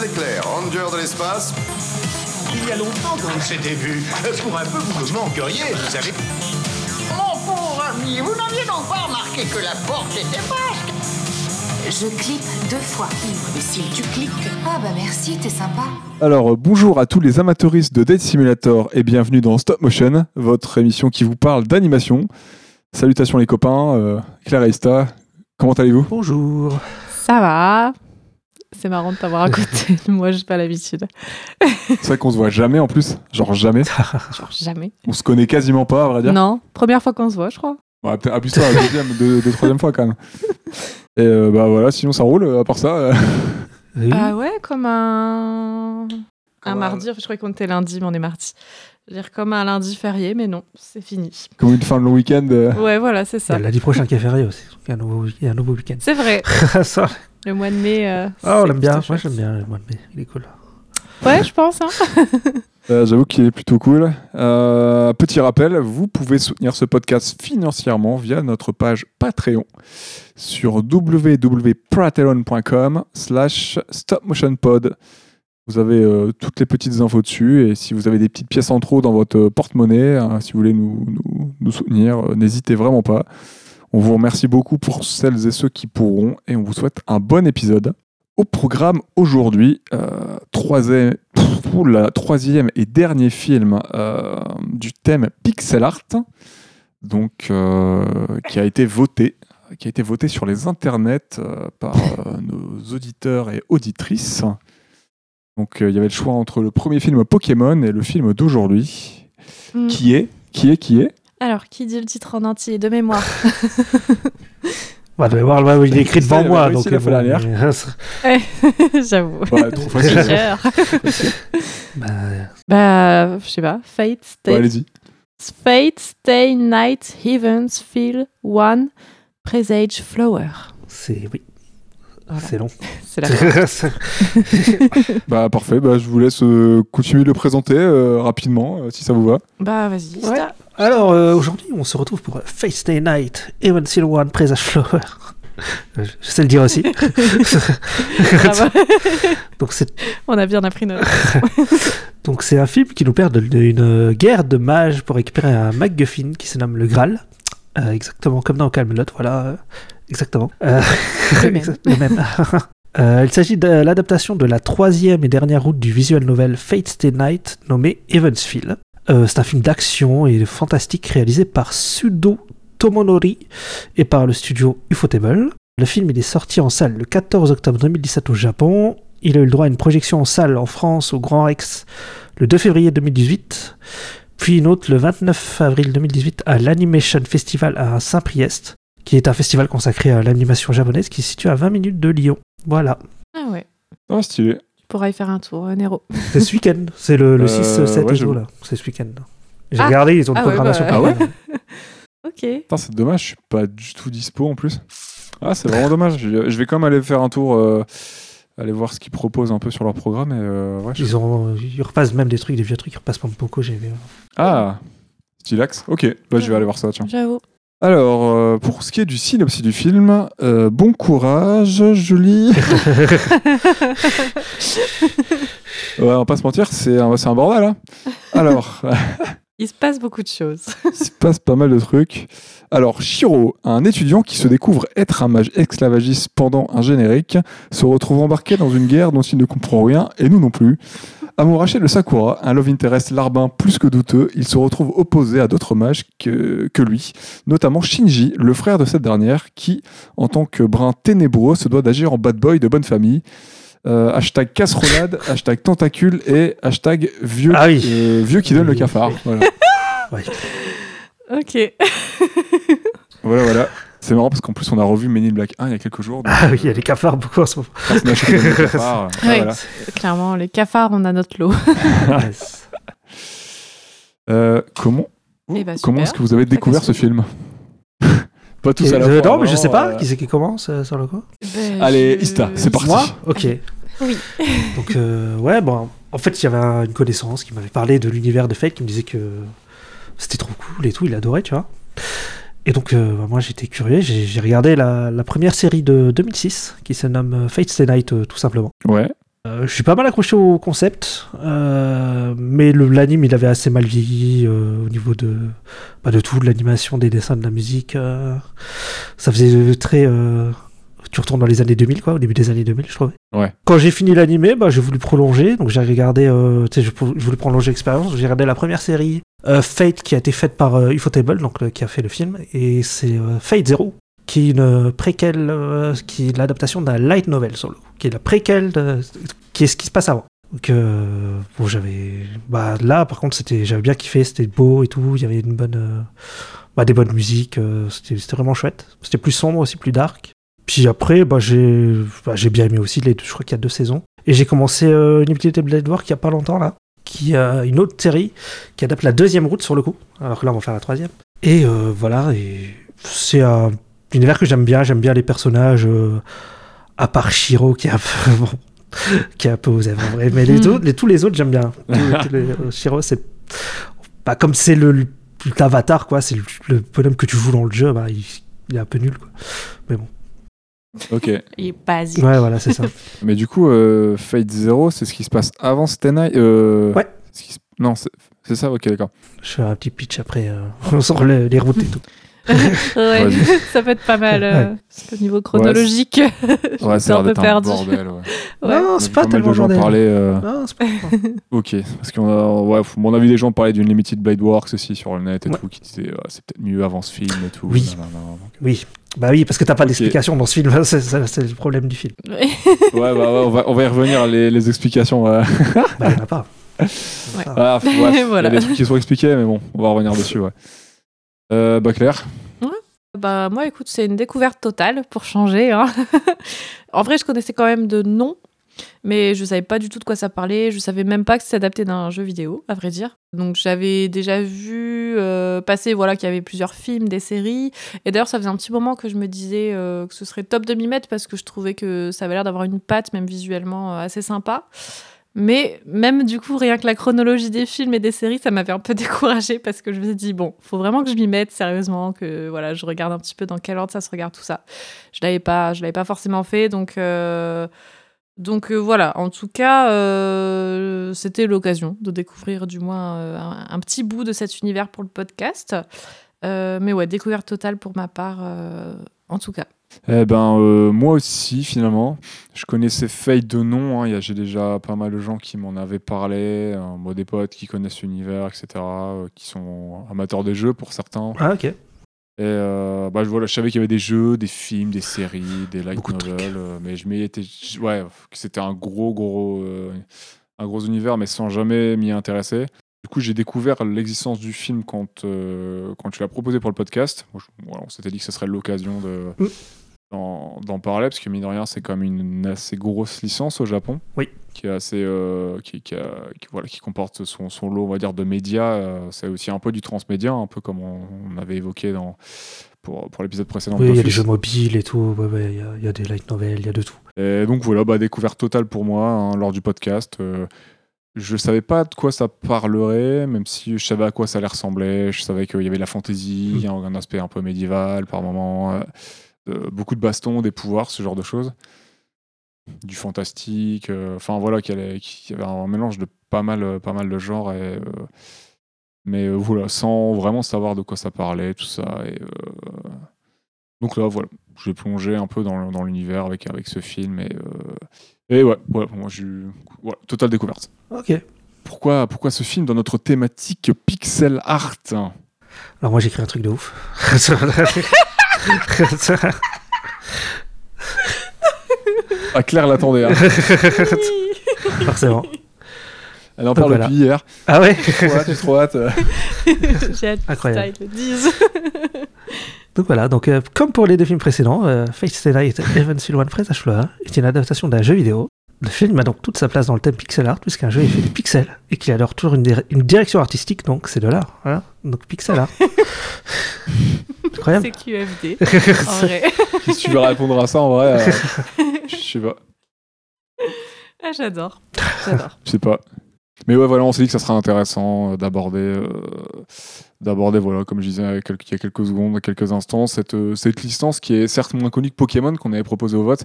l'éclair, ranger de l'espace. Il y a longtemps qu'on s'était vu. Pour un peu, vous me manqueriez, vous savez. Mon pauvre ami, vous n'aviez donc pas remarqué que la porte était basque Je clique deux fois. Mais si tu cliques. Ah bah merci, t'es sympa. Alors, bonjour à tous les amateuristes de Dead Simulator et bienvenue dans Stop Motion, votre émission qui vous parle d'animation. Salutations les copains, euh, Claire et Ista, comment allez-vous? Bonjour. Ça va. C'est marrant de t'avoir à côté. Moi, j'ai pas l'habitude. C'est vrai qu'on se voit jamais en plus, genre jamais. Genre jamais. On se connaît quasiment pas, à vrai dire. Non, première fois qu'on se voit, je crois. Ouais, peut-être abuse-toi la deuxième, deux, deux, troisième fois quand même. Et euh, bah voilà, sinon ça roule, à part ça. euh, Oui. Ah ouais, comme un. Un Comme un- mardi. Je croyais qu'on était lundi, mais on est mardi. Je veux dire, comme un lundi férié, mais non, c'est fini. comme une fin de long week-end. euh, Ouais, voilà, c'est Il y ça. a lundi prochain qui est férié aussi. Donc, Il y a un nouveau, il y a un nouveau week-end. C'est vrai. Ça, Le mois de mai. euh, Ah, on l'aime bien. Moi, j'aime bien le mois de mai. Il est cool. Ouais, je pense. Hein. Euh, J'avoue qu'il est plutôt cool. Euh, petit rappel, vous pouvez soutenir ce podcast financièrement via notre page Patreon sur www.patreon.com slash stopmotionpod. Vous avez euh, toutes les petites infos dessus et si vous avez des petites pièces en trop dans votre porte-monnaie, hein, si vous voulez nous, nous- nous soutenir, euh, n'hésitez vraiment pas. On vous remercie beaucoup pour celles et ceux qui pourront et on vous souhaite un bon épisode. Au programme aujourd'hui, euh, troisième, et dernier film euh, du thème pixel art, donc euh, qui a été voté, qui a été voté sur les internets par nos auditeurs et auditrices. Donc il y avait le choix entre le premier film Pokémon et le film d'aujourd'hui, Hmm. qui est, qui est, qui est? Alors, qui dit le titre en entier de mémoire va voir, ouais, il est écrit devant moi. Donc, la euh, fois bon, dernière. mais- J'avoue. Ouais, trop facile. Cher. bah, bah, je sais pas. Fate, Stay, Ouais, Allez-y. Fate, Stay, Night, Heavens, Feel, One, Presage, Flower. c'est oui. Voilà. C'est long. C'est la Bah parfait, bah, je vous laisse euh, continuer de le présenter euh, rapidement, euh, si ça vous va. Bah, vas-y. Ouais. Alors euh, aujourd'hui, on se retrouve pour euh, Face Day Night, Even Seal One, Presage Flower. Euh, Je sais le dire aussi. Bravo. donc c'est On a bien appris notre. donc c'est un film qui nous de- d'une guerre de mages pour récupérer un MacGuffin qui se nomme le Graal. Euh, exactement comme dans Camelot, voilà, euh, exactement. Euh, Le même. même. Euh, il s'agit de l'adaptation de la troisième et dernière route du visual novel Fate Stay Night nommé Evansville. Euh, c'est un film d'action et fantastique réalisé par Sudo Tomonori et par le studio Ufotable. Le film il est sorti en salle le 14 octobre 2017 au Japon. Il a eu le droit à une projection en salle en France au Grand Rex le 2 février 2018, puis une autre le 29 avril 2018 à l'Animation Festival à Saint-Priest, qui est un festival consacré à l'animation japonaise qui se situe à 20 minutes de Lyon. Voilà, Ah ouais. Ah, stylé. Pourras y faire un tour, euh, Nero. c'est ce week-end, c'est le, le Euh, 6, 7 ouais, et je- tout là, c'est ce week-end. J'ai Ah. regardé, ils ont une Ah ouais, programmation. bah, Ah ouais? Ok. Putain, c'est dommage, je suis pas du tout dispo en plus. Ah, c'est vraiment dommage. Je vais quand même aller faire un tour, euh, aller voir ce qu'ils proposent un peu sur leur programme. Et, euh, ouais, je- Ils, ont, ils repassent même des trucs, des vieux trucs, ils repassent pas beaucoup, j'ai vu. Ah, Stylax. Ok, bah, je vais aller voir ça, tiens. J'avoue. Alors, euh, pour ce qui est du synopsis du film, euh, bon courage, Julie. ouais, on va pas se mentir, c'est un, c'est un bordel. Hein. Alors, Il se passe beaucoup de choses. il se passe pas mal de trucs. Alors, Shiro, un étudiant qui se découvre être un mage esclavagiste pendant un générique, se retrouve embarqué dans une guerre dont il ne comprend rien, et nous non plus. Amouraché de Sakura, un love interest larbin plus que douteux, il se retrouve opposé à d'autres mages que, que lui, notamment Shinji, le frère de cette dernière, qui, en tant que brin ténébreux, se doit d'agir en bad boy de bonne famille. Euh, hashtag casserolade, hashtag tentacule et hashtag vieux, Ah oui. euh, vieux qui donne le cafard. Voilà. Ok. Voilà, voilà. C'est marrant parce qu'en plus, on a revu Men in Black 1 il y a quelques jours. Ah oui, il y a les cafards beaucoup en ce moment. personnage qui donne le cafard, Ouais. voilà. Clairement, les cafards, on a notre lot. Yes. Euh, comment Eh ben, comment est-ce que vous avez découvert ce film Pas tous Et- à la fois. non, mais je sais pas, euh, qui c'est qui commence euh, sur le coup Ben, Allez, je- Ista, c'est parti. Moi Ok. Oui. Donc, euh, ouais, bon, en fait, il y avait un- une connaissance qui m'avait parlé de l'univers de Fate, qui me disait que c'était trop cool et tout, il adorait, tu vois. Et donc, euh, bah, moi, j'étais curieux, j'ai regardé la, la première série de 2006, qui se nomme euh, Fate Stay Night, euh, tout simplement. Ouais. Euh, je suis pas mal accroché au concept, mais l'anime il avait assez mal vieilli au niveau de, bah, de tout, de l'animation, des dessins, de la musique. ça faisait très. tu retournes dans les années 2000, quoi, au début des années 2000, je trouvais. Ouais. Quand j'ai fini l'animé, bah, j'ai voulu prolonger, donc j'ai regardé, tu sais, je, je voulais prolonger l'expérience, j'ai regardé la première série Fate qui a été faite par euh, Ufotable, donc le- qui a fait le film, et c'est euh, Fate Zero, qui est une préquelle, euh, qui est l'adaptation d'un light novel solo, qui est la préquelle, de- qui est ce qui se passe avant. Donc, euh, bon, j'avais. Bah, là, par contre, c'était, j'avais bien kiffé, c'était beau et tout, il y avait une bonne. euh, bah, des bonnes musiques, euh, c'était, vraiment chouette. C'était plus sombre aussi, plus dark. Puis après, bah, j'ai, bah, j'ai bien aimé aussi les deux, je crois qu'il y a deux saisons. Et j'ai commencé euh, Unlimited Blade Work il y a pas longtemps, là, qui a une autre série qui adapte la deuxième route sur le coup, alors que là, on va faire la troisième. Et euh, voilà, et c'est un univers que j'aime bien, j'aime bien les personnages, euh, à part Shiro qui est un peu, bon, qui est un peu vrai, mais les Mm. autres, les- tous les autres j'aime bien. Tous- tous les- euh, Shiro, c'est, bah, comme c'est le, l'avatar quoi, c'est le, le bonhomme que tu joues dans le jeu, bah, il, il est un peu nul quoi. Ok. Il est basique. Ouais, voilà, c'est ça. Mais du coup, euh, Fate Zero, c'est ce qui se passe avant Night euh, Ouais. ce qui se- Non, c'est ça, ok, d'accord. Je fais un petit pitch après euh, sur les, les routes et tout. Ouais, ça peut être pas mal euh, au niveau chronologique. Je Ouais, a un peu perdu. bordel. Ouais. Non, c'est pas tellement de gens bordel. parler. euh, Non, c'est pas Ok, parce qu'on a, ouais, on a vu des gens parler d'une Limited Blade Works aussi sur le net et Ouais. tout, qui disaient ah, c'est peut-être mieux avant ce film et tout. Oui. donc- Oui, bah oui, parce que t'as pas Ok. d'explication dans ce film, c'est, c'est- c'est le problème du film. Ouais. Ouais, bah, ouais, on, va, on va y revenir, les, les explications. ouais. Bah, il y en a pas. Ah, f- ouais, Voilà. Il y a des trucs qui sont expliqués, mais bon, on va revenir dessus. Ouais. Euh, bah, Claire Bah moi, écoute, c'est une découverte totale pour changer. hein. en vrai, je connaissais quand même de nom, mais je savais pas du tout de quoi ça parlait. Je savais même pas que c'était adapté d'un jeu vidéo, à vrai dire. Donc j'avais déjà vu euh, passer, voilà, qu'il y avait plusieurs films, des séries. Et d'ailleurs, ça faisait un petit moment que je me disais euh, que ce serait top de m'y mettre parce que je trouvais que ça avait l'air d'avoir une patte, même visuellement, euh, assez sympa. Mais même du coup, rien que la chronologie des films et des séries, ça m'avait un peu découragée parce que je me suis dit, bon, faut vraiment que je m'y mette sérieusement, que voilà, je regarde un petit peu dans quel ordre ça se regarde tout ça. Je l'avais pas, je l'avais pas forcément fait, donc euh, donc euh, voilà. En tout cas, euh, c'était l'occasion de découvrir du moins un, un petit bout de cet univers pour le podcast. Mais ouais, découverte totale pour ma part, en tout cas. Eh ben, euh, moi aussi, finalement. Je connaissais Fate de nom. hein. J'ai déjà pas mal de gens qui m'en avaient parlé. euh, moi, des potes qui connaissent l'univers, etc. euh, qui sont amateurs des jeux pour certains. Ah, ok. Et euh, bah, je- voilà, je savais qu'il y avait des jeux, des films, des séries, des light Beaucoup novels. mais je m'y étais. Ouais, c'était un gros, gros, un gros univers, mais sans jamais m'y intéresser. Du coup, j'ai découvert l'existence du film quand, euh, quand tu l'as proposé pour le podcast. Moi, je- voilà, on s'était dit que ce serait l'occasion de, Mm. D'en, parler, parce que mine de rien, c'est quand même une assez grosse licence au Japon. Oui. Qui est assez. euh, qui, qui, a- qui- voilà, qui comporte son, son lot, on va dire, de médias. euh, c'est aussi un peu du transmédia, un peu comme on, on avait évoqué dans, pour, pour l'épisode précédent. de Oui, il y a des jeux mobiles et tout. Ouais, ouais, il y a- il y, a des light novels, il y a de tout. Et donc voilà, bah, découverte totale pour moi hein, lors du podcast. Euh, je savais pas de quoi ça parlerait, même si je savais à quoi ça allait ressembler. Je savais qu'il y avait de la fantaisie, Mm. un, un aspect un peu médiéval par moment, euh, beaucoup de bastons, des pouvoirs, ce genre de choses. Du fantastique, euh, enfin voilà, qu'il y, avait un mélange de pas mal, euh, pas mal de genres. Et, euh, mais euh, voilà, sans vraiment savoir de quoi ça parlait, tout ça. Et, euh, donc là, voilà, je vais plonger un peu dans, dans l'univers avec, avec ce film. Et, euh, et ouais, ouais, moi, j'ai eu totale découverte. Ok. Pourquoi, pourquoi ce film dans notre thématique pixel art? Alors moi j'écris un truc de ouf. Ah, Claire l'attendait. hein. Forcément. Elle en Donc parle voilà. depuis hier. Ah ouais j'ai trop hâte. J'ai hâte que Incroyable. le disent. Donc voilà, donc euh, comme pour les deux films précédents, euh, Fate Stay Night Even Silvan Fraise Flora est une adaptation d'un jeu vidéo. Le film a donc toute sa place dans le thème pixel art, puisqu'un jeu est fait de pixels et qu'il a alors toujours une, dir- une direction artistique, donc c'est de l'art. Voilà. Donc pixel art. Incroyable. C'est QFD, en vrai. Que tu veux répondre à ça en vrai euh, Je sais pas. Ah, j'adore. J'adore. Je sais pas. Mais ouais, voilà, on s'est dit que ça serait intéressant euh, d'aborder, euh, d'aborder, voilà, comme je disais il y a quelques- secondes, quelques instants, cette, cette licence qui est certes moins connue que Pokémon qu'on avait proposé au vote,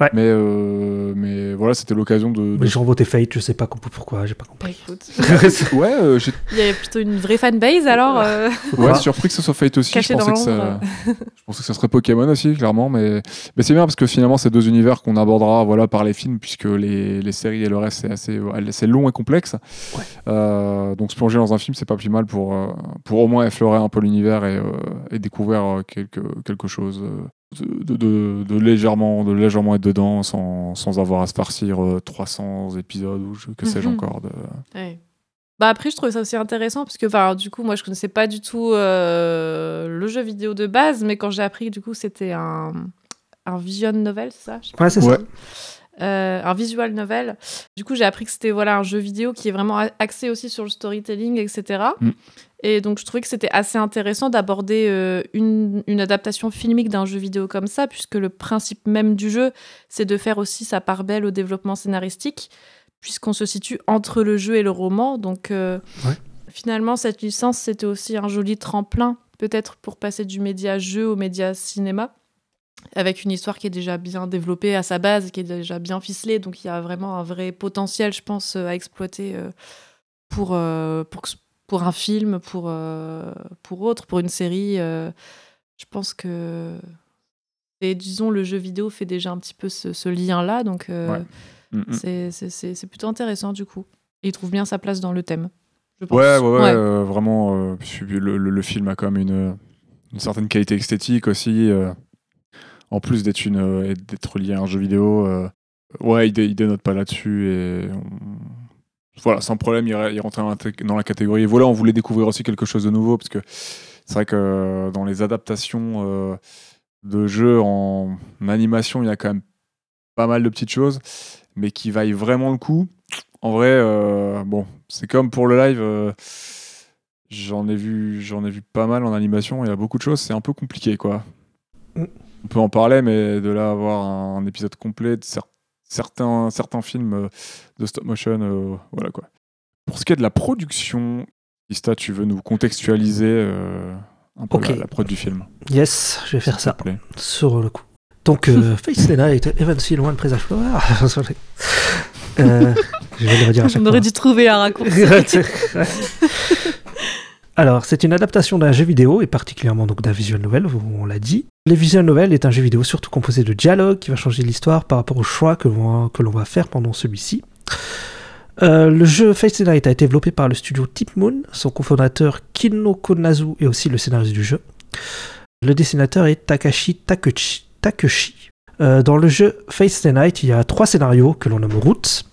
Ouais. mais, euh, mais voilà, c'était l'occasion de. de- Les gens votaient Fate, je sais pas pourquoi, j'ai pas compris. Bah, écoute, ouais, euh, il y avait plutôt une vraie fanbase alors. euh, ouais, Ah. surpris que ce soit Fate aussi. Je Caché pensais, dans que ça... l'ombre. je pensais que ça serait Pokémon aussi, clairement, mais, mais c'est bien parce que finalement, c'est deux univers qu'on abordera voilà, par les films, puisque les, les séries et le reste, c'est assez ouais, c'est long et complexe. Ouais. Euh, donc se plonger dans un film, c'est pas plus mal pour, euh, pour au moins effleurer un peu l'univers et, euh, et découvrir euh, quelque, quelque chose. Euh, de, de, de légèrement de légèrement être dedans sans, sans avoir à se farcir euh, 300 épisodes ou je, que sais-je Mhm. encore de... Ouais. Bah après, je trouvais ça aussi intéressant parce que, enfin, du coup, moi, je connaissais pas du tout euh, le jeu vidéo de base, mais quand j'ai appris, du coup, c'était un, un vision novel, c'est ça? Ouais, c'est Ouais. ça. Euh, un visual novel. Du coup, j'ai appris que c'était voilà un jeu vidéo qui est vraiment axé aussi sur le storytelling, etc. Mm. Et donc, je trouvais que c'était assez intéressant d'aborder euh, une, une adaptation filmique d'un jeu vidéo comme ça, puisque le principe même du jeu, c'est de faire aussi sa part belle au développement scénaristique, puisqu'on se situe entre le jeu et le roman. Donc, euh, Ouais. finalement, cette licence, c'était aussi un joli tremplin, peut-être pour passer du média jeu au média cinéma avec une histoire qui est déjà bien développée à sa base, qui est déjà bien ficelée. Donc il y a vraiment un vrai potentiel, je pense, euh, à exploiter euh, pour, euh, pour, que- pour un film, pour, euh, pour autre, pour une série. euh, je pense que. Et disons, le jeu vidéo fait déjà un petit peu ce, ce lien-là. Donc euh, Ouais. Mm, mm. c'est- plutôt intéressant du coup. Et il trouve bien sa place dans le thème. Je pense. Ouais, ouais, ouais, euh, vraiment. euh, le, le- le film a quand même une, une certaine qualité esthétique aussi. euh, en plus d'être lié à un jeu vidéo, ouais, il, dé- il dénote pas là-dessus et voilà, sans problème, il, il rentrait dans la, catégorie. Et voilà, on voulait découvrir aussi quelque chose de nouveau parce que c'est vrai que euh, dans les adaptations euh, de jeux en animation, il y a quand même pas mal de petites choses, mais qui vaillent vraiment le coup. En vrai, euh, bon, c'est comme pour le live. euh, j'en ai vu, j'en ai vu pas mal en animation. Il y a beaucoup de choses. C'est un peu compliqué, quoi. Mm. On peut en parler, mais de là avoir un, un épisode complet de cer- certains, certains films euh, de stop motion, euh, voilà quoi. Pour ce qui est de la production, Ista, tu veux nous contextualiser euh, un peu la, la prod du film? Yes, je vais faire ça plaît. sur le coup. Donc, euh, Face the Night, Evansville, One Presage Flower. euh, je vais le redire à chaque On fois. aurait dû trouver un raccourci. Alors, c'est une adaptation d'un jeu vidéo et particulièrement donc d'un visual novel, on l'a dit. Les visual novel est un jeu vidéo surtout composé de dialogues qui va changer l'histoire par rapport aux choix que l'on va faire pendant celui-ci. Euh, le jeu Face the Night a été développé par le studio Tip Moon, son cofondateur Kino Konazu est aussi le scénariste du jeu. Le dessinateur est Takashi Takuchi. Takeshi. Euh, dans le jeu Face the Night, il y a trois scénarios que l'on nomme routes.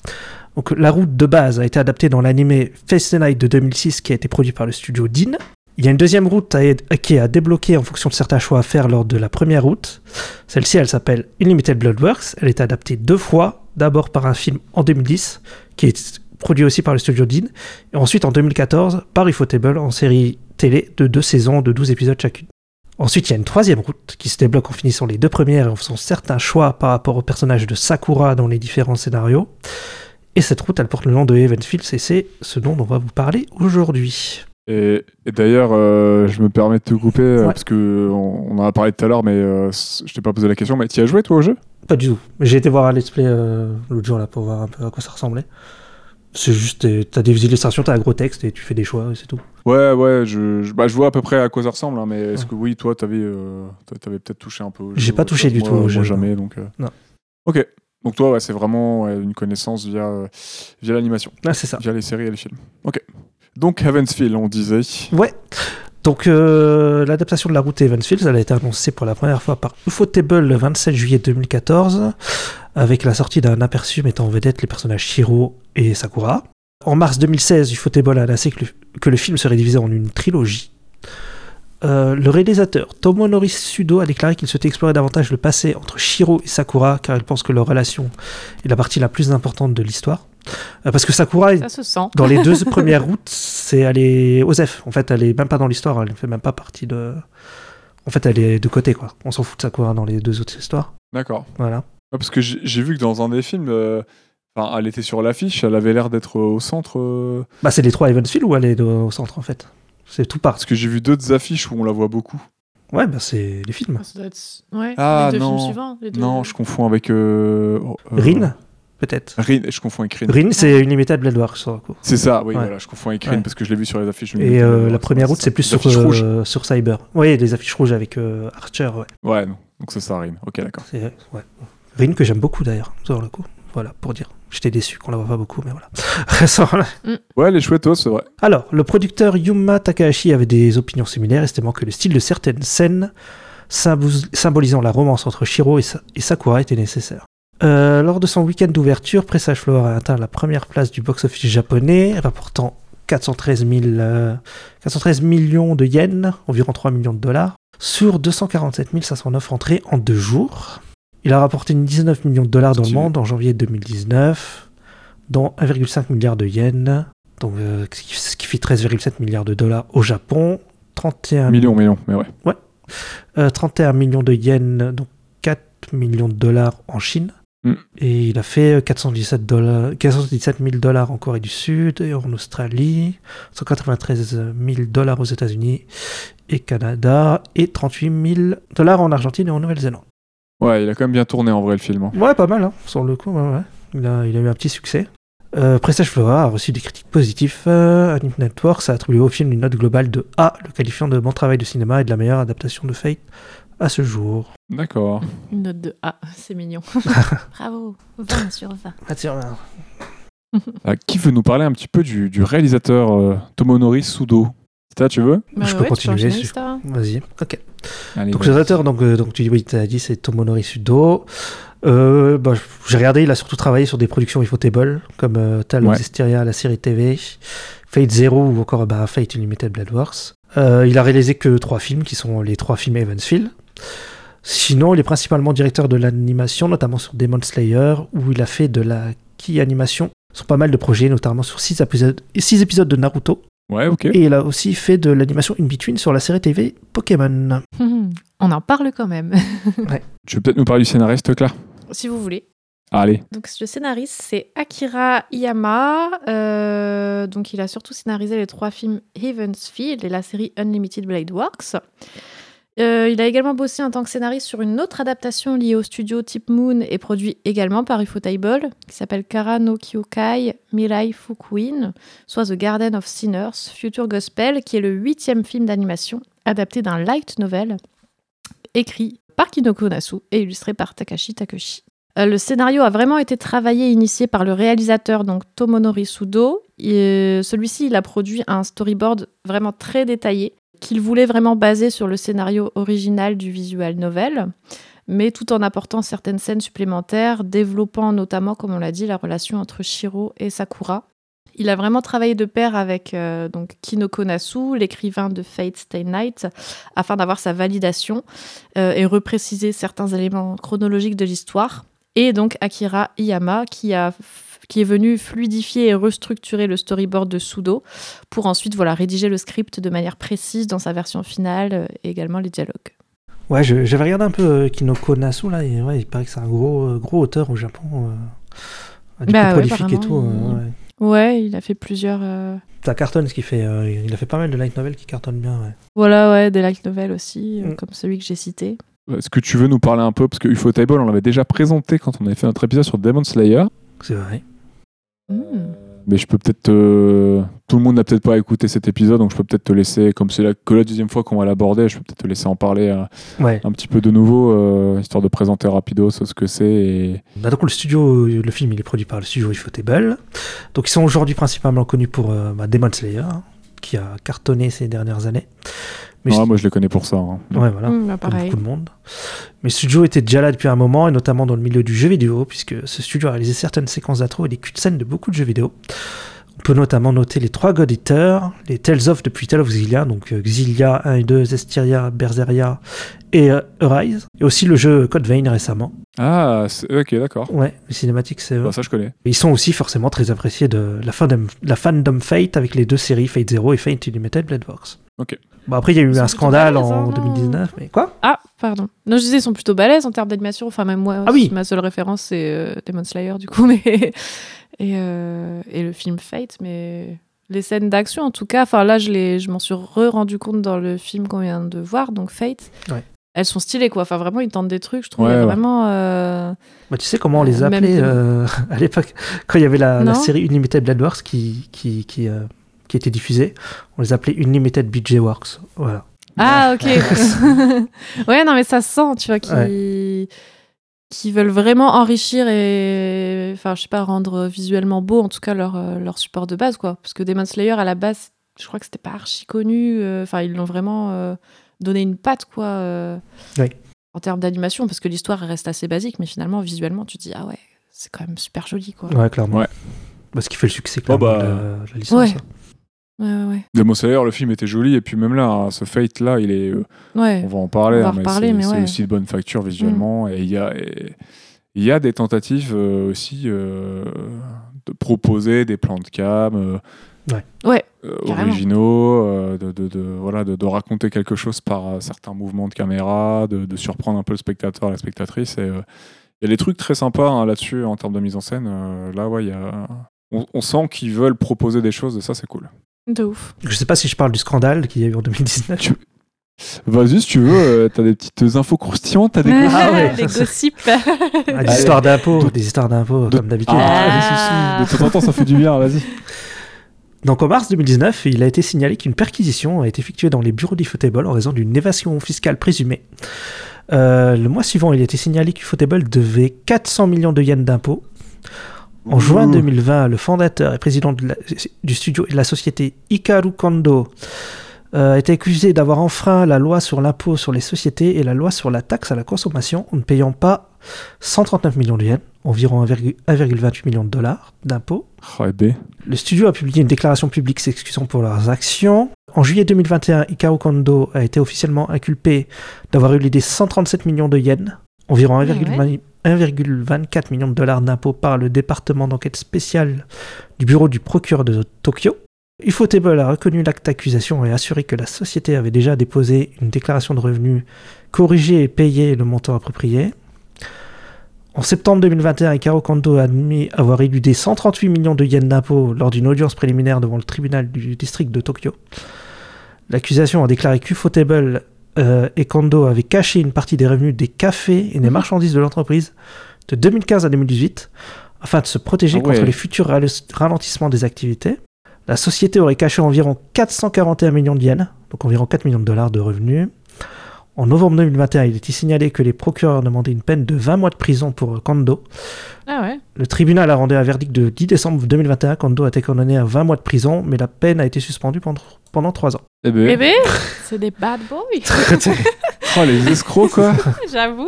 Donc la route de base a été adaptée dans l'animé Face the Night de 2006 qui a été produit par le studio Dean. Il y a une deuxième route qui est à débloquer en fonction de certains choix à faire lors de la première route. Celle-ci, elle s'appelle Unlimited Bloodworks. Elle est adaptée deux fois, d'abord par un film en 2010 qui est produit aussi par le studio Dean, et ensuite en 2014 par Ufotable en série télé de deux saisons de 12 épisodes chacune. Ensuite, il y a une troisième route qui se débloque en finissant les deux premières et en faisant certains choix par rapport au personnage de Sakura dans les différents scénarios. Et cette route, elle porte le nom de Evansfield, et c'est ce dont on va vous parler aujourd'hui. Et, et d'ailleurs, euh, je me permets de te couper euh, Ouais. parce que on, on en a parlé tout à l'heure, mais euh, je t'ai pas posé la question. Mais tu as joué toi au jeu? Pas du tout. J'ai été voir un let's play euh, l'autre jour là pour voir un peu à quoi ça ressemblait. C'est juste, t'as des illustrations, t'as un gros texte et tu fais des choix et c'est tout. Ouais, ouais, je, je, bah, je vois à peu près à quoi ça ressemble, hein, mais est-ce Ouais. que oui, toi, t'avais t'a- t'avais peut-être touché un peu au jeu J'ai pas ou touché du tout au Moi, jeu, jamais, donc. Non. Ok. Donc toi, ouais, c'est vraiment ouais, une connaissance via, euh, via l'animation, Ah, c'est ça. via les séries et les films. Ok. Donc Heavensfield, on disait. Ouais. Donc, euh, l'adaptation de la route Evansfield, elle a été annoncée pour la première fois par Ufotable le 27 juillet 2014, avec la sortie d'un aperçu mettant en vedette les personnages Shiro et Sakura. En mars 2016, Ufotable a annoncé que le, que le film serait divisé en une trilogie. Euh, le réalisateur Tomonori Sudo a déclaré qu'il souhaitait explorer davantage le passé entre Shiro et Sakura, car il pense que leur relation est la partie la plus importante de l'histoire. Euh, parce que Sakura, se sent. dans les deux premières routes, c'est elle est Osef. En fait, elle est même pas dans l'histoire, elle ne fait même pas partie de. En fait, elle est de côté, quoi. On s'en fout de Sakura dans les deux autres histoires. D'accord. Voilà. Ouais, parce que j'ai vu que dans un des films, euh, enfin, elle était sur l'affiche, elle avait l'air d'être au centre. euh, Bah, c'est les trois Evansville ou elle est de- au centre, en fait? C'est tout part. parce que j'ai vu d'autres affiches où on la voit beaucoup. Ouais, bah, c'est les films. Ça doit être- Ouais, Ah, les deux non. films suivants. les deux- Non, je confonds avec. Euh, oh, euh, Rin peut-être. Rin, je confonds avec Rin. Rin, c'est Unlimited Blade Works sur le coup. C'est ça, oui, Ouais. voilà, je confonds avec Rin Ouais. parce que je l'ai vu sur les affiches. Et euh, la première route, c'est plus sur, euh, sur Cyber. Oui, les affiches rouges avec euh, Archer, ouais. Ouais, non. donc c'est ça, Rin. Ok, d'accord. Rin que j'aime beaucoup d'ailleurs, sur le coup. Voilà, pour dire. J'étais déçu qu'on la voit pas beaucoup, mais voilà. Là. Ouais, les chouettos, c'est vrai. Alors, le producteur Yuma Takahashi avait des opinions similaires, estimant que le style de certaines scènes symbol- symbolisant la romance entre Shiro et, Sa- et Sakura était nécessaire. Euh, lors de son week-end d'ouverture, Presage Flower a atteint la première place du box-office japonais, rapportant 413, 000, euh, 413 millions de yens, environ 3 millions de dollars, sur 247 509 entrées en deux jours. Il a rapporté 19 millions de dollars dans le monde en janvier 2019, dont 1,5 milliard de yens, donc, euh, ce qui- fait 13,7 milliards de dollars au Japon, 31, Millions, millions, mais ouais. euh, 31 millions de yens, donc 4 millions de dollars en Chine. Mm. Et il a fait euh, 417, dollars, 417 000 dollars en Corée du Sud et en Australie, 193 000 dollars aux États-Unis et Canada, et 38 000 dollars en Argentine et en Nouvelle-Zélande. Ouais, il a quand même bien tourné en vrai le film. hein. Ouais, pas mal, hein, sur le coup. ouais, ouais. Il, a, il a eu un petit succès. Euh, Prestige Flora a reçu des critiques positives. Euh, Anime Networks a attribué au film une note globale de A, le qualifiant de bon travail de cinéma et de la meilleure adaptation de Fate à ce jour. D'accord. Une note de A, c'est mignon. Bravo, 20 sur 20. Ah, tiens, Ah, qui veut nous parler un petit peu du, du réalisateur euh, Tomonori Sudo? Ça, tu veux Bah Je peux tu continuer, vas-y. Ok. Allez, Donc, réalisateur, donc, euh, donc tu oui, as dit, c'est Tomonori Sudo. Euh, bah, j'ai regardé, il a surtout travaillé sur des productions Ufotable, comme euh, Tale Ouais. of Zestiria, la série TV, Fate Zero ou encore bah, Fate Unlimited Blood Wars. Euh, il a réalisé que trois films, qui sont les trois films Evansville. Sinon, il est principalement directeur de l'animation, notamment sur Demon Slayer, où il a fait de la key animation sur pas mal de projets, notamment sur six épisodes, six épisodes de Naruto. Ouais, ok. Et il a aussi fait de l'animation in-between sur la série TV Pokémon. On en parle quand même, Tu veux peut-être nous parler du scénariste, Claire si vous voulez. Allez. Donc le scénariste c'est Akira Iyama. Euh, donc il a surtout scénarisé les trois films Heaven's Field et la série Unlimited Blade Works. Euh, il a également bossé en tant que scénariste sur une autre adaptation liée au studio Type Moon et produit également par Ufotable qui s'appelle Kara no Kyokai Mirai Fukuin, soit The Garden of Sinners, Future Gospel, qui est le huitième film d'animation adapté d'un light novel écrit par Kinoko Nasu et illustré par Takashi Takeshi. Euh, le scénario a vraiment été travaillé et initié par le réalisateur donc Tomonori Sudo. Euh, Celui-ci, a produit un storyboard vraiment très détaillé qu'il voulait vraiment baser sur le scénario original du visual novel, mais tout en apportant certaines scènes supplémentaires, développant notamment, comme on l'a dit, la relation entre Shiro et Sakura. Il a vraiment travaillé de pair avec euh, donc Kinoko Nasu, l'écrivain de Fate Stay Night, afin d'avoir sa validation euh, et repréciser certains éléments chronologiques de l'histoire. Et donc Akira Iyama qui, a, qui est venu fluidifier et restructurer le storyboard de Sudo pour ensuite voilà, rédiger le script de manière précise dans sa version finale euh, et également les dialogues. Ouais, j'avais regardé un peu euh, Kinoko Nasu là, et ouais, il paraît que c'est un gros, euh, gros auteur au Japon. euh, du Bah coup, ouais, prolifique et tout. euh, il- ouais. Ouais, il a fait plusieurs. euh, Ça cartonne ce qu'il fait. euh, il a fait pas mal de light novels qui cartonnent bien. Ouais. Voilà, ouais, des light novels aussi, euh, Mm. comme celui que j'ai cité. Est-ce que tu veux nous parler un peu? Parce que Ufotable, on l'avait déjà présenté quand on avait fait notre épisode sur Demon Slayer. C'est vrai. Mm. Mais je peux peut-être. euh, Tout le monde n'a peut-être pas écouté cet épisode, donc je peux peut-être te laisser, comme c'est la, que la deuxième fois qu'on va l'aborder, je peux peut-être te laisser en parler euh, Ouais. un petit peu de nouveau, euh, histoire de présenter rapidos ce que c'est. Et... Bah, donc le studio, euh, le film, il est produit par le studio Ufotable. Donc ils sont aujourd'hui principalement connus pour euh, bah, Demon Slayer, hein, qui a cartonné ces dernières années. Mais Ouais, moi, je les connais pour ça. hein. ouais, voilà. Mm, bah, comme pareil. beaucoup de monde. Mais le studio était déjà là depuis un moment, et notamment dans le milieu du jeu vidéo, puisque ce studio a réalisé certaines séquences d'intro et des cutscenes de beaucoup de jeux vidéo. On peut notamment noter les trois God Eaters, les Tales of depuis Tale of Xillia, donc euh, Xillia 1 et 2, Zestiria, Berseria et euh, Arise, et aussi le jeu Code Vein récemment. Ah, c'est- ok, d'accord. Ouais, les cinématiques, c'est eux. Bah, ça, je connais. Ils sont aussi forcément très appréciés de la fandom, la fandom Fate avec les deux séries Fate Zero et Fate Unlimited Blade Works. Ok. Bon, après, il y a eu un scandale balèzes, en hein. 2019, mais quoi Ah, pardon. Non, je disais, ils sont plutôt balèzes en termes d'animation. Enfin, même moi, Ah oui. ma seule référence, c'est euh, Demon Slayer, du coup, mais... et, euh, et le film Fate, mais les scènes d'action, en tout cas, enfin là, je, l'ai- je m'en suis re-rendu compte dans le film qu'on vient de voir, donc Fate. Ouais. elles sont stylées quoi. Enfin vraiment, ils tentent des trucs. Je trouve Ouais, vraiment. euh, Bah, tu sais comment on les appelait euh, à l'époque Quand il y avait la, série Unlimited Blade Wars qui, qui, qui, euh, qui était diffusée, on les appelait Unlimited BJ Works. Voilà. Ah ok. ouais non mais ça se sent, tu vois, qui qui veulent vraiment enrichir et enfin je sais pas rendre visuellement beau en tout cas leur euh, leur support de base quoi. Parce que Demon Slayer à la base, je crois que c'était pas archi connu. euh, Enfin ils l'ont vraiment euh, donné une patte quoi. euh, Oui. En termes d'animation parce que l'histoire reste assez basique mais finalement visuellement tu te dis ah ouais c'est quand même super joli quoi. Ouais, clairement. Ouais. Parce qu'il fait le succès Oh, clairement, bah, de la, de la licence. Ouais. hein. Ouais ouais ouais. Demon Slayer, le film était joli, et puis même là, hein, ce Fate là, il est. euh, Ouais. on va en parler, On va hein, mais reparler, c'est mais c'est ouais. aussi de bonne facture visuellement, et il y a. il y a des tentatives euh, aussi euh, de proposer des plans de cam euh, Ouais. euh, originaux, euh, de, de- de- voilà, de, de raconter quelque chose par euh, certains mouvements de caméra, de, de surprendre un peu le spectateur, la spectatrice. Et, euh, il y a des trucs très sympas hein, là-dessus en termes de mise en scène. Euh, là, ouais, il y a... on, on sent qu'ils veulent proposer des choses, et ça, c'est cool. De ouf. Je sais pas si je parle du scandale qu'il y a eu en 2019. Tu- Vas-y, si tu veux, euh, t'as des petites infos croustillantes, t'as des Ah ouais. Les gossips. Ah, des histoires d'impôts, des histoires d'impôts, De- comme d'habitude. Ah, Ah. De temps en temps, ça fait du bien, vas-y. Donc en mars 2019, il a été signalé qu'une perquisition a été effectuée dans les bureaux d'Ifotable en raison d'une évasion fiscale présumée. Euh, le mois suivant, il a été signalé qu'Ifotable devait 400 millions de yens d'impôts. En juin 2020, le fondateur et président de la- du studio et de la société Hikaru Kondo euh, a été accusé d'avoir enfreint la loi sur l'impôt sur les sociétés et la loi sur la taxe à la consommation en ne payant pas 139 millions de yens, environ 1,- 1,28 millions de dollars d'impôts. Oh, et B. Le studio a publié une déclaration publique s'excusant pour leurs actions. En juillet 2021, Hikaru Kondo a été officiellement inculpé d'avoir eu l'idée 137 millions de yens, environ Ah 1,20 1,24 millions de dollars d'impôts par le département d'enquête spéciale du bureau du procureur de Tokyo. Ufotable a reconnu l'acte d'accusation et assuré que la société avait déjà déposé une déclaration de revenus corrigée et payé le montant approprié. En septembre 2021, Hikaru Kondo a admis avoir éludé 138 millions de yens d'impôts lors d'une audience préliminaire devant le tribunal du district de Tokyo. L'accusation a déclaré qu'Ufotable euh, et Kondo avaient caché une partie des revenus des cafés et des marchandises de l'entreprise de 2015 à 2018 afin de se protéger Ah ouais. contre les futurs rale- ralentissements des activités. La société aurait caché environ 441 millions de yens, donc environ 4 millions de dollars de revenus. En novembre 2021, il était signalé que les procureurs demandaient une peine de 20 mois de prison pour euh, Kondo. Ah ouais. Le tribunal a rendu un verdict de 10 décembre 2021. Kondo a été condamné à 20 mois de prison, mais la peine a été suspendue pendant, pendant 3 ans. Eh Eh B. ben, c'est des bad boys. Oh, les escrocs, quoi. J'avoue.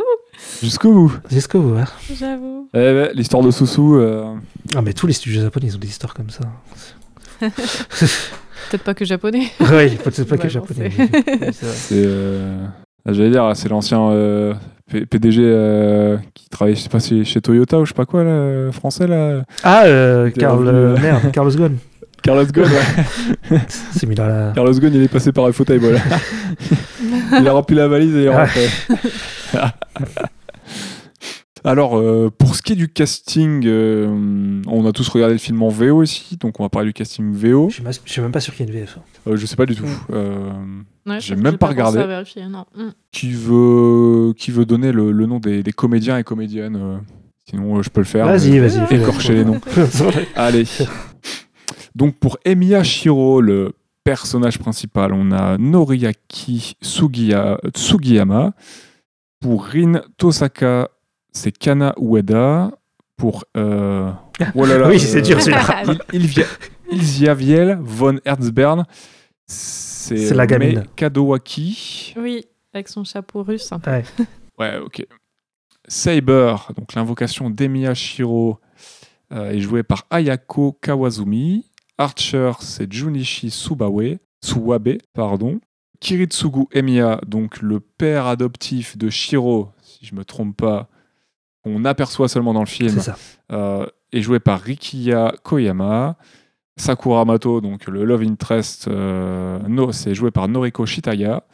Jusqu'au bout. Jusqu'au bout, hein. J'avoue. Eh ben, L'histoire de Soussou. euh, Ah, mais tous les studios japonais, ils ont des histoires comme ça. Peut-être pas que japonais. oui, peut-être pas que japonais. c'est euh, ah, J'allais dire, c'est l'ancien euh, P- PDG euh, qui travaillait, je sais pas, si chez Toyota ou je sais pas quoi, là, français, là. Ah, euh, Carl, merde, Carlos Ghosn. Carlos Ghosn, ouais. C'est mis dans la. Carlos Ghosn, il est passé par fauteuil, voilà. il a rempli la valise et il est rentré. Alors, euh, pour ce qui est du casting, euh, on a tous regardé le film en VO aussi, donc on va parler du casting VO. Je je suis même pas sûr qu'il y ait une VF. Euh, je sais pas du tout. Euh, Ouais, J'ai même pas regardé. à vérifier, non. Mm. qui veut qui veut donner le, le nom des, des comédiens et comédiennes euh, Sinon, euh, je peux le faire. Vas-y, vas-y. Écorcher les noms. Allez. Donc pour Emiya Shiro, le personnage principal, on a Noriaki Sugiya- Sugiyama. Pour Rin Tosaka, c'est Kana Ueda. Pour euh, oh là là, Oui, c'est dur, celui-là. Il, Ilziaviel von Herzbern, c'est C'est la gamine. Kadowaki. Oui, avec son chapeau russe. un peu. Ouais. Ouais, ok. Saber, donc l'invocation d'Emiya Shiro, euh, est jouée par Ayako Kawazumi. Archer, c'est Junichi Subawe, Suwabe, pardon. Kiritsugu Emiya, donc le père adoptif de Shiro, si je me trompe pas, qu'on aperçoit seulement dans le film, euh, est joué par Rikiya Koyama. Sakura Mato, donc le love interest, euh, no, c'est joué par Noriko Shitaya.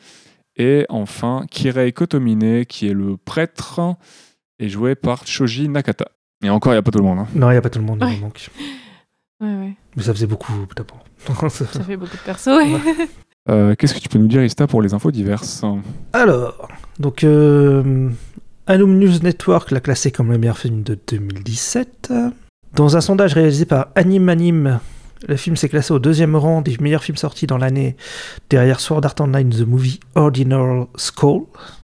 Et enfin, Kirei Kotomine, qui est le prêtre, est joué par Shoji Nakata. Et encore, il n'y a pas tout le monde. hein. Non, il n'y a pas tout le monde, il Ouais. manque. Ouais, ouais. Mais ça faisait beaucoup d'abord. Ça fait beaucoup de persos. ouais. Euh, Qu'est-ce que tu peux nous dire, Ista, pour les infos diverses? Alors, donc, euh, Anum News Network l'a classé comme le meilleur film de 2017. Dans un sondage réalisé par Anime Anime, le film s'est classé au deuxième rang des meilleurs films sortis dans l'année, derrière Sword Art Online The Movie Ordinary Skull.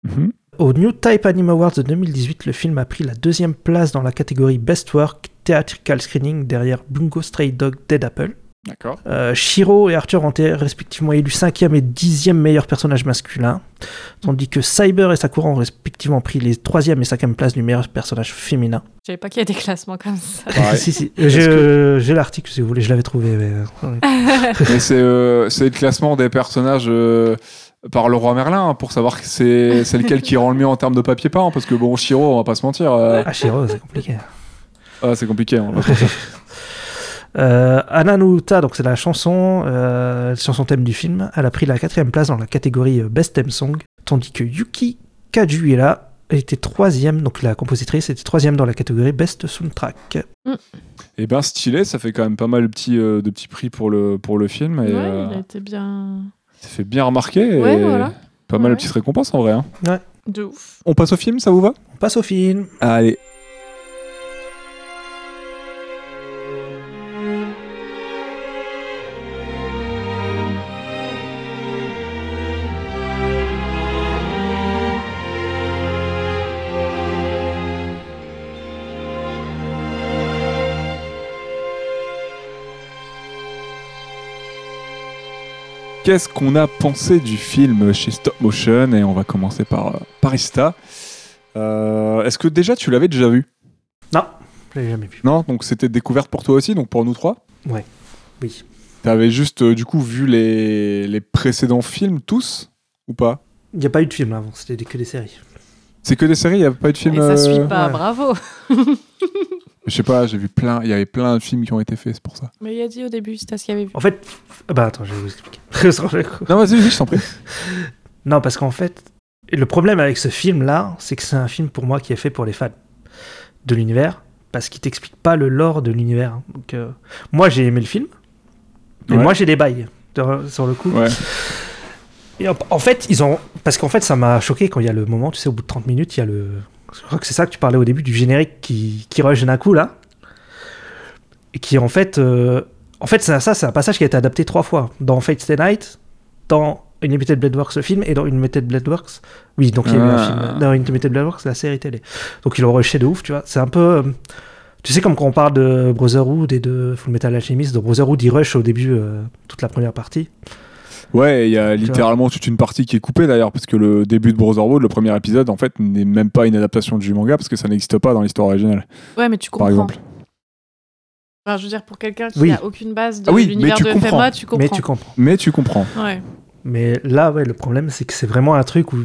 Mhm. Au New Type Anime Awards de 2018, le film a pris la deuxième place dans la catégorie Best Work Theatrical Screening derrière Bungo Stray Dog Dead Apple. D'accord. Euh, Shiro et Arthur ont été respectivement élus 5e et 10e meilleurs personnages masculins, tandis que Cyber et Sakura ont respectivement pris les 3e et 5e places du meilleur personnage féminin. Je savais pas qu'il y a des classements comme ça. Pareil. si, si, j'ai l'article si vous voulez, je l'avais trouvé. mais, euh, Mais c'est euh, c'est le classement des personnages euh, par le roi Merlin hein, pour savoir que c'est c'est lequel qui rend le mieux en termes de papier peint. Parce que bon, Shiro, on va pas se mentir, euh, Ah, Shiro, c'est compliqué. Ah, c'est compliqué. on va mentir. Euh, Ananuta, donc c'est la chanson, euh, chanson thème du film, elle a pris la quatrième place dans la catégorie euh, Best Theme Song, tandis que Yuki Kajuela était troisième, donc la compositrice était troisième dans la catégorie Best Soundtrack. Et ben stylé, ça fait quand même pas mal de petits, euh, de petits prix pour le, pour le film. Et, ouais, euh, il a été bien. ça fait bien remarquer. et Ouais, voilà. Pas mal de Ouais. petites récompenses en vrai. hein. De ouf. On passe au film, ça vous va? On passe au film. Allez. Qu'est-ce qu'on a pensé du film chez Stop Motion Et on va commencer par, euh, par Ista. Euh, Est-ce que déjà tu l'avais déjà vu? Non, je l'ai jamais vu. Non, donc c'était découverte pour toi aussi, donc pour nous trois? Oui. T'avais juste euh, du coup vu les, les précédents films tous ou pas? Il n'y a pas eu de film avant, c'était que des séries. C'est que des séries, il n'y a pas eu de film. Et ça euh, suit pas, ouais. bravo. Je sais pas, j'ai vu plein, il y avait plein de films qui ont été faits, c'est pour ça. Mais il a dit au début, c'était ce qu'il avait vu. En fait, ah bah attends, je vais vous expliquer. Non, vas-y, vas-y, je t'en prie. non, parce qu'en fait, le problème avec ce film-là, c'est que c'est un film pour moi qui est fait pour les fans de l'univers, parce qu'il t'explique pas le lore de l'univers. Donc, euh, moi, j'ai aimé le film, mais Ouais. moi, j'ai des bails sur sur le coup. Ouais. Et en, en fait, ils ont. Parce qu'en fait, ça m'a choqué quand il y a le moment, tu sais, au bout de 30 minutes, il y a le. Je crois que c'est ça que tu parlais au début du générique qui, qui rush d'un coup, là. Et qui, en fait. euh, En fait, ça, ça c'est un passage qui a été adapté trois fois. Dans Fate Stay Night, dans Unlimited Blade Works, le film, et dans Unlimited Blade Works. Oui, donc il y a eu un Ah. film. Dans Unlimited Blade Works, la série télé. Donc ils l'ont rushé de ouf, tu vois. C'est un peu. euh, Tu sais, comme quand on parle de Brotherhood et de Full Metal Alchemist, de Brotherhood, il rush au début euh, toute la première partie. Ouais, il y a littéralement toute une partie qui est coupée d'ailleurs, parce que le début de Brotherhood, le premier épisode, en fait, n'est même pas une adaptation du manga, parce que ça n'existe pas dans l'histoire originale, Ouais, mais tu comprends. par exemple. Enfin, je veux dire, pour quelqu'un qui Oui. a aucune base de Ah oui, mais l'univers tu de comprends. FMA, tu comprends. Mais tu comprends. Mais tu comprends. Ouais. Mais là, ouais, le problème, c'est que c'est vraiment un truc où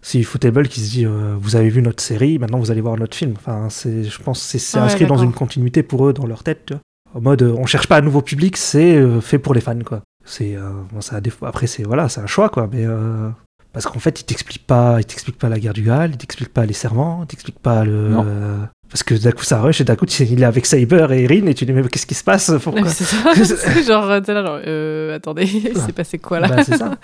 c'est Footable qui se dit euh, Vous avez vu notre série, maintenant vous allez voir notre film. Enfin, c'est, je pense que c'est, c'est Ouais, inscrit dans une continuité pour eux, dans leur tête. Tu vois. En mode, euh, on cherche pas un nouveau public, c'est euh, fait pour les fans, quoi. C'est, euh, bon, ça a des- Après, c'est, voilà, c'est un choix, quoi. Mais. euh, Parce qu'en fait, il t'explique pas, il t'explique pas la guerre du Graal, il t'explique pas les serments, il t'explique pas le. Non. euh, parce que d'un coup ça rush et d'un coup il est avec Saber et Erin et tu dis mais qu'est-ce qui se passe Pourquoi c'est ça. c'est genre, t'es là, genre, euh, attendez, il s'est passé quoi là Bah, c'est ça.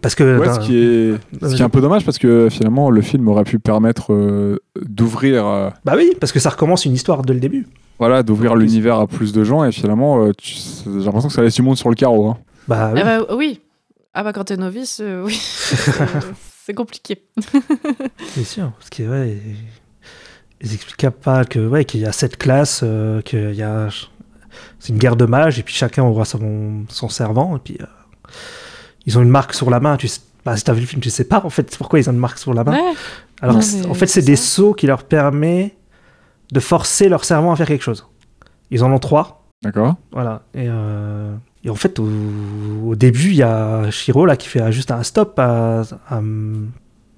Parce que Ouais, ce qui, est, ce qui est un peu dommage, parce que finalement, le film aurait pu permettre euh, d'ouvrir. euh, Bah oui, parce que ça recommence une histoire dès le début. Voilà, d'ouvrir l'univers à plus de gens et finalement, euh, j'ai l'impression que ça laisse du monde sur le carreau. hein. Bah oui. Ah bah oui. Ah bah quand t'es novice, euh, oui. C'est- compliqué. C'est sûr, parce que ouais, ils- expliquaient pas que ouais qu'il y a sept classes, euh, qu'il y a c'est une guerre de mages et puis chacun aura son, son servant et puis euh, ils ont une marque sur la main. Tu sais, bah, si t'as vu le film, tu sais pas en fait pourquoi ils ont une marque sur la main. Ouais. Alors en fait c'est des sauts qui leur permet de forcer leur servant à faire quelque chose. Ils en ont trois. D'accord Voilà. Et, euh, et en fait, au, au début, il y a Shiro là qui fait juste un stop à, à, um,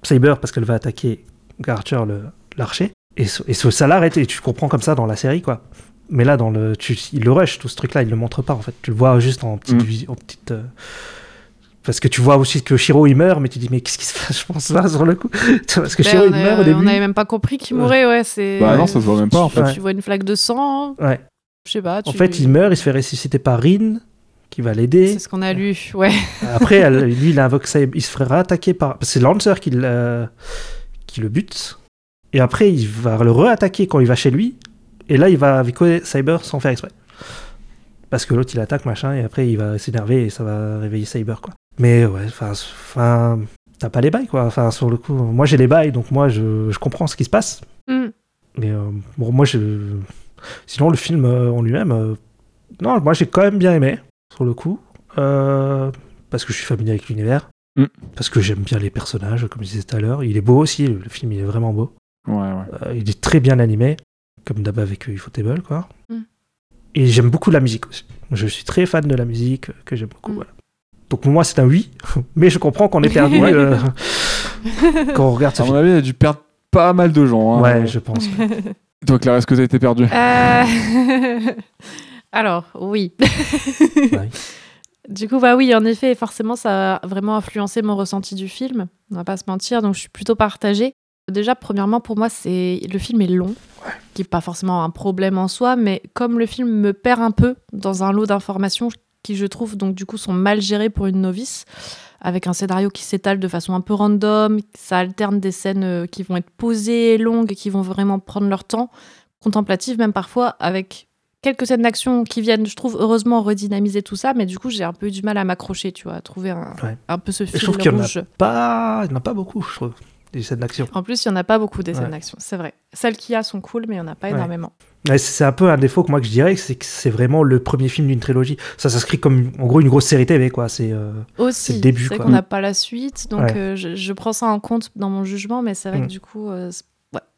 Saber parce qu'elle va attaquer Archer, le- l'archer. Et, so- et so- ça l'arrête et tu comprends comme ça dans la série, quoi. Mais là, dans le, tu, il le rush, tout ce truc-là, il le montre pas en fait. Tu le vois juste en petite. Mm. en petite euh, parce que tu vois aussi que Shiro il meurt, mais tu dis, mais qu'est-ce qui se passe Je pense pas sur le coup. parce que Ben, Shiro il a- meurt au début. On avait même pas compris qu'il mourait, ouais. C'est... Bah non, ça se voit même pas en fait. Ouais. Tu vois une flaque de sang, Ouais. je sais pas. En tu- fait, il meurt, il se fait ressusciter par Rin. Qui va l'aider. C'est ce qu'on a lu, ouais. Après, elle- lui, il invoque ça, il se ferait attaquer par. C'est Lancer qui, le- qui le bute. Et après, il va le re-attaquer quand il va chez lui. Et là, il va avec Cyber sans faire exprès. Parce que l'autre, il attaque, machin, et après, il va s'énerver et ça va réveiller Cyber, quoi. Mais ouais, enfin, t'as pas les bails, quoi. Enfin, sur le coup, moi, j'ai les bails, donc moi, je, je comprends ce qui se passe. Mm. Mais euh, bon, moi, je. Sinon, le film euh, en lui-même. euh, Non, moi, j'ai quand même bien aimé, sur le coup. Euh, Parce que je suis familier avec l'univers. Mm. Parce que j'aime bien les personnages, comme je disais tout à l'heure. Il est beau aussi, le le film, il est vraiment beau. Ouais, ouais. Euh, il est très bien animé, comme d'hab avec Ufotable, quoi. Mm. Et j'aime beaucoup la musique aussi. Je suis très fan de la musique, euh, que j'aime beaucoup. Mm. voilà. Donc pour moi, c'est un oui, mais je comprends qu'on est perdu Ouais. euh, quand on regarde ce À mon avis, il a dû perdre pas mal de gens. hein. Ouais, je pense. Toi, Claire, est-ce que t'as été perdu? Euh, Alors, oui. Ouais. Du coup, bah oui, en effet, forcément, ça a vraiment influencé mon ressenti du film. On va pas se mentir, donc je suis plutôt partagée. Déjà, premièrement, pour moi, c'est le film est long, qui n'est pas forcément un problème en soi, mais comme le film me perd un peu dans un lot d'informations qui, je trouve, donc du coup, sont mal gérées pour une novice, avec un scénario qui s'étale de façon un peu random, ça alterne des scènes euh, qui vont être posées, longues, qui vont vraiment prendre leur temps, contemplatives même parfois, avec quelques scènes d'action qui viennent, je trouve, heureusement redynamiser tout ça, mais du coup, j'ai un peu eu du mal à m'accrocher, tu vois, à trouver un, Ouais. un peu ce Et je fil trouve qu'il y en a pas, il n'y en a pas beaucoup, je trouve, des scènes d'action. En plus, il n'y en a pas beaucoup des scènes d'action, c'est vrai. Celles qu'il y a sont cool, mais il n'y en a pas Ouais. énormément. C'est un peu un défaut que moi que je dirais, c'est que c'est vraiment le premier film d'une trilogie. Ça s'inscrit comme en gros une grosse série TV, quoi. C'est euh, le début, c'est quoi. qu'on n'a pas la suite, donc euh, je, je prends ça en compte dans mon jugement, mais c'est vrai Mm. que du coup, euh,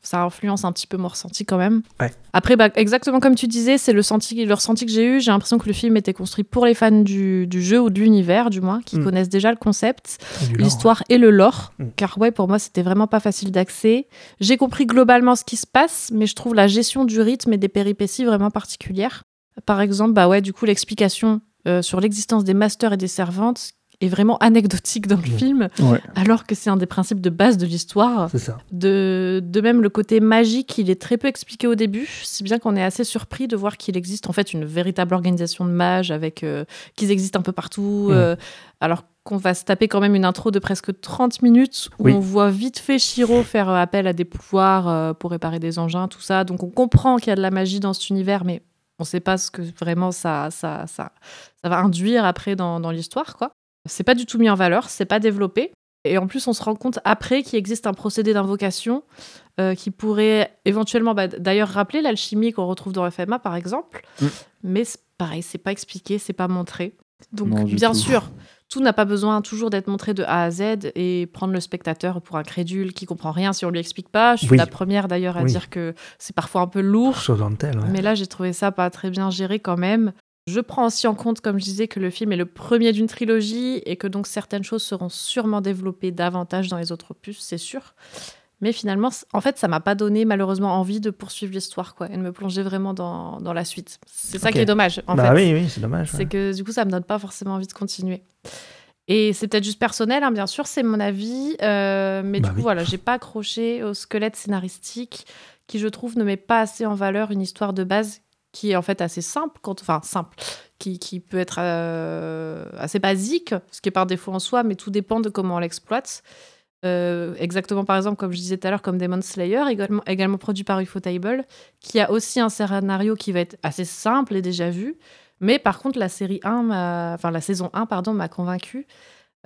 ça influence un petit peu mon ressenti quand même. Ouais. Après, bah, exactement comme tu disais, c'est le, senti, le ressenti que j'ai eu. J'ai l'impression que le film était construit pour les fans du, du jeu ou de l'univers, du moins, qui Mm. connaissent déjà le concept. l'histoire et le lore. Mm. Car ouais, pour moi, c'était vraiment pas facile d'accès. J'ai compris globalement ce qui se passe, mais je trouve la gestion du rythme et des péripéties vraiment particulières. Par exemple, bah ouais, du coup, l'explication euh, sur l'existence des masters et des servantes est vraiment anecdotique dans le film, Ouais. alors que c'est un des principes de base de l'histoire. De, de même, le côté magique, il est très peu expliqué au début, si bien qu'on est assez surpris de voir qu'il existe en fait une véritable organisation de mages, avec euh, qu'ils existent un peu partout, euh, alors qu'on va se taper quand même une intro de presque 30 minutes, où Oui. on voit vite fait Shiro faire euh, appel à des pouvoirs pour réparer des engins, tout ça. Donc on comprend qu'il y a de la magie dans cet univers, mais on ne sait pas ce que vraiment ça, ça, ça, ça va induire après dans, dans l'histoire, quoi. C'est pas du tout mis en valeur, c'est pas développé. Et en plus, on se rend compte après qu'il existe un procédé d'invocation euh, qui pourrait éventuellement, bah, d'ailleurs, rappeler l'alchimie qu'on retrouve dans FMA, par exemple. Mm. Mais pareil, c'est pas expliqué, c'est pas montré. Donc, Non, bien tout. sûr, tout n'a pas besoin toujours d'être montré de A à Z et prendre le spectateur pour un crédule qui comprend rien si on lui explique pas. Je suis Oui. la première d'ailleurs à Oui. dire que c'est parfois un peu lourd. Ouais. Mais là, j'ai trouvé ça pas très bien géré quand même. Je prends aussi en compte, comme je disais, que le film est le premier d'une trilogie et que donc certaines choses seront sûrement développées davantage dans les autres opus, c'est sûr. Mais finalement, en fait, ça m'a pas donné malheureusement envie de poursuivre l'histoire, quoi, et de me plonger vraiment dans, dans la suite. C'est ça qui est dommage, en bah fait. oui, oui, c'est dommage. C'est que du coup, ça me donne pas forcément envie de continuer. Et c'est peut-être juste personnel, hein, bien sûr, c'est mon avis. euh, mais Bah du coup, oui. voilà, j'ai pas accroché au squelette scénaristique qui, je trouve, ne met pas assez en valeur une histoire de base qui est en fait assez simple, enfin simple, qui, qui peut être euh, assez basique, ce qui est par défaut en soi, mais tout dépend de comment on l'exploite. Euh, exactement, par exemple, comme je disais tout à l'heure, comme Demon Slayer, également, produit par Ufotable, qui a aussi un scénario qui va être assez simple et déjà vu. Mais par contre, la série 1, m'a- enfin la saison 1, pardon, m'a convaincue.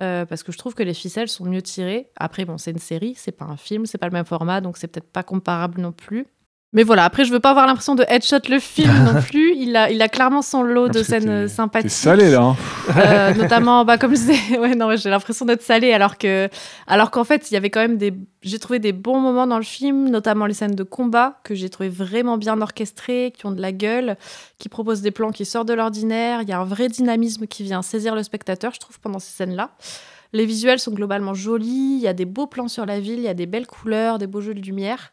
euh, parce que je trouve que les ficelles sont mieux tirées. Après, bon, c'est une série, c'est pas un film, c'est pas le même format, donc c'est peut-être pas comparable non plus. Mais voilà, après, je veux pas avoir l'impression de headshot le film non plus. Il a, il a clairement son lot de scènes euh, t'es- sympathiques. T'es salé là. hein. Euh, notamment, bah, comme je disais, ouais, non, j'ai l'impression d'être salée, alors que, alors qu'en fait, il y avait quand même des, j'ai trouvé des bons moments dans le film, notamment les scènes de combat que j'ai trouvé vraiment bien orchestrées, qui ont de la gueule, qui proposent des plans qui sortent de l'ordinaire. Il y a un vrai dynamisme qui vient saisir le spectateur, je trouve, pendant ces scènes-là. Les visuels sont globalement jolis, il y a des beaux plans sur la ville, il y a des belles couleurs, des beaux jeux de lumière.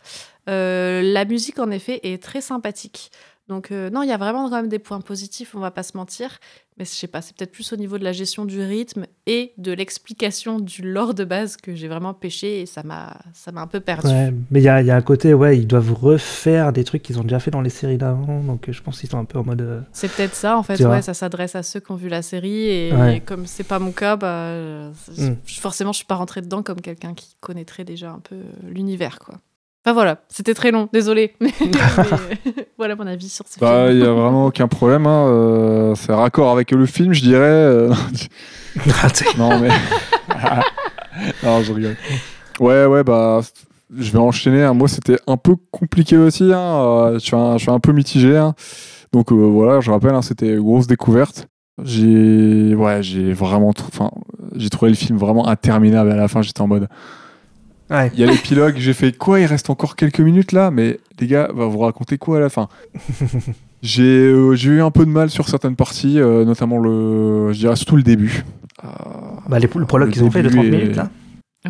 Euh, la musique, en effet, est très sympathique. Donc euh, non, il y a vraiment quand même des points positifs, on va pas se mentir. Mais je sais pas, c'est peut-être plus au niveau de la gestion du rythme et de l'explication du lore de base que j'ai vraiment pêché et ça m'a ça m'a un peu perdu. Ouais, mais il y a, il y a un côté, ouais, ils doivent refaire des trucs qu'ils ont déjà fait dans les séries d'avant, donc euh, je pense qu'ils sont un peu en mode. euh, C'est peut-être ça, en fait. Ouais, ça s'adresse à ceux qui ont vu la série. Et, Ouais. et comme c'est pas mon cas, bah, Mm. je- forcément, je suis pas rentrée dedans comme quelqu'un qui connaîtrait déjà un peu l'univers, quoi. Enfin voilà, c'était très long, désolé. Mais, mais, euh, voilà mon avis sur ce Bah, il film. y a vraiment aucun problème. Hein. euh, c'est raccord avec le film, je dirais. euh, non, mais. non, je rigole. Ouais, ouais, bah. Je vais enchaîner. hein. Moi, c'était un peu compliqué aussi. Hein. euh, je, suis un, je suis un peu mitigé. hein. Donc euh, voilà, je rappelle, hein, c'était une grosse découverte. J'ai ouais, j'ai vraiment enfin, j'ai trouvé le film vraiment interminable à la fin, j'étais en mode Ouais. il y a l'épilogue, j'ai fait quoi Il reste encore quelques minutes là, mais les gars, va vous raconter quoi à la fin? J'ai euh, j'ai eu un peu de mal sur certaines parties, euh, notamment le, je dirais surtout le début. Euh, Bah, les, le prologue qu'ils ont fait de début 30 est- minutes, là.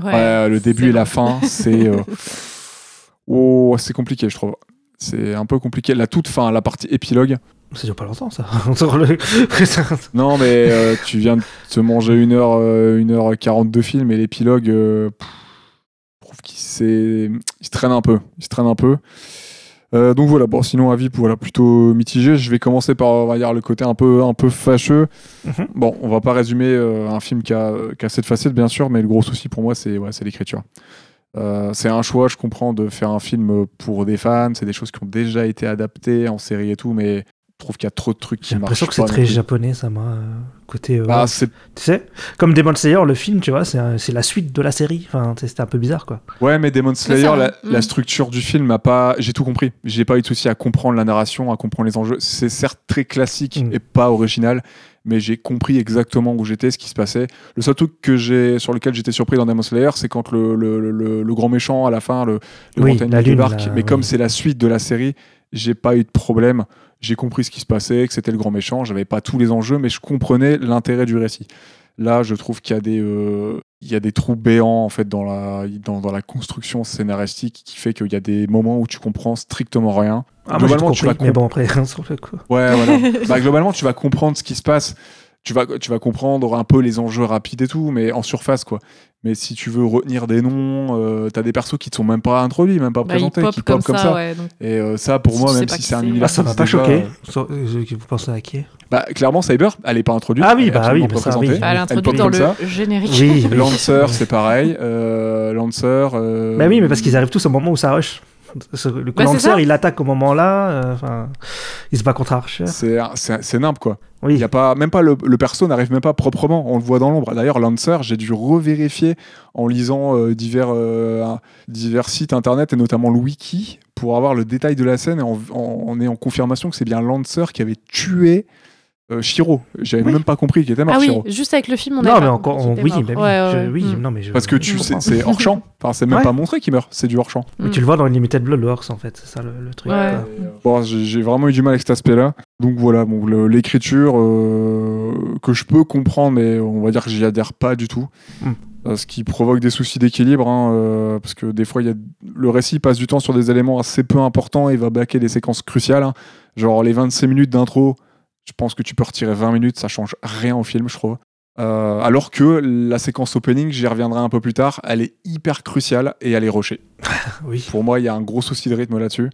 Ouais, le début et la fin, c'est euh, oh, c'est compliqué, je trouve. C'est un peu compliqué. La toute fin, la partie épilogue. Ça dure pas longtemps, ça. Non, mais euh, tu viens de te manger une heure, euh, une heure 42 film et l'épilogue, euh, trouve qu'il il se traîne un peu. Il se traîne un peu. Euh, donc voilà, bon, sinon avis voilà, plutôt mitigé. Je vais commencer par on va dire, le côté un peu, un peu fâcheux. Mhm. Bon, on va pas résumer euh, un film qui a, qui a cette facette, bien sûr, mais le gros souci pour moi, c'est ouais, c'est l'écriture. Euh, c'est un choix, je comprends, de faire un film pour des fans. C'est des choses qui ont déjà été adaptées en série et tout, mais trouve qu'il y a trop de trucs qui J'ai marchent l'impression que c'est très plus. japonais, ça m'a. euh, Côté. euh, Bah, c'est Tu sais Comme Demon Slayer, le film, tu vois, c'est la suite de la série. Enfin, c'est- c'était un peu bizarre, quoi. Ouais, mais Demon Slayer, ça, la, la Mm. structure du film a pas. J'ai tout compris. J'ai pas eu de souci à comprendre la narration, à comprendre les enjeux. C'est certes très classique Mm. et pas original, mais j'ai compris exactement où j'étais, ce qui se passait. Le seul truc que j'ai, sur lequel j'étais surpris dans Demon Slayer, c'est quand le, le, le- le grand méchant à la fin, le, le Oui, grand la lune, mais comme oui. c'est la suite de la série, j'ai pas eu de problème. J'ai compris ce qui se passait, que c'était le grand méchant. J'avais pas tous les enjeux, mais je comprenais l'intérêt du récit. Là, je trouve qu'il y a des, euh, il y a des trous béants en fait dans la, dans, dans la construction scénaristique qui fait qu'il y a des moments où tu comprends strictement rien. Ah, moi, Globalement, tu vas mais bon, après, sur le coup. Ouais, voilà. bah, globalement, tu vas comprendre ce qui se passe. Tu vas, tu vas comprendre un peu les enjeux rapides et tout, mais en surface, quoi. Mais si tu veux retenir des noms, euh, t'as des persos qui te sont même pas introduits, même pas Bah, présentés, pop qui comme, pop comme ça, ça. ouais. donc- Et euh, ça, pour moi, même si c'est un univers Ah, ça m'a pas choqué. euh, Vous pensez à qui? Bah, clairement, Cyber, elle est pas introduite. Ah oui, bah oui, pas mais ça, oui. Bah, elle est introduite dans le ça. générique. Oui, oui. Lancer, c'est pareil. Euh, Lancer. euh, Bah oui, mais parce qu'ils arrivent tous au moment où ça rush. Le Bah, Lancer, il attaque au moment là. euh, Enfin, il se bat contre Archer. C'est nimble, quoi. Oui. Il y a pas, même pas le, le perso n'arrive même pas proprement. On le voit dans l'ombre. D'ailleurs, Lancer, j'ai dû revérifier en lisant euh, divers, euh, divers sites internet et notamment le wiki pour avoir le détail de la scène et en, en, en ayant confirmation que c'est bien Lancer qui avait tué euh, Shiro. J'avais Oui. même pas compris qu'il était mort, Ah oui, Shiro. juste avec le film, on Non, mais encore, on- oui, oui, Ouais, je- ouais, oui, mm. non, mais je- Parce que tu c'est hors champ. Enfin, c'est même Ouais. pas montré qu'il meurt, c'est du hors champ. Mais tu le vois dans Unlimited Bloodworks en fait, c'est ça le, le truc. Ouais. quoi. Bon, j'ai vraiment eu du mal avec cet aspect-là. Donc voilà, bon, le- l'écriture euh, que je peux comprendre, mais on va dire que j'y adhère pas du tout. Mm. Euh, ce qui provoque des soucis d'équilibre, hein, euh, parce que des fois, il y a, le récit passe du temps sur des éléments assez peu importants et va baquer des séquences cruciales. hein. Genre les 26 minutes d'intro, je pense que tu peux retirer 20 minutes, ça change rien au film, je trouve. Euh, alors que la séquence opening, j'y reviendrai un peu plus tard, elle est hyper cruciale et elle est rushée. Oui. Pour moi, il y a un gros souci de rythme là-dessus.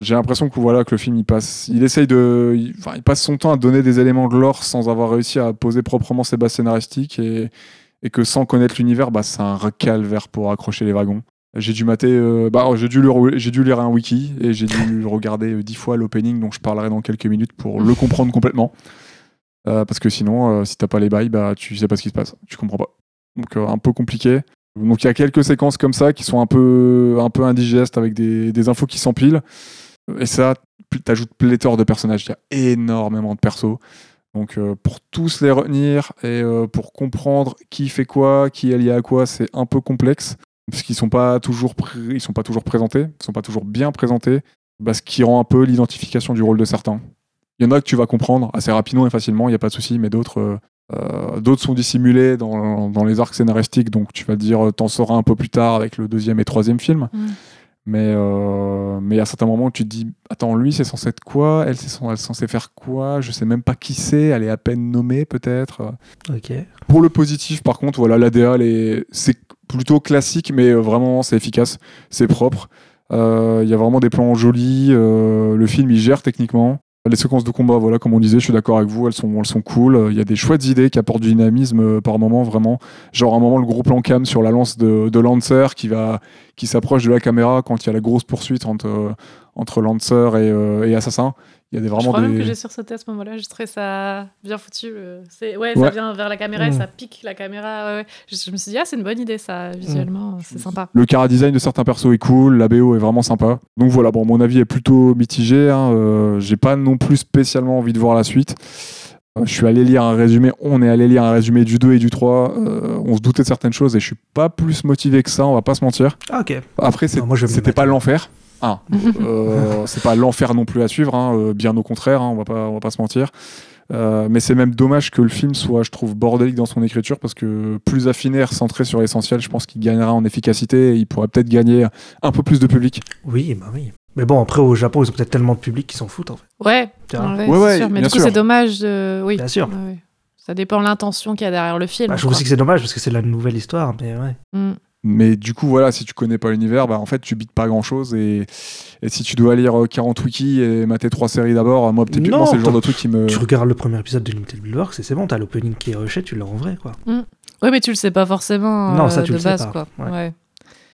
J'ai l'impression que voilà que le film il passe, il essaye de, il, enfin, il passe son temps à donner des éléments de lore sans avoir réussi à poser proprement ses bases scénaristiques et, et que sans connaître l'univers, bah c'est un calvaire pour accrocher les wagons. J'ai dû mater, euh, bah j'ai dû dû lire un wiki et j'ai dû regarder euh, dix fois l'opening dont je parlerai dans quelques minutes pour le comprendre complètement. Euh, parce que sinon, si t'as pas les bails, bah tu sais pas ce qui se passe, tu comprends pas. Donc un peu compliqué. Donc il y a quelques séquences comme ça qui sont un peu, un peu indigestes avec des, infos qui s'empilent. Et ça, t'ajoutes pléthore de personnages. Il y a énormément de persos. Donc pour tous les retenir et pour comprendre qui fait quoi, qui est lié à quoi, c'est un peu complexe. Parce qu'ils sont pas toujours, pr- ils sont pas toujours présentés, ils sont pas toujours bien présentés. Bah, ce qui rend un peu l'identification du rôle de certains. Il y en a que tu vas comprendre assez rapidement et facilement, il n'y a pas de souci, mais d'autres euh, euh, d'autres sont dissimulés dans, dans les arcs scénaristiques, donc tu vas te dire, euh, t'en sauras un peu plus tard avec le deuxième et troisième film. Mm. Mais euh, mais à certains moments, tu te dis, attends, lui, c'est censé être quoi? Elle, c'est censée faire quoi? Je sais même pas qui c'est. Elle est à peine nommée, peut-être. Ok. Pour le positif, par contre, voilà, l'ADA, les- c'est plutôt classique, mais euh, vraiment, c'est efficace, c'est propre. Euh, Il y a vraiment des plans jolis. euh, le film, il gère techniquement. Les séquences de combat, voilà, comme on disait, je suis d'accord avec vous, elles sont, elles sont cool. Il y a des chouettes idées qui apportent du dynamisme par moment, vraiment. Genre, à un moment, le gros plan cam sur la lance de, de Lancer qui, va, qui s'approche de la caméra quand il y a la grosse poursuite entre, entre Lancer et, et Assassin. Il y a des, Je vraiment crois même que j'ai sursauté à ce moment-là. Je trouvais ça bien foutu. euh, C'est ouais, Ouais. ça vient vers la caméra et Mm. ça pique la caméra. ouais, ouais. Je, je me suis dit ah c'est une bonne idée ça visuellement, c'est sympa. Le cara design de certains persos est cool, la BO est vraiment sympa. Donc voilà, bon, mon avis est plutôt mitigé. hein, euh, J'ai pas non plus spécialement envie de voir la suite. Euh, je suis allé lire un résumé, on est allé lire un résumé du 2 et du 3. euh, on se doutait de certaines choses et je suis pas plus motivé que ça, on va pas se mentir. Ah, ok. Après, c'est- Non, moi, je vais me c'était pas l'enfer. Ah, euh, c'est pas l'enfer non plus à suivre, hein, euh, bien au contraire, hein, on va pas, on va pas se mentir. Euh, mais c'est même dommage que le film soit, je trouve, bordélique dans son écriture parce que plus affiné, recentré sur l'essentiel, je pense qu'il gagnera en efficacité et il pourrait peut-être gagner un peu plus de public. Oui, bah oui. Mais bon, après, au Japon, ils ont peut-être tellement de public qu'ils s'en foutent, en fait. Ouais, sûr. Mais du coup c'est dommage. De... Oui. Bien sûr. Ouais, ouais. Ça dépend de l'intention qu'il y a derrière le film. Bah, je trouve aussi que c'est dommage parce que c'est la nouvelle histoire, mais ouais. Mm. Mais du coup, voilà, si tu connais pas l'univers, bah, en fait, tu bites pas grand chose. Et, et si tu dois lire euh, 40 wikis et mater trois séries d'abord, moi, typiquement, Non, c'est le genre de truc qui me. Tu regardes le premier épisode de Limited Bulwark, c'est c'est bon, t'as l'opening qui est rushé, tu l'as en vrai, quoi. Ouais, mais tu le sais pas forcément Non, euh, ça, tu de le sais base pas. quoi. Ouais. Ouais.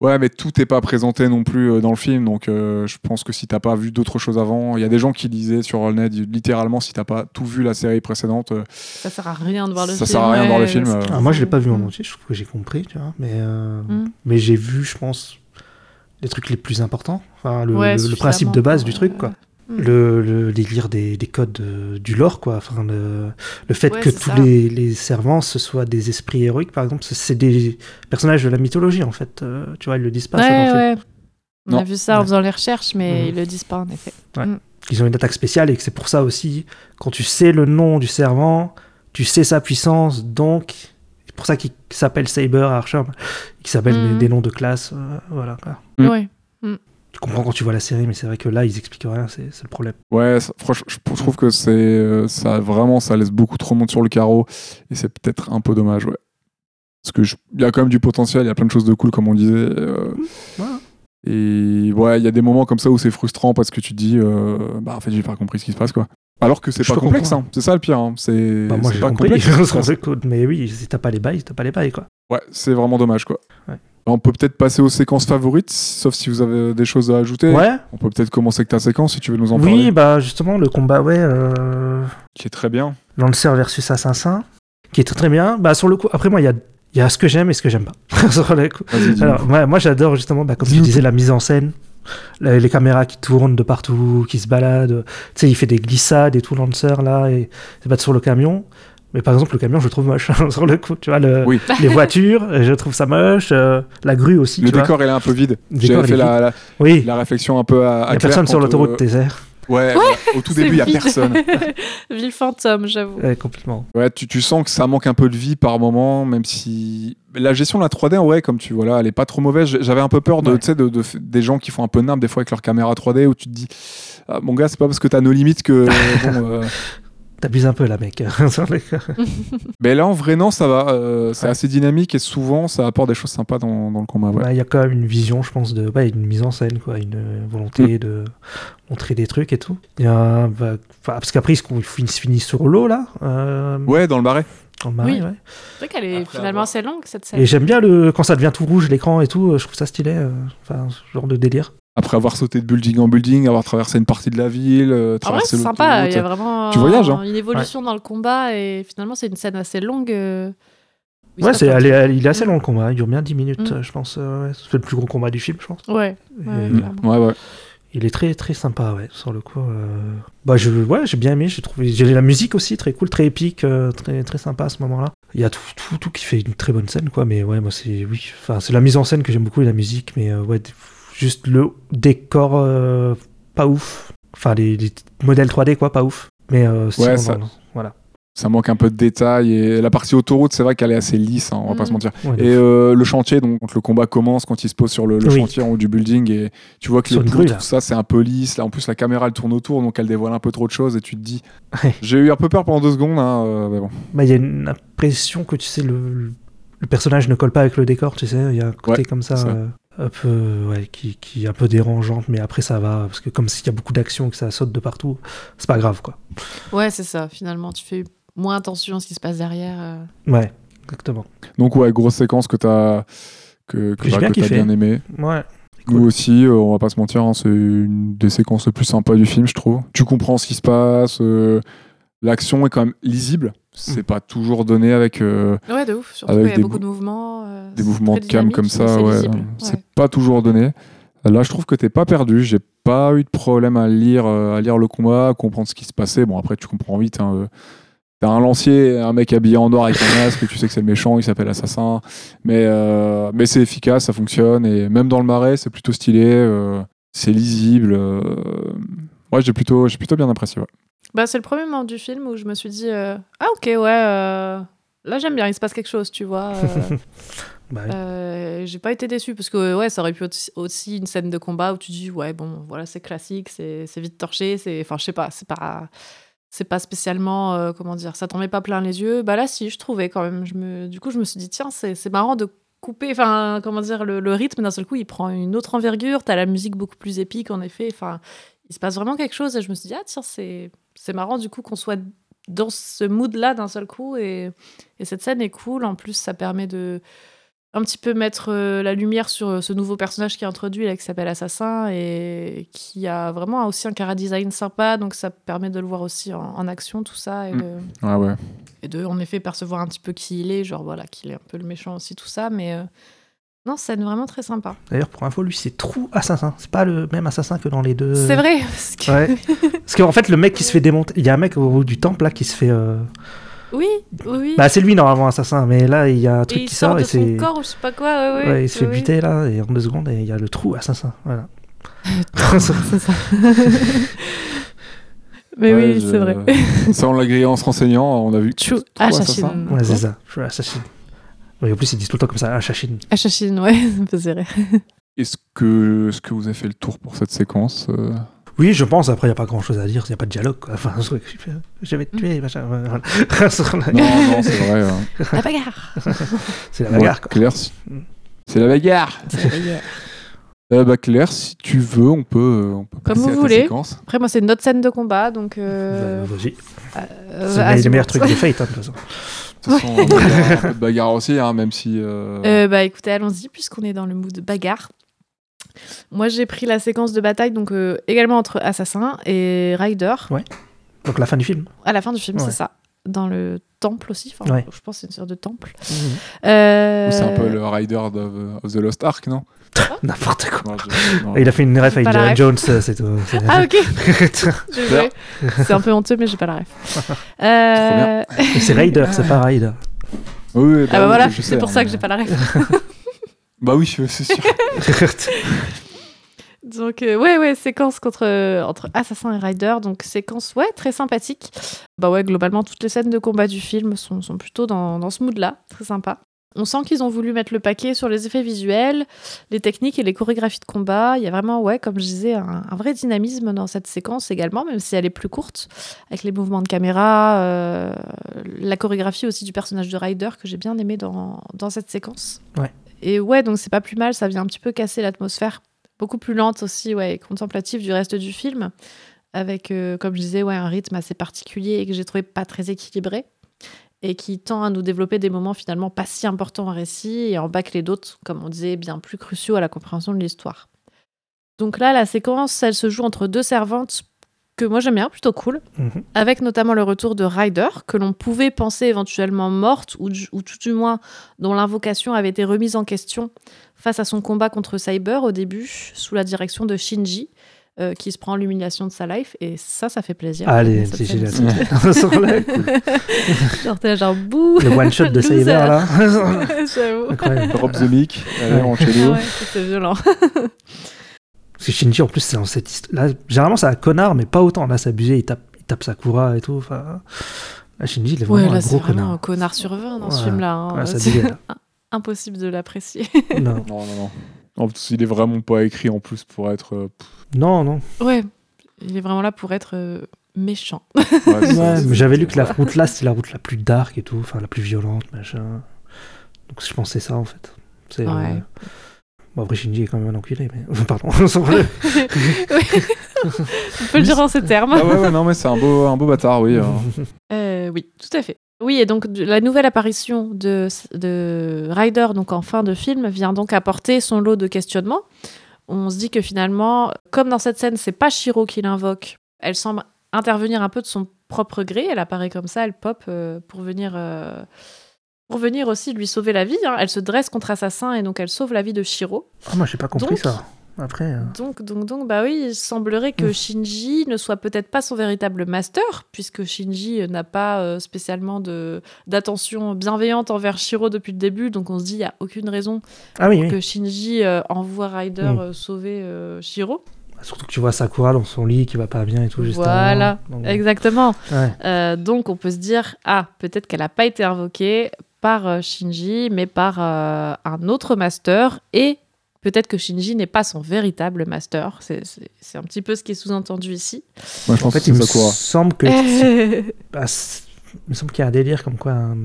Ouais, mais tout n'est pas présenté non plus euh, dans le film, donc euh, je pense que si t'as pas vu d'autres choses avant, il y a des gens qui lisaient sur Allnet, littéralement, si t'as pas tout vu la série précédente, euh, Ça sert à rien de voir le Ça film. sert à rien de voir le film, euh. Ah, moi, je l'ai pas vu en entier, je trouve que j'ai compris, tu vois. Mais, euh, Mm. mais j'ai vu, je pense, les trucs les plus importants. Enfin, le, Ouais, le- le principe de base du truc, quoi. Euh, Le, le délire des, des codes euh, du lore, quoi. Enfin, le, le fait Ouais, que tous les, les servants, ce soient des esprits héroïques, par exemple, c'est- des personnages de la mythologie, en fait. Euh, tu vois, ils le disent pas. Ouais. On a vu ça en faisant les recherches, mais Mhm. ils le disent pas en effet. Ils ont une attaque spéciale et que c'est pour ça aussi, quand tu sais le nom du servant, tu sais sa puissance, donc c'est pour ça qu'il s'appelle Saber Archer, qui s'appelle Mhm. des, des noms de classe, euh, voilà. quoi. Mm. Tu comprends quand tu vois la série, mais c'est vrai que là, ils expliquent rien, c'est le problème. ouais, ça- franchement, je je trouve que c'est euh, ça vraiment, ça laisse beaucoup trop de monde sur le carreau, et c'est peut-être un peu dommage, ouais. Parce que je- il y a quand même du potentiel, il y a plein de choses de cool, comme on disait. euh, Voilà. Et ouais, il y a des moments comme ça où c'est frustrant parce que tu te dis, euh, bah en fait, j'ai pas compris ce qui se passe, quoi. Alors que c'est pas complexe, comprendre. hein. c'est ça le pire. hein. C'est Bah, moi, c'est j'ai pas compris, complexe. mais oui, si t'as pas les bails, t'as pas les bails, quoi. Ouais, c'est vraiment dommage, quoi. Ouais. On peut peut-être passer aux séquences favorites, sauf si vous avez des choses à ajouter. Ouais, On peut peut-être commencer avec ta séquence si tu veux nous en oui, parler. bah justement, le combat, ouais, euh, Qui est très bien. Lancer versus Assassin, qui est très très bien. Bah, sur le coup, après, moi, il y a, il y a ce que j'aime et ce que j'aime pas. sur le coup. Vas-y, dis-nous. Alors, ouais, moi j'adore justement, bah, comme tu disais, la mise en scène, la- les caméras qui tournent de partout, qui se baladent. Tu sais, il fait des glissades et tout, Lancer là, et se battre sur le camion. Mais par exemple, le camion, je le trouve moche sur le coup. Tu vois, le- Oui. les voitures, euh, je trouve ça moche. euh, la grue aussi. Le tu vois. décor, il est un peu vide. J'avais est fait la, la, Oui, la réflexion un peu à, à il n'y a personne sur l'autoroute euh, désert. Ouais, ouais, au tout début, il y a personne. Ville fantôme, j'avoue. Ouais, complètement. Ouais, tu, tu sens que ça manque un peu de vie par moment, même si la gestion de la 3D, ouais, comme tu vois là, elle est pas trop mauvaise. J'avais un peu peur de, Ouais. tu de, de- des gens qui font un peu nimble des fois avec leur caméra 3D où tu te dis, ah, mon gars, c'est pas parce que t'as nos limites que bon. T'abuses un peu là, mec. Mais là, en vrai, non, ça va. euh, c'est Ouais. assez dynamique et souvent, ça apporte des choses sympas dans, dans le combat. Ouais. Bah, Il y a quand même une vision, je pense, de ouais, une mise en scène, quoi, une euh, volonté Mm. de montrer des trucs et tout. Y a, bah, parce qu'après, il se finit sur l'eau, là. euh, Ouais, dans le marais. dans le marais, Oui. ouais. C'est vrai qu'elle est Après finalement assez longue cette scène. Et j'aime bien le, quand ça devient tout rouge, l'écran et tout, je trouve ça stylé. euh, Enfin, ce genre de délire. Après avoir sauté de building en building, avoir traversé une partie de la ville, euh, traversé c'est sympa. Il y a vraiment Tu voyages, hein. une évolution dans le combat et finalement, c'est une scène assez longue. euh, ouais, c'est, elle est- plein elle- il est assez Mm. long le combat, il dure bien 10 minutes, Mm. je pense. euh. C'est le plus gros combat du film, je pense. Ouais. Et, Ouais. Ouais, ouais. Il est très très sympa, ouais, sur le coup. euh. Bah, je, ouais, j'ai bien aimé, j'ai trouvé. J'ai la musique aussi très cool, très épique, euh, très très sympa à ce moment-là. Il y a tout, tout, tout qui fait une très bonne scène, quoi. Mais ouais, moi c'est oui, enfin c'est la mise en scène que j'aime beaucoup et la musique, mais euh, ouais, juste le décor euh, pas ouf. Enfin les, les modèles 3D quoi, pas ouf. Mais euh, sinon, ça- non, voilà. ça manque un peu de détails. Et la partie autoroute, c'est vrai qu'elle est assez lisse, hein, on va pas se mentir. Ouais, Et euh, le chantier, donc quand le combat commence, quand il se pose sur le, le Oui. chantier en haut du building, et tu vois que Sur les là. tout ça, c'est un peu lisse. Là, en plus, la caméra, elle tourne autour, donc elle dévoile un peu trop de choses, et tu te dis. Ouais. J'ai eu un peu peur pendant deux secondes, hein, euh, mais bon. Bah, il y a une impression que tu sais, le, le personnage ne colle pas avec le décor, tu sais. Il y a un côté Ouais, comme ça, ça. euh, un peu, ouais, qui, qui est un peu dérangeante, mais après ça va, parce que comme s'il y a beaucoup d'action et que ça saute de partout, c'est pas grave, quoi. Ouais, c'est ça. Finalement, tu fais moins attention à ce qui se passe derrière. euh. Ouais, exactement. Donc, ouais, grosse séquence que t'as que, que, bah, bien que t'as kiffé. bien aimé. Ouais. Nous aussi, euh, on va pas se mentir, hein, c'est une des séquences les plus sympas du film, je trouve. Tu comprends ce qui se passe, euh, l'action est quand même lisible. C'est pas toujours donné avec euh, Ouais, de ouf. Surtout Avec y a des beaucoup de mouvements. euh, des mouvements de cam comme ça. c'est Ouais, lisible. c'est Ouais. pas toujours donné. Là, je trouve que t'es pas perdu. J'ai pas eu de problème à lire, euh, à lire le combat, à comprendre ce qui se passait. Bon, après, tu comprends vite. Hein, T'as un lancier, un mec habillé en noir avec un masque, tu sais que c'est le méchant, il s'appelle Assassin. Mais, euh, mais c'est efficace, ça fonctionne. Et même dans le marais, c'est plutôt stylé. euh, c'est lisible. euh, Ouais, j'ai plutôt, j'ai plutôt bien apprécié. ouais. Bah, c'est le premier moment du film où je me suis dit euh, Ah, ok, ouais. euh, Là, j'aime bien, il se passe quelque chose, tu vois. euh, Bah, oui. euh, j'ai pas été déçue parce que ouais, ça aurait pu être aussi une scène de combat où tu dis ouais, bon, voilà, c'est classique, c'est vite torché, c'est. Enfin, je sais pas, c'est pas. C'est pas spécialement, comment dire, ça t'en met pas plein les yeux. Bah là, si, je trouvais quand même. Je me... Du coup, je me suis dit, tiens, c'est c'est marrant de couper, enfin, comment dire, le, le rythme d'un seul coup, il prend une autre envergure. T'as la musique beaucoup plus épique, en effet. Enfin, il se passe vraiment quelque chose et je me suis dit, ah, tiens, c'est c'est marrant du coup qu'on soit dans ce mood-là d'un seul coup et, et cette scène est cool. En plus, ça permet de un petit peu mettre euh, la lumière sur euh, ce nouveau personnage qui est introduit là, qui s'appelle Assassin et qui a vraiment aussi un cara design sympa. Donc ça permet de le voir aussi en, en action, tout ça. Et, Mm. de, ouais. et de, en effet, percevoir un petit peu qui il est. Genre voilà, qu'il est un peu le méchant aussi, tout ça. Mais euh, non, scène vraiment très sympa. D'ailleurs, pour info, lui, c'est True Assassin. C'est pas le même assassin que dans les deux. C'est vrai. Parce que... Ouais. Parce qu'en fait, le mec qui se fait démonter. Il y a un mec au bout du temple là qui se fait. euh, Oui, oui. Bah, c'est lui normalement, assassin. Mais là, il y a un et truc il qui sort sort de et son c'est. corps ou je sais pas quoi. Ouais, ouais, Ouais, il se fait buter là, et en deux secondes, et il y a le trou assassin. Voilà. C'est ça. Mais Ouais, oui, je- c'est vrai. Ça, on l'a grillé en se renseignant. On a vu. True. Assassin. Ouais, c'est ça. True assassin. Oui, en plus, ils disent tout le temps comme ça, assassin. Assassin, ouais, ça me faisait rire. Est-ce que, est-ce que vous avez fait le tour pour cette séquence euh Oui, je pense. Après, il n'y a pas grand chose à dire, il n'y a pas de dialogue. Quoi. Enfin, je truc, je vais te tuer, machin. ouais, voilà. Non, non, c'est vrai. hein. La bagarre. c'est la bagarre, Ouais, quoi. Claire, si- c'est la bagarre. Euh, bah Claire, si tu veux, on peut, euh, on peut Comme passer vous à ta voulez. séquence. Après, moi, c'est une autre scène de combat, donc. Euh, Bah, Vas-y. euh, C'est meilleurs want. trucs de Fate, hein, de toute façon. De toute façon, on va faire un peu de bagarre aussi, hein, même si. euh, Euh, bah écoutez, allons-y, puisqu'on est dans le mood bagarre. Moi, j'ai pris la séquence de bataille, donc euh, également entre Assassin et Ryder, Donc, la fin du film. à la fin du film, Ouais. c'est ça. Dans le temple aussi, enfin, Ouais. je pense que c'est une sorte de temple. ou Euh, C'est un peu le Rider of, of the Lost Ark, non N'importe quoi. Non, je- non. Et il a fait une ref avec. Jones, euh, c'est tout. Ah ok. C'est un peu honteux, mais j'ai pas la ref. Euh, Et c'est Raider, c'est pas Raider. Oui, Ah bah oui, voilà, c'est pour hein, ça que mais- j'ai pas la ref. Bah oui, c'est sûr. Donc euh, ouais ouais séquence contre euh, entre assassin et rider donc séquence ouais très sympathique. Bah ouais globalement toutes les scènes de combat du film sont, sont plutôt dans, dans ce mood là très sympa. On sent qu'ils ont voulu mettre le paquet sur les effets visuels, les techniques et les chorégraphies de combat. Il y a vraiment ouais comme je disais un, un vrai dynamisme dans cette séquence également même si elle est plus courte avec les mouvements de caméra, euh, la chorégraphie aussi du personnage de Ryder que j'ai bien aimé dans, dans cette séquence. Ouais. Et ouais donc c'est pas plus mal ça vient un petit peu casser l'atmosphère beaucoup plus lente aussi, ouais, et contemplative du reste du film, avec, euh, comme je disais, ouais, un rythme assez particulier et que j'ai trouvé pas très équilibré, et qui tend à nous développer des moments finalement pas si importants en récit et en bâcler d'autres, comme on disait, bien plus cruciaux à la compréhension de l'histoire. Donc là, la séquence, elle se joue entre deux servantes que moi j'aime bien, plutôt cool, Mhm. avec notamment le retour de Ryder, que l'on pouvait penser éventuellement morte, ou, du- ou tout du moins dont l'invocation avait été remise en question face à son combat contre Cyber au début, sous la direction de Shinji, euh, qui se prend l'humiliation de sa life, et ça, ça fait plaisir. Allez, c'est génial. Genre, t'es genre, bouh Le one shot de. Saber là. J'avoue. Incroyable. Drop the mic, allez, Ouais. on Ah cello. ouais, c'était violent. Parce que Shinji en plus, c'est dans cette histoire. Là, généralement, c'est un connard, mais pas autant. Là, c'est abusé, il tape, il tape Sakura et tout. Enfin, Shinji, il est Ouais, vraiment là, un gros vraiment connard. un connard sur 20 dans ce film-là. hein. Ouais, ça dégueule. Impossible de l'apprécier. non. Non, non, non. En plus, il est vraiment pas écrit en plus pour être. euh, non, non. ouais, il est vraiment là pour être euh, méchant. ouais, Ouais, j'avais lu que la route là, c'est la route la plus dark et tout, enfin la plus violente, machin. Donc je pensais ça en fait. C'est. Ouais. euh, Bon, après, Shinji est quand même un enculé, mais. Pardon. On peut le dire en ces termes. Ah ouais, ouais, non, mais c'est un beau, un beau bâtard, oui. euh. Euh, oui, tout à fait. Oui, et donc la nouvelle apparition de, de Ryder donc en fin de film vient donc apporter son lot de questionnements. On se dit que finalement, comme dans cette scène, c'est pas Shiro qui l'invoque, elle semble intervenir un peu de son propre gré. Elle apparaît comme ça, elle pop euh, pour venir euh, pour venir aussi lui sauver la vie. hein. Elle se dresse contre Assassin et donc elle sauve la vie de Shiro. Ah, moi, j'ai pas compris Donc- ça. Après. euh, Donc, donc, donc, bah oui, il semblerait que. Shinji ne soit peut-être pas son véritable master, puisque Shinji euh, n'a pas euh, spécialement de d'attention bienveillante envers Shiro depuis le début, donc on se dit il y a aucune raison Ah oui, oui. que Shinji envoie Ryder sauver Shiro. Surtout que tu vois Sakura dans son lit qui va pas bien et tout, juste Voilà. Donc, Exactement. ouais. Euh, donc on peut se dire ah peut-être qu'elle n'a pas été invoquée par Shinji, mais par euh, un autre master et Peut-être que Shinji n'est pas son véritable master. C'est- C'est c'est un petit peu ce qui est sous-entendu ici. Moi, je En fait, que il me semble que. Bah, il me semble qu'il y a un délire comme quoi un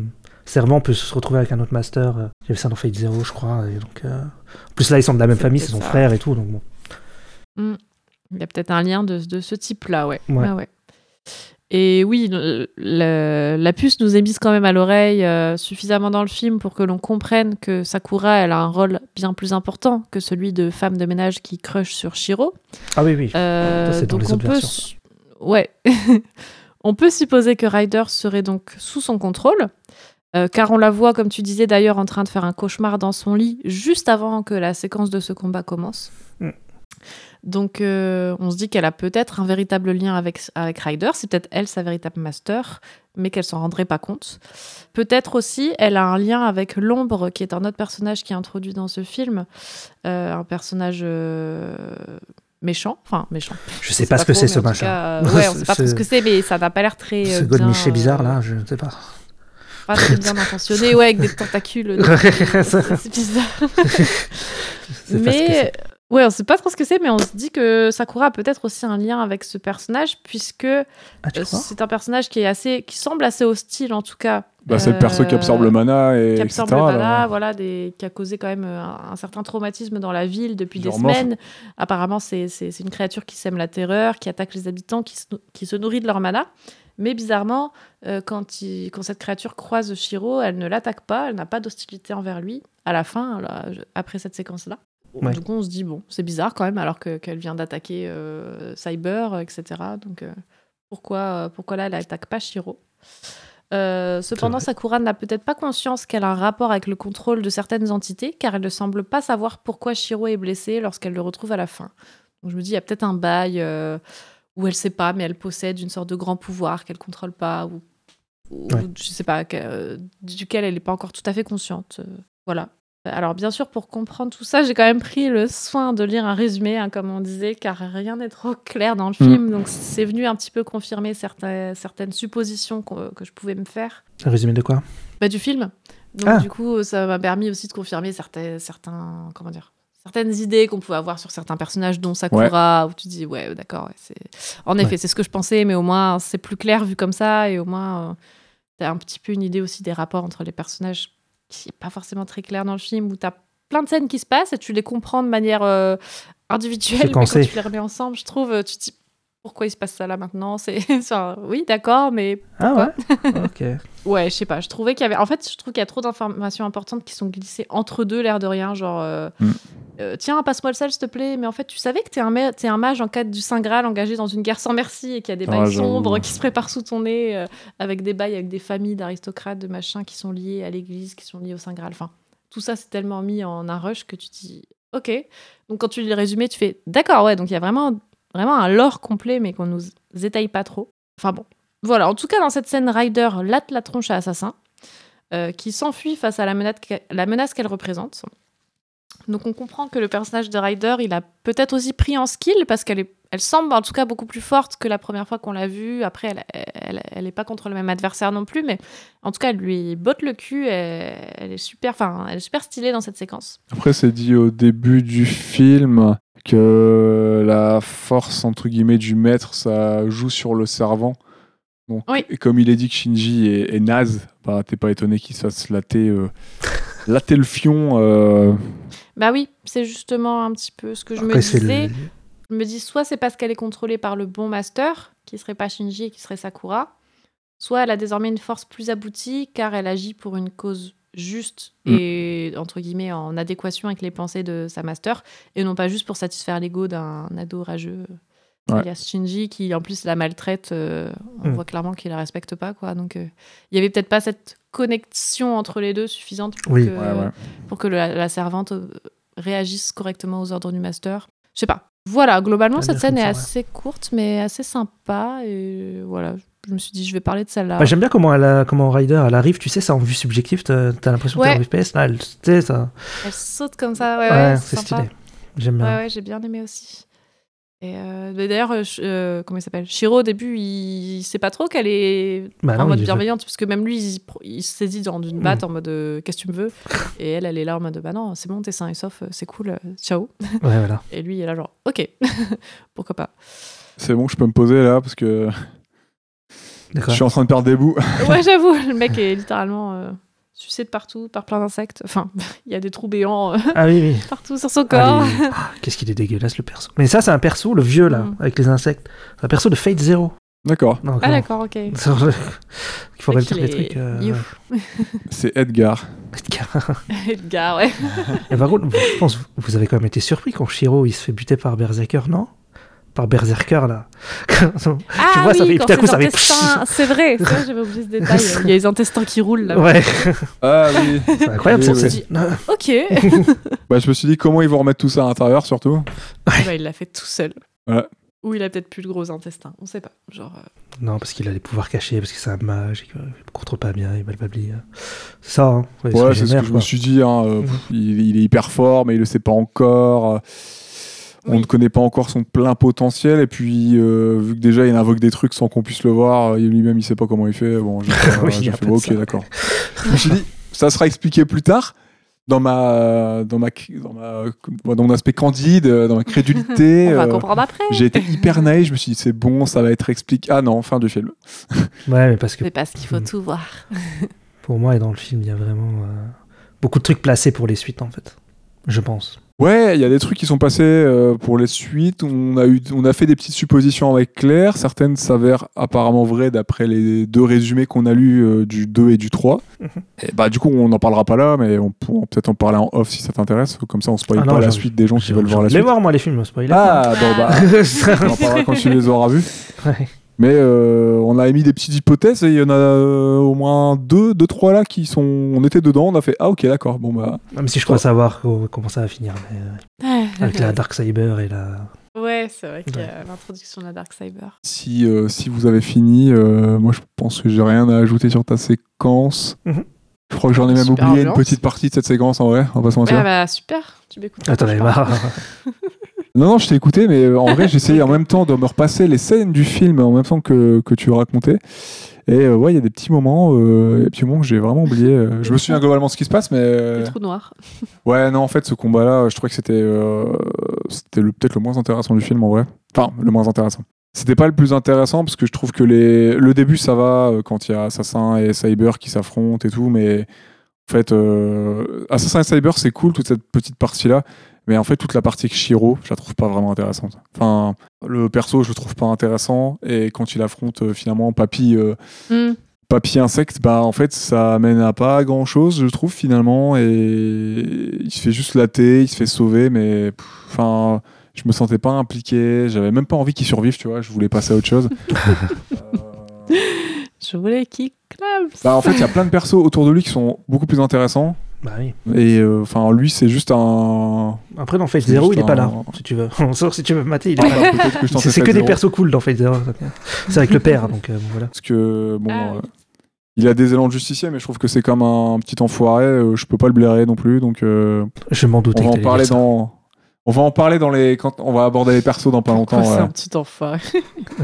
servant peut se retrouver avec un autre master. euh, Il y avait ça dans Fate Zero, je crois. Et donc, euh, En plus, là, ils sont de la même C'est famille, c'est son ça. frère et tout. Donc, bon. Il y a peut-être un lien de, de ce type-là, ouais. Ouais. Ouais, ouais. Et oui, le- le- la puce nous est mise quand même à l'oreille euh, suffisamment dans le film pour que l'on comprenne que Sakura, elle a un rôle bien plus important que celui de femme de ménage qui crush sur Shiro. Ah oui, oui. Euh, Ça, donc on peut, ouais, on peut supposer que Ryder serait donc sous son contrôle, euh, car on la voit, comme tu disais d'ailleurs, en train de faire un cauchemar dans son lit juste avant que la séquence de ce combat commence. Mm. Donc euh, on se dit qu'elle a peut-être un véritable lien avec avec Ryder, c'est peut-être elle sa véritable master, mais qu'elle s'en rendrait pas compte. Peut-être aussi elle a un lien avec l'ombre, qui est un autre personnage qui est introduit dans ce film, euh, un personnage euh, méchant, enfin méchant. Je sais pas ce que c'est ce machin. cas, ouais, on sait pas Ce- que c'est, mais ça n'a pas l'air très. Ce euh, God bien, Miché bizarre, là, je ne sais pas. Pas très bien intentionné, ouais, avec des tentacules. C'est bizarre. Mais. Ouais, on sait pas trop ce que c'est, mais on se dit que Sakura a peut-être aussi un lien avec ce personnage, puisque Ah, euh, c'est un personnage qui est assez, qui semble assez hostile en tout cas. Bah, c'est le perso qui Euh, absorbe le mana et qui etc. absorbe le mana, là. voilà, des, qui a causé quand même euh, un, un certain traumatisme dans la ville depuis des semaines. Apparemment, c'est une créature qui sème la terreur, qui attaque les habitants, qui se, qui se nourrit de leur mana. Mais bizarrement, euh, quand, il- quand cette créature croise Shiro, elle ne l'attaque pas, elle n'a pas d'hostilité envers lui. À la fin, là, après cette séquence-là. Ouais. Du coup, on se dit, bon, c'est bizarre quand même, alors que- qu'elle vient d'attaquer euh, Cyber, euh, etc. Donc, euh, pourquoi, pourquoi là, elle n'attaque pas Shiro? Euh, cependant. Sakura n'a peut-être pas conscience qu'elle a un rapport avec le contrôle de certaines entités, car elle ne semble pas savoir pourquoi Shiro est blessé lorsqu'elle le retrouve à la fin. Donc je me dis, il y a peut-être un bail où elle sait pas, mais elle possède une sorte de grand pouvoir qu'elle contrôle pas, ou, ou Ouais. je sais pas, que- duquel elle n'est pas encore tout à fait consciente. Voilà. Alors bien sûr, pour comprendre tout ça, j'ai quand même pris le soin de lire un résumé, hein, comme on disait, car rien n'est trop clair dans le Mm. film. Donc c'est venu un petit peu confirmer certaines, certaines suppositions que je pouvais me faire Un résumé de quoi? Bah, du film. Donc Ah. du coup, ça m'a permis aussi de confirmer certains, certains, comment dire, certaines idées qu'on pouvait avoir sur certains personnages, dont Sakura, où tu dis ouais, d'accord, ouais. En effet, Ouais. c'est ce que je pensais, mais au moins c'est plus clair vu comme ça, et au moins tu as un petit peu une idée aussi des rapports entre les personnages qui n'est pas forcément très clair dans le film, où tu as plein de scènes qui se passent et tu les comprends de manière euh, individuelle, mais quand tu les remets ensemble, je trouve, tu te dis pourquoi il se passe ça là maintenant? C'est enfin, oui, d'accord, mais Ah ouais? Ok. Ouais, je sais pas. Je trouvais qu'il y avait. En fait, je trouve qu'il y a trop d'informations importantes qui sont glissées entre deux, l'air de rien. Genre, euh, Mm. euh, tiens, passe-moi le sel, s'il te plaît. Mais en fait, tu savais que t'es un, ma- t'es un mage en quête du Saint Graal engagé dans une guerre sans merci et qu'il y a des bails sombres qui se préparent sous ton nez, euh, avec des bails, avec des familles d'aristocrates, de machins qui sont liés à l'église, qui sont liés au Saint Graal. Enfin, tout ça, c'est tellement mis en un rush que tu dis, ok. Donc, quand tu lis le résumé, tu fais, d'accord, ouais. Donc, il y a vraiment, vraiment un lore complet, mais qu'on nous étaye pas trop. Enfin, bon. Voilà, en tout cas, dans cette scène, Ryder latte la tronche à Assassin, euh, qui s'enfuit face à la menace, qu'elle- représente. Donc on comprend que le personnage de Ryder, il a peut-être aussi pris en skill parce qu'elle semble en tout cas beaucoup plus forte que la première fois qu'on l'a vue. Après, elle, elle, elle est pas contre le même adversaire non plus, mais en tout cas, elle lui botte le cul. Elle est super, elle est super stylée dans cette séquence. Après, c'est dit au début du film que la force entre guillemets du maître, ça joue sur le servant. Donc, Oui. Et comme il est dit que Shinji est, est naze, bah t'es pas étonné qu'il se fasse latter, euh, latter le fion. euh, Bah oui, c'est justement un petit peu ce que je Après, me disais. le... Je me dis soit c'est parce qu'elle est contrôlée par le bon master, qui serait pas Shinji et qui serait Sakura, soit elle a désormais une force plus aboutie car elle agit pour une cause juste Mm. et entre guillemets en adéquation avec les pensées de sa master et non pas juste pour satisfaire l'ego d'un ado rageux. Ouais. alias Shinji qui en plus la maltraite, euh, on Mm. voit clairement qu'il la respecte pas quoi. Donc euh, il y avait peut-être pas cette connexion entre les deux suffisante pour Oui. que, Ouais, ouais. pour que la, la servante euh, réagisse correctement aux ordres du master. Je sais pas. Voilà, globalement, cette scène est ça, ouais. assez courte, mais assez sympa. Et voilà, je me suis dit, je vais parler de celle-là. Bah, J'aime bien comment, elle a- comment Ryder elle arrive, tu sais, ça en vue subjective, t'as as, l'impression que t'es Ouais. en FPS, là, elle, ça. Elle saute comme ça, ouais, Ouais, ouais, c'est stylé. J'aime bien. Ouais, ouais, j'ai bien aimé aussi. Et euh, d'ailleurs, euh, euh, comment il s'appelle? Shiro, au début, il... il sait pas trop qu'elle est Bah en non, mode il- bienveillante, parce que même lui, il, il se saisit dans une batte en mode euh, qu'est-ce que tu me veux? Et elle, elle est là en mode bah non, c'est bon, t'es sain et sauf, c'est cool, ciao. Ouais, voilà. Et lui, il est là genre ok, pourquoi pas? C'est bon, je peux me poser là parce que je suis en train de perdre des bouts. Ouais, j'avoue, le mec est littéralement euh, sucé de partout par plein d'insectes. Enfin, il y a des trous béants euh, Ah oui, oui. partout sur son corps. Ah, oui. Ah, Qu'est-ce qu'il est dégueulasse le perso. Mais ça, c'est un perso, le vieux là, Mm. avec les insectes. C'est un perso de Fate Zero. D'accord, Non, Ah comment- d'accord, ok. Il faudrait me Mec, dire les trucs. euh, you. c'est Edgar. Edgar, ouais. Et par contre, je pense vous avez quand même été surpris quand Shiro il se fait buter par Berserker, non? Par Berserker là. Ah vois, oui, ça fait- quand tout à coup, ça fait- C'est vrai, c'est vrai, j'avais oublié ce détail. Il y a les intestins qui roulent là. ouais, Ah oui. c'est incroyable Oui, oui. scène. Ok. bah, je me suis dit comment ils vont remettre tout ça à l'intérieur surtout. Bah, il l'a fait tout seul. Ouais. Ou il a peut-être plus de gros intestins, on sait pas. Genre, euh, Non, parce qu'il a les pouvoirs cachés, parce que c'est un mage, qu'il contrôle pas bien, il va le C'est ça, hein. Ouais, Ouais, c'est ce que je me suis dit. hein, euh, pff, il, il est hyper fort, mais il le sait pas encore. euh, On Oui. ne connaît pas encore son plein potentiel. Et puis, euh, vu que déjà il invoque des trucs sans qu'on puisse le voir, euh, lui-même il sait pas comment il fait. Bon, j'ai Oui, a fait bon, ok, d'accord. je me suis dit, ça sera expliqué plus tard. Dans ma, dans ma, dans ma, dans mon aspect candide, euh, dans ma crédulité, on va euh, comprendre après. j'ai été hyper naïf. Je me suis dit, c'est bon, ça va être expliqué. Ah non, fin du film. Ouais, mais parce que C'est parce qu'il faut Mm. tout voir. pour moi, et dans le film, il y a vraiment euh, beaucoup de trucs placés pour les suites, en fait. Je pense. Ouais, il y a des trucs qui sont passés euh, pour les suites. On a, eu, on a fait des petites suppositions avec Claire. Certaines s'avèrent apparemment vraies d'après les deux résumés qu'on a lus euh, du 2 et du 3. Mhm. Et bah, du coup, on n'en parlera pas là, mais on pourra peut-être en parler en off si ça t'intéresse. Comme ça, on spoil Ah non, pas la suite des gens qui veulent voir la j'ai- Les suite. voir, moi, les films, spoiler. Ah, bon, bah, on en parlera quand tu les auras vus. Mais euh, on a émis des petites hypothèses et il y en a euh, au moins deux, deux, trois là qui sont. On était dedans, on a fait Ah, ok, d'accord. Bon, bah. Même si je crois savoir co- comment ça va finir. mais, euh, avec la Dark Cyber et la. Ouais, c'est vrai qu'il y Ouais. a l'introduction de la Dark Cyber. Si, euh, si vous avez fini, euh, moi je pense que j'ai rien à ajouter sur ta séquence. Mhm. Je crois que j'en ai même oublié une petite partie de cette séquence en vrai, on va pas se mentir. Ah bah super, tu m'écoutes. Ah, t'en avais marre. Non, non, je t'ai écouté, mais euh, en vrai essayé en même temps de me repasser les scènes du film en même temps que, que tu racontais. Et euh, ouais, il y a des petits moments, euh, des petits moments que j'ai vraiment oublié. Euh, Je me souviens globalement de ce qui se passe, mais Les trous noirs. ouais, non, en fait, ce combat-là, je trouvais que c'était c'était le- peut-être le moins intéressant du film en vrai. Enfin, le moins intéressant. C'était pas le plus intéressant parce que je trouve que les... le début ça va quand il y a Assassin et Cyber qui s'affrontent et tout, mais en fait, Assassin et Cyber c'est cool toute cette petite partie là, mais en fait toute la partie avec Shiro, je la trouve pas vraiment intéressante. Enfin, le perso je le trouve pas intéressant et quand il affronte euh, finalement Papy, euh, Hmm. Papy insecte, bah en fait ça mène à pas grand chose je trouve finalement et il se fait juste latter, il se fait sauver, mais enfin je me sentais pas impliqué, j'avais même pas envie qu'il survive, tu vois, je voulais passer à autre chose. Euh, Je voulais qu'il clame. bah, en fait, il y a plein de persos autour de lui qui sont beaucoup plus intéressants. Bah oui. Et euh, enfin, lui, c'est juste un. Après, dans Fate Zero, il est pas là, si tu veux. On sort si tu veux mater, il est Ah, pas là. C'est que des persos cool dans Fate Zero. C'est avec le père, donc euh, voilà. Parce que, bon. Ah, euh, il a des élans de justicier, mais je trouve que c'est comme un petit enfoiré. euh, je peux pas le blairer non plus. Donc, euh, Je m'en doutais. on va en parler dans. On va en parler dans les quand on va aborder les persos dans pas longtemps. C'est ouais. un petit enfoiré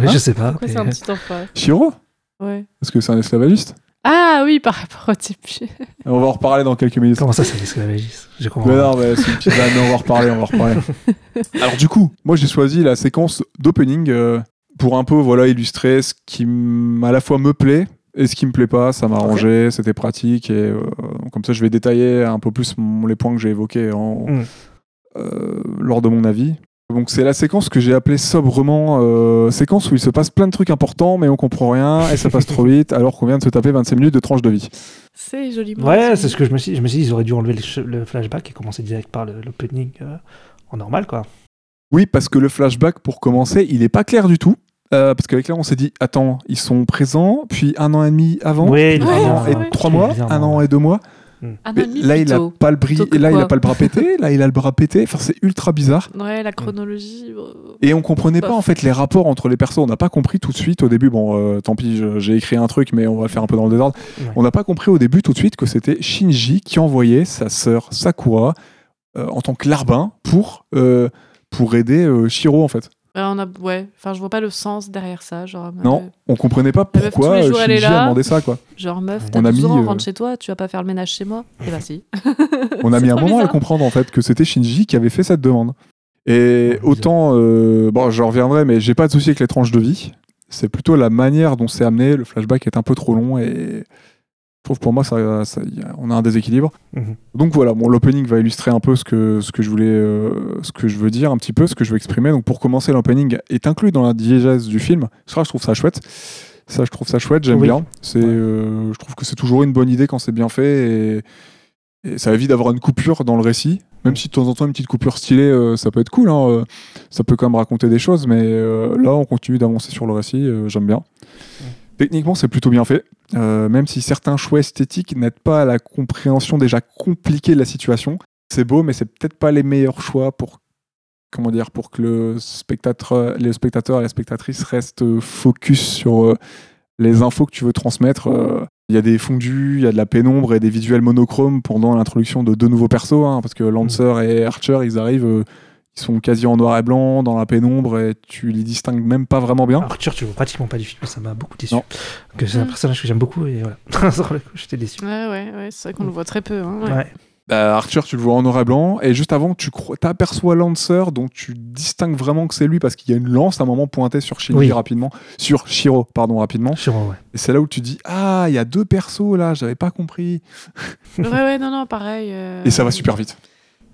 je sais pas. Pourquoi mais- c'est un petit enfoiré Shiro? Ouais. Parce que c'est un esclavagiste. Ah oui, par rapport au début. On va en reparler dans quelques minutes. Comment ça, c'est l'esclavagisme Je comprends. Mais non, mais c'est une petite vanne, on va en reparler, on va en reparler. Alors du coup, moi j'ai choisi la séquence d'opening euh, pour un peu voilà illustrer ce qui m- à la fois me plaît et ce qui me plaît pas. Ça m'a arrangé, c'était pratique et euh, comme ça je vais détailler un peu plus mon- les points que j'ai évoqués en- Mm. euh, lors de mon avis. Donc c'est la séquence que j'ai appelée sobrement euh, séquence où il se passe plein de trucs importants mais on comprend rien et ça passe trop vite alors qu'on vient de se taper 25 minutes de tranche de vie. C'est joliment. Ouais, c'est ce que je me suis dit. Je me suis dit, ils auraient dû enlever le, flashback et commencer direct par le- l'opening euh, en normal, quoi. Oui, parce que le flashback, pour commencer, il n'est pas clair du tout. Euh, parce qu'avec là, on s'est dit, attends, ils sont présents, puis un an et demi avant, Oui, puis Ouais, un an ouais, et ouais. trois mois, un an et deux mois. Et demi là, il a pas le que là, il a pas le bras pété, là, il a le bras pété. Enfin, c'est ultra bizarre. Ouais, la chronologie. euh, Et on comprenait pas en fait les rapports entre les persos. On n'a pas compris tout de suite au début. Bon, euh, tant pis, j'ai écrit un truc, mais on va le faire un peu dans le désordre. Ouais. On n'a pas compris au début tout de suite que c'était Shinji qui envoyait sa sœur Sakura euh, en tant que larbin pour euh, pour aider euh, Shiro en fait. Bah, on a... Ouais, enfin, je vois pas le sens derrière ça. Genre, Non, euh, on comprenait pas La meuf, pourquoi euh, jours, Shinji a demandé ça quoi. genre meuf, t'as a 12 mis, ans, euh, rentre chez toi, tu vas pas faire le ménage chez moi Eh bah si. On a mis un moment à comprendre en fait que c'était Shinji qui avait fait cette demande. Et autant, euh, bon, je reviendrai, mais j'ai pas de souci avec les tranches de vie. C'est plutôt la manière dont c'est amené. Le flashback est un peu trop long et je trouve pour moi ça, a- on a un déséquilibre. Mhm. Donc voilà, bon, l'opening va illustrer un peu ce que, ce que je voulais, euh, ce que je veux dire un petit peu, ce que je veux exprimer. Donc pour commencer, l'opening est inclus dans la diégèse du film. Ça, je trouve ça chouette. Ça, je trouve ça chouette, j'aime Oui. bien. C'est, Ouais. euh, je trouve que c'est toujours une bonne idée quand c'est bien fait et, et ça évite d'avoir une coupure dans le récit. Même si de temps en temps une petite coupure stylée, euh, ça peut être cool. hein, euh, ça peut quand même raconter des choses, mais là, on continue d'avancer sur le récit. j'aime bien. Techniquement, c'est plutôt bien fait. Euh, même si certains choix esthétiques n'aident pas à la compréhension déjà compliquée de la situation. C'est beau, mais c'est peut-être pas les meilleurs choix pour comment dire pour que le spectateur, les spectateurs et les spectatrices restent focus sur euh, les infos que tu veux transmettre. Euh, Il y a des fondus, il y a de la pénombre et des visuels monochromes pendant l'introduction de deux nouveaux persos, hein, parce que Lancer et Archer, ils arrivent, ils sont quasi en noir et blanc dans la pénombre et tu les distingues même pas vraiment bien. Arthur, tu vois pratiquement pas du film, ça m'a beaucoup déçu. Non. Que c'est un Mm. personnage que j'aime beaucoup et voilà. Sur le coup, j'étais déçu. Ouais, ouais, ouais, c'est vrai qu'on le voit très peu. Hein, ouais. Ouais. Euh, Arthur, tu le vois en noir et blanc, et juste avant, tu crois- t'aperçois Lancer, dont tu distingues vraiment que c'est lui parce qu'il y a une lance à un moment pointée sur Shinji Oui. rapidement, sur Shiro, pardon, rapidement. Sur, ouais. Et c'est là où tu dis Ah, il y a deux persos là, j'avais pas compris. ouais, ouais, non, non, pareil. euh, Et ça va super vite.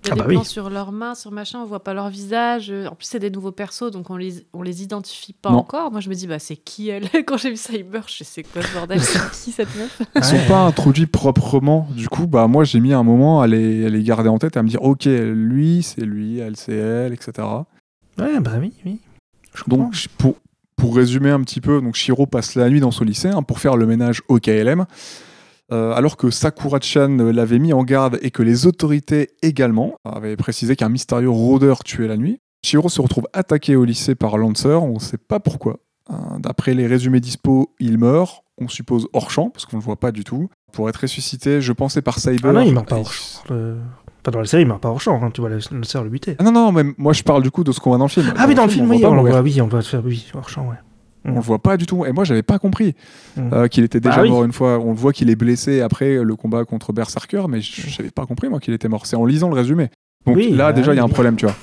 Il y a Ah des bah oui. sur leurs mains, sur machin, on voit pas leur visage. En plus, c'est des nouveaux persos, donc on les, on les identifie pas Non. encore. Moi, je me dis, bah, c'est qui elle Quand j'ai vu Cyber, je sais c'est quoi ce bordel C'est qui cette meuf Ils sont pas introduits proprement. Du coup, bah moi j'ai mis un moment à les, à les garder en tête et à me dire Ok, lui, c'est lui, elle, c'est elle, etc. Ouais, bah oui, oui. Je. Donc, pour, pour résumer un petit peu, donc Shiro passe la nuit dans son lycée hein, pour faire le ménage au KLM. Euh, alors que Sakura-chan euh, l'avait mis en garde et que les autorités également avaient précisé qu'un mystérieux rôdeur tuait la nuit, Shiro se retrouve attaqué au lycée par Lancer, on ne sait pas pourquoi. Hein, D'après les résumés dispo, il meurt, on suppose hors champ, parce qu'on ne le voit pas du tout. Pour être ressuscité, je pensais par Cyber. Ah non, il meurt pas hors champ. Le- Pas dans la série, il meurt pas hors champ. hein. Tu vois le, le le buter. Ah non, non, mais moi je parle du coup de ce qu'on voit dans le film. Ah oui, dans le film, on oui, on voit, oui, on va faire, oui, hors champ, ouais. On le voit pas du tout. Et moi, j'avais pas compris Mm. euh, qu'il était déjà Bah oui. mort une fois. On le voit qu'il est blessé après le combat contre Berserker, mais j- j'avais pas compris moi qu'il était mort. C'est en lisant le résumé. Donc Oui, là, bah déjà, il y a un problème, tu vois.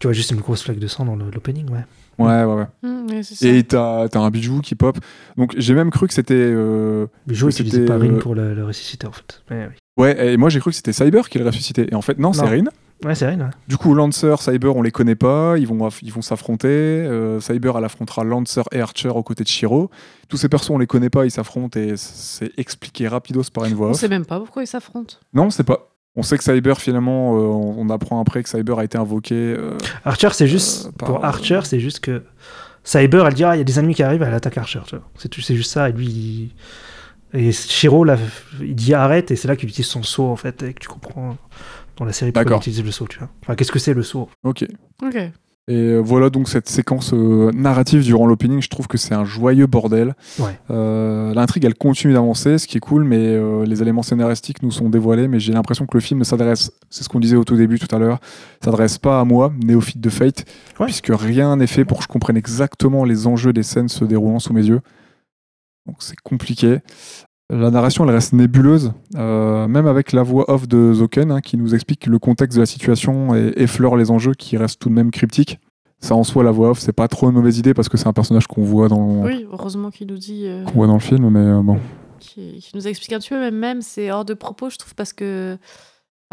Tu vois juste une grosse flaque de sang dans l'opening, ouais. Ouais, ouais, ouais. C'est. Et t'as as un bijou qui pop. Donc j'ai même cru que c'était. euh, Bijou utilisé c'était, par Rin euh, pour le, le ressusciter, en fait. Ouais, et moi j'ai cru que c'était Cyber qui le ressuscitait. Et en fait, non, c'est Non. Rin. Ouais, c'est Rin, ouais. Du coup, Lancer, Cyber, on les connaît pas. Ils vont, ils vont s'affronter. Euh, Cyber, elle affrontera Lancer et Archer aux côtés de Shiro. Tous ces persos, on les connaît pas. Ils s'affrontent et c'est expliqué rapidos par une voix On off. sait même pas pourquoi ils s'affrontent. Non, c'est pas. On sait que Cyber, finalement, euh, on on apprend après que Cyber a été invoqué. euh, Archer, c'est juste. Euh, par- pour Archer, c'est juste que. Cyber, elle dit Ah, il y a des ennemis qui arrivent, elle attaque Archer, tu vois. C'est tout- c'est juste ça, et lui. il- Et Shiro, là, il dit arrête, et c'est là qu'il utilise son saut, en fait, et que tu comprends dans la série pourquoi il D'accord. utilise le saut, tu vois. Enfin, qu'est-ce que c'est le saut Ok. Ok. Et euh, voilà donc cette séquence euh, narrative durant l'opening, je trouve que c'est un joyeux bordel. Ouais. Euh, L'intrigue, elle continue d'avancer, ce qui est cool, mais euh, les éléments scénaristiques nous sont dévoilés, mais j'ai l'impression que le film ne s'adresse, c'est ce qu'on disait au tout début tout à l'heure, s'adresse pas à moi, néophyte de Fate, Ouais. puisque rien n'est fait pour que je comprenne exactement les enjeux des scènes se déroulant sous mes yeux. Donc c'est compliqué. La narration, elle reste nébuleuse, euh, même avec la voix off de Zoken, hein, qui nous explique le contexte de la situation et effleure les enjeux qui restent tout de même cryptiques. Ça en soi, la voix off, c'est pas trop une mauvaise idée parce que c'est un personnage qu'on voit dans, Oui, heureusement qu'il nous dit. euh, qu'on voit dans le film, mais euh, bon. qui, qui nous explique un petit peu, mais même c'est hors de propos, je trouve, parce que.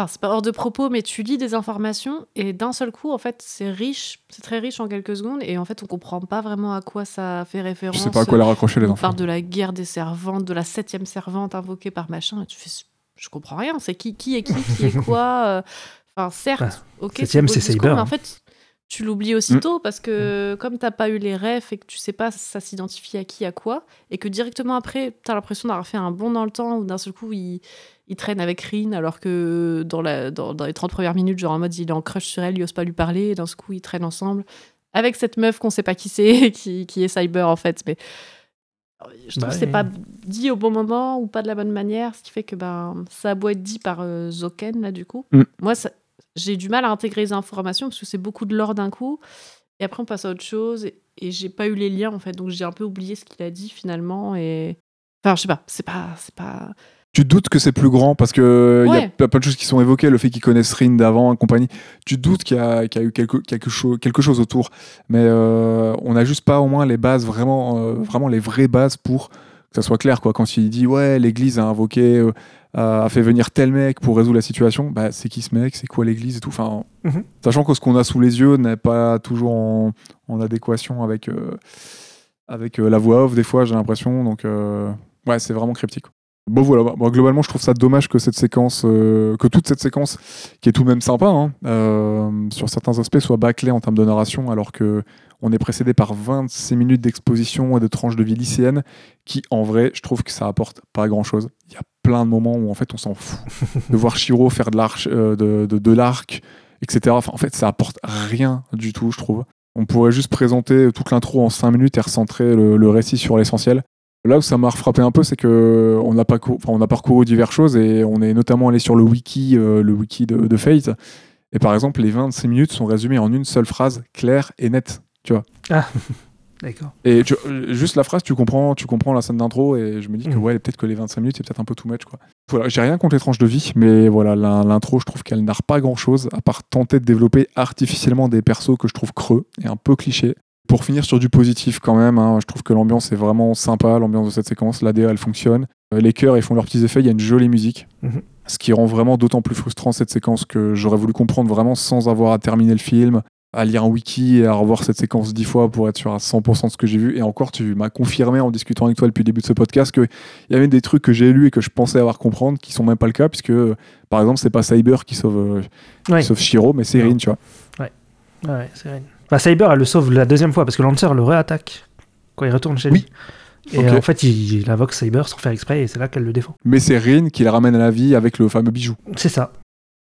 C'est pas hors de propos, mais tu lis des informations et d'un seul coup, en fait, c'est riche, c'est très riche en quelques secondes et en fait, on comprend pas vraiment à quoi ça fait référence. Je sais pas à quoi la raccrocher les On enfants. parle de la guerre des servantes, de la septième servante invoquée par machin, et tu fais. Je comprends rien, c'est qui, qui est qui, qui est quoi euh, Enfin, certes, ok. septième, c'est discours, Saber, Mais hein. en fait, tu l'oublies aussitôt parce que comme t'as pas eu les refs et que tu sais pas ça s'identifie à qui, à quoi, et que directement après, t'as l'impression d'avoir fait un bond dans le temps où d'un seul coup, il, il traîne avec Rin alors que dans, la, dans, dans les 30 premières minutes, genre en mode il est en crush sur elle, il ose pas lui parler, et d'un coup, ils traînent ensemble avec cette meuf qu'on sait pas qui c'est, qui, qui est Cyber en fait. Mais je trouve Bah que c'est oui. pas dit au bon moment ou pas de la bonne manière, ce qui fait que ben, ça a beau être dit par euh, Zoken, là, du coup. Mm. Moi, j'ai du mal à intégrer les informations parce que c'est beaucoup de l'or d'un coup. Et après, on passe à autre chose et, et j'ai pas eu les liens, en fait. Donc, j'ai un peu oublié ce qu'il a dit finalement. Et. Enfin, je sais pas, c'est pas. C'est pas... Tu doutes que c'est plus grand parce que il y a plein de choses qui sont évoquées, le fait qu'ils connaissent Rin d'avant et compagnie. Tu doutes qu'il y, a qu'il y a eu quelque, quelque, chose, quelque chose autour, mais euh, on n'a juste pas au moins les bases vraiment, euh, vraiment les vraies bases pour que ça soit clair quoi. Quand il dit ouais l'Église a invoqué, euh, a fait venir tel mec pour résoudre la situation, bah c'est qui ce mec, c'est quoi l'Église et tout? Enfin, Mhm. sachant que ce qu'on a sous les yeux n'est pas toujours en, en adéquation avec euh, avec euh, la voix off des fois, j'ai l'impression. Donc euh, ouais, c'est vraiment cryptique. Bon voilà, Bon, globalement je trouve ça dommage que cette séquence, euh, que toute cette séquence, qui est tout de même sympa, hein, euh, sur certains aspects, soit bâclée en termes de narration, alors que on est précédé par 26 minutes d'exposition et de tranches de vie lycéenne, qui en vrai, je trouve que ça apporte pas grand chose. Il y a plein de moments où en fait on s'en fout. de voir Shiro faire de l'arc, euh, de, de, de l'arc, etc. Enfin, en fait, ça apporte rien du tout, je trouve. On pourrait juste présenter toute l'intro en 5 minutes et recentrer le, le récit sur l'essentiel. Là où ça m'a frappé un peu, c'est que on a, pas cou- enfin, on a parcouru diverses choses et on est notamment allé sur le wiki, euh, le wiki de, de Fate. Et par exemple, les 26 minutes sont résumées en une seule phrase claire et nette. D'accord. Et tu- euh, juste la phrase, tu comprends, tu comprends la scène d'intro et je me dis que Mm. ouais, peut-être que les 25 minutes, c'est peut-être un peu too much. Quoi. Voilà, j'ai rien contre les tranches de vie, mais voilà, l'in- l'intro, je trouve qu'elle narre pas grand-chose à part tenter de développer artificiellement des persos que je trouve creux et un peu clichés. Pour finir sur du positif quand même, hein, je trouve que l'ambiance est vraiment sympa, l'ambiance de cette séquence, l'ADA elle fonctionne, Euh, les chœurs ils font leurs petits effets, il y a une jolie musique, Mhm. ce qui rend vraiment d'autant plus frustrant cette séquence que j'aurais voulu comprendre vraiment sans avoir à terminer le film, à lire un wiki et à revoir cette séquence dix fois pour être sûr à 100% de ce que j'ai vu. Et encore, tu m'as confirmé en discutant avec toi depuis le début de ce podcast qu'il y avait des trucs que j'ai lus et que je pensais avoir comprendre qui sont même pas le cas, puisque par exemple, c'est pas Cyber qui sauve, euh, Ouais. sauve Shiro, mais c'est. Rin, tu vois. Ouais, c'est vrai. Bah, Cyber, elle le sauve la deuxième fois parce que Lancer le réattaque quand il retourne chez Oui. lui. Et Ok. euh, en fait, il, il invoque Cyber sans faire exprès et c'est là qu'elle le défend. Mais c'est Rin qui la ramène à la vie avec le fameux bijou. C'est ça.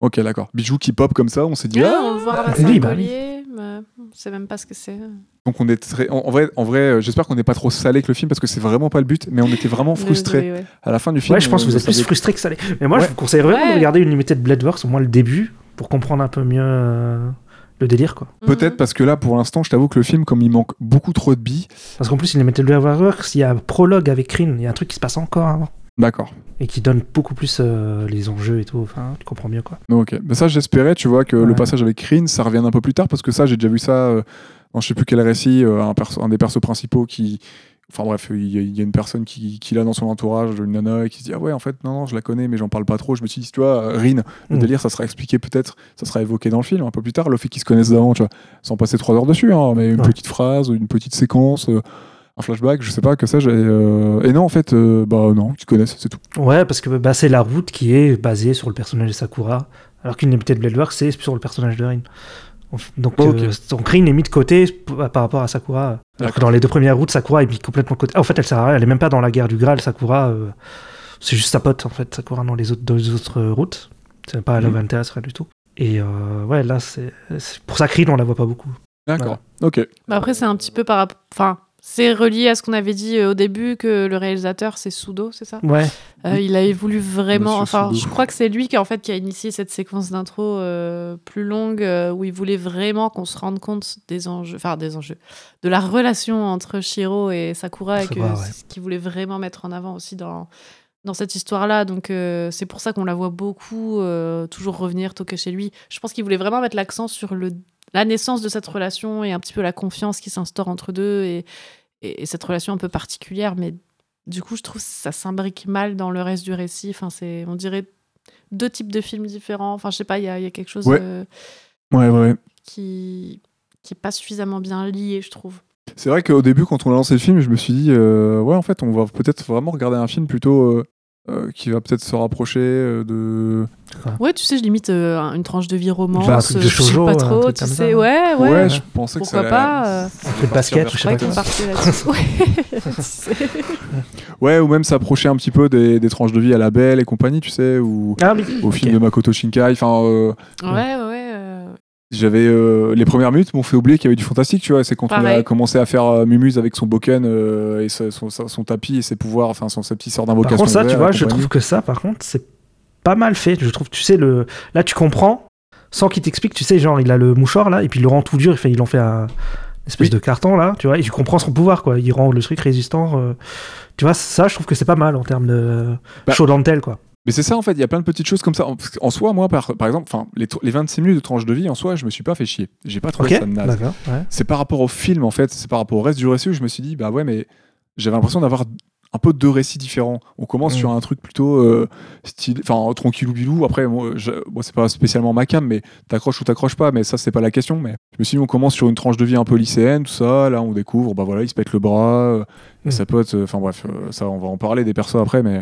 Ok, d'accord. Bijou qui pop comme ça, on s'est dit. Ouais, ah on le voit ramasser oui, un bah collier, mais on sait même pas ce que c'est. Donc on est très... en, en vrai, en vrai euh, j'espère qu'on n'est pas trop salé avec le film parce que c'est vraiment pas le but, mais on était vraiment frustrés. À la fin du film, Ouais, je pense que vous êtes plus savait- frustré que salé. Mais moi, je vous conseille vraiment Ouais. de regarder une Limited Blade Works, au moins le début, pour comprendre un peu mieux euh, le délire, quoi. Peut-être Mhm. parce que là, pour l'instant, je t'avoue que le film, comme il manque beaucoup trop de billes, Parce qu'en plus, une Limited Blade Works, il y a un prologue avec Rin, il y a un truc qui se passe encore avant. d'accord. Et qui donne beaucoup plus euh, les enjeux et tout. Enfin, tu comprends mieux, quoi. Ok, mais ça j'espérais, tu vois, que le passage avec Rin, ça revienne un peu plus tard, parce que ça j'ai déjà vu ça euh, dans je sais plus quel récit, euh, un, perso- un des persos principaux qui... Enfin bref, il y, a- il y a une personne qui, qui l'a dans son entourage, une nana, et qui se dit Ah ouais, en fait, non, non, je la connais, mais j'en parle pas trop. Je me suis dit, tu vois, euh, Rin, le Mm. délire, ça sera expliqué peut-être, ça sera évoqué dans le film un peu plus tard, le fait qu'ils se connaissent d'avant, tu vois, sans passer trois heures dessus, hein, mais une Ouais. petite phrase, une petite séquence, euh, un flashback, je sais pas, que ça, j'ai. euh, Et non, en fait, euh, bah non, se connaissent, c'est tout. Ouais, parce que bah, c'est la route qui est basée sur le personnage de Sakura, alors qu'une Limited Blade Works, c'est sur le personnage de Rin. Donc, Ok. euh, donc Rin est mis de côté par rapport à Sakura. Alors que D'accord. dans les deux premières routes, Sakura est mis complètement de côté. Ah, en fait, elle sert à rien, elle est même pas dans la guerre du Graal, Sakura. euh, c'est juste sa pote, en fait, Sakura, dans les autres, dans les autres euh, routes. C'est pas Love Mhm. Interest, rien du tout. Et euh, ouais, là, c'est pour ça que Rin, on la voit pas beaucoup. D'accord. Ok. Bah après, c'est un petit peu par rapport. Enfin, c'est relié à ce qu'on avait dit euh, au début que le réalisateur, c'est Sudo, c'est ça? Ouais. Euh, Il avait voulu vraiment. Monsieur Enfin, Sudo. je crois que c'est lui qui, en fait, qui a initié cette séquence d'intro euh, plus longue euh, où il voulait vraiment qu'on se rende compte des enjeux. Enfin, des enjeux. De la relation entre Shiro et Sakura et que ouais. c'est ce qu'il voulait vraiment mettre en avant aussi dans. Dans cette histoire-là, donc euh, c'est pour ça qu'on la voit beaucoup euh, toujours revenir toquer chez lui. Je pense qu'il voulait vraiment mettre l'accent sur le la naissance de cette relation et un petit peu la confiance qui s'instaure entre deux et, et, et cette relation un peu particulière. Mais du coup, je trouve que ça s'imbrique mal dans le reste du récit. Enfin, c'est, on dirait deux types de films différents. Enfin, je sais pas, il y, a- il y a quelque chose Ouais. euh, Ouais, ouais. qui qui est pas suffisamment bien lié, je trouve. C'est vrai qu'au début, quand on a lancé le film, je me suis dit, euh, ouais, en fait, on va peut-être vraiment regarder un film plutôt euh, euh, qui va peut-être se rapprocher euh, de. Ouais, tu sais, je limite euh, une tranche de vie romance. Bah, un truc de euh, je sais shoujo, pas un trop, truc tu sais. ça. Ouais, ouais. je pensais que ça Pourquoi allait- pas euh, ça peu de basket, je sais Ouais, pas. Ouais, tu sais. Ouais, ou même s'approcher un petit peu des, des tranches de vie à la Belle et compagnie, tu sais, ou Ah oui. au film de Makoto Shinkai. Enfin, euh, Ouais, ouais, ouais. J'avais euh, les premières minutes m'ont fait oublier qu'il y avait du fantastique, tu vois. C'est quand on a Pareil. commencé à faire euh, Mumuse avec son boken euh, et sa- son, tapis et ses pouvoirs, enfin son, sa petite sorte Par d'invocation. contre, ça, tu vois, je trouve que ça, par contre, c'est pas mal fait. Je trouve, tu sais, le... là, tu comprends, sans qu'il t'explique, tu sais, genre, il a le mouchoir, là, et puis il le rend tout dur, il, fait, il en fait un espèce Oui. de carton, là, tu vois, et tu comprends son pouvoir, quoi. Il rend le truc résistant. euh, Tu vois, ça, je trouve que c'est pas mal en termes de Bah, show dentelle, quoi. Mais c'est ça en fait, il y a plein de petites choses comme ça. En, soi, moi par, par exemple, les, les 26 minutes de tranche de vie en soi, je me suis pas fait chier. J'ai pas trouvé Ok, ça naze. ouais. C'est par rapport au film en fait, c'est par rapport au reste du récit où je me suis dit bah ouais mais j'avais l'impression d'avoir un peu deux récits différents. On commence Mm. sur un truc plutôt euh, style, enfin tranquillou bilou. Après moi, c'est pas spécialement ma cam, mais t'accroches ou t'accroches pas. Mais ça c'est pas la question. Mais je me suis dit on commence sur une tranche de vie un peu lycéenne, tout ça. Là on découvre bah voilà il se pète le bras, euh, Mm. sa pote. euh, Enfin bref, ça on va en parler des persos après, mais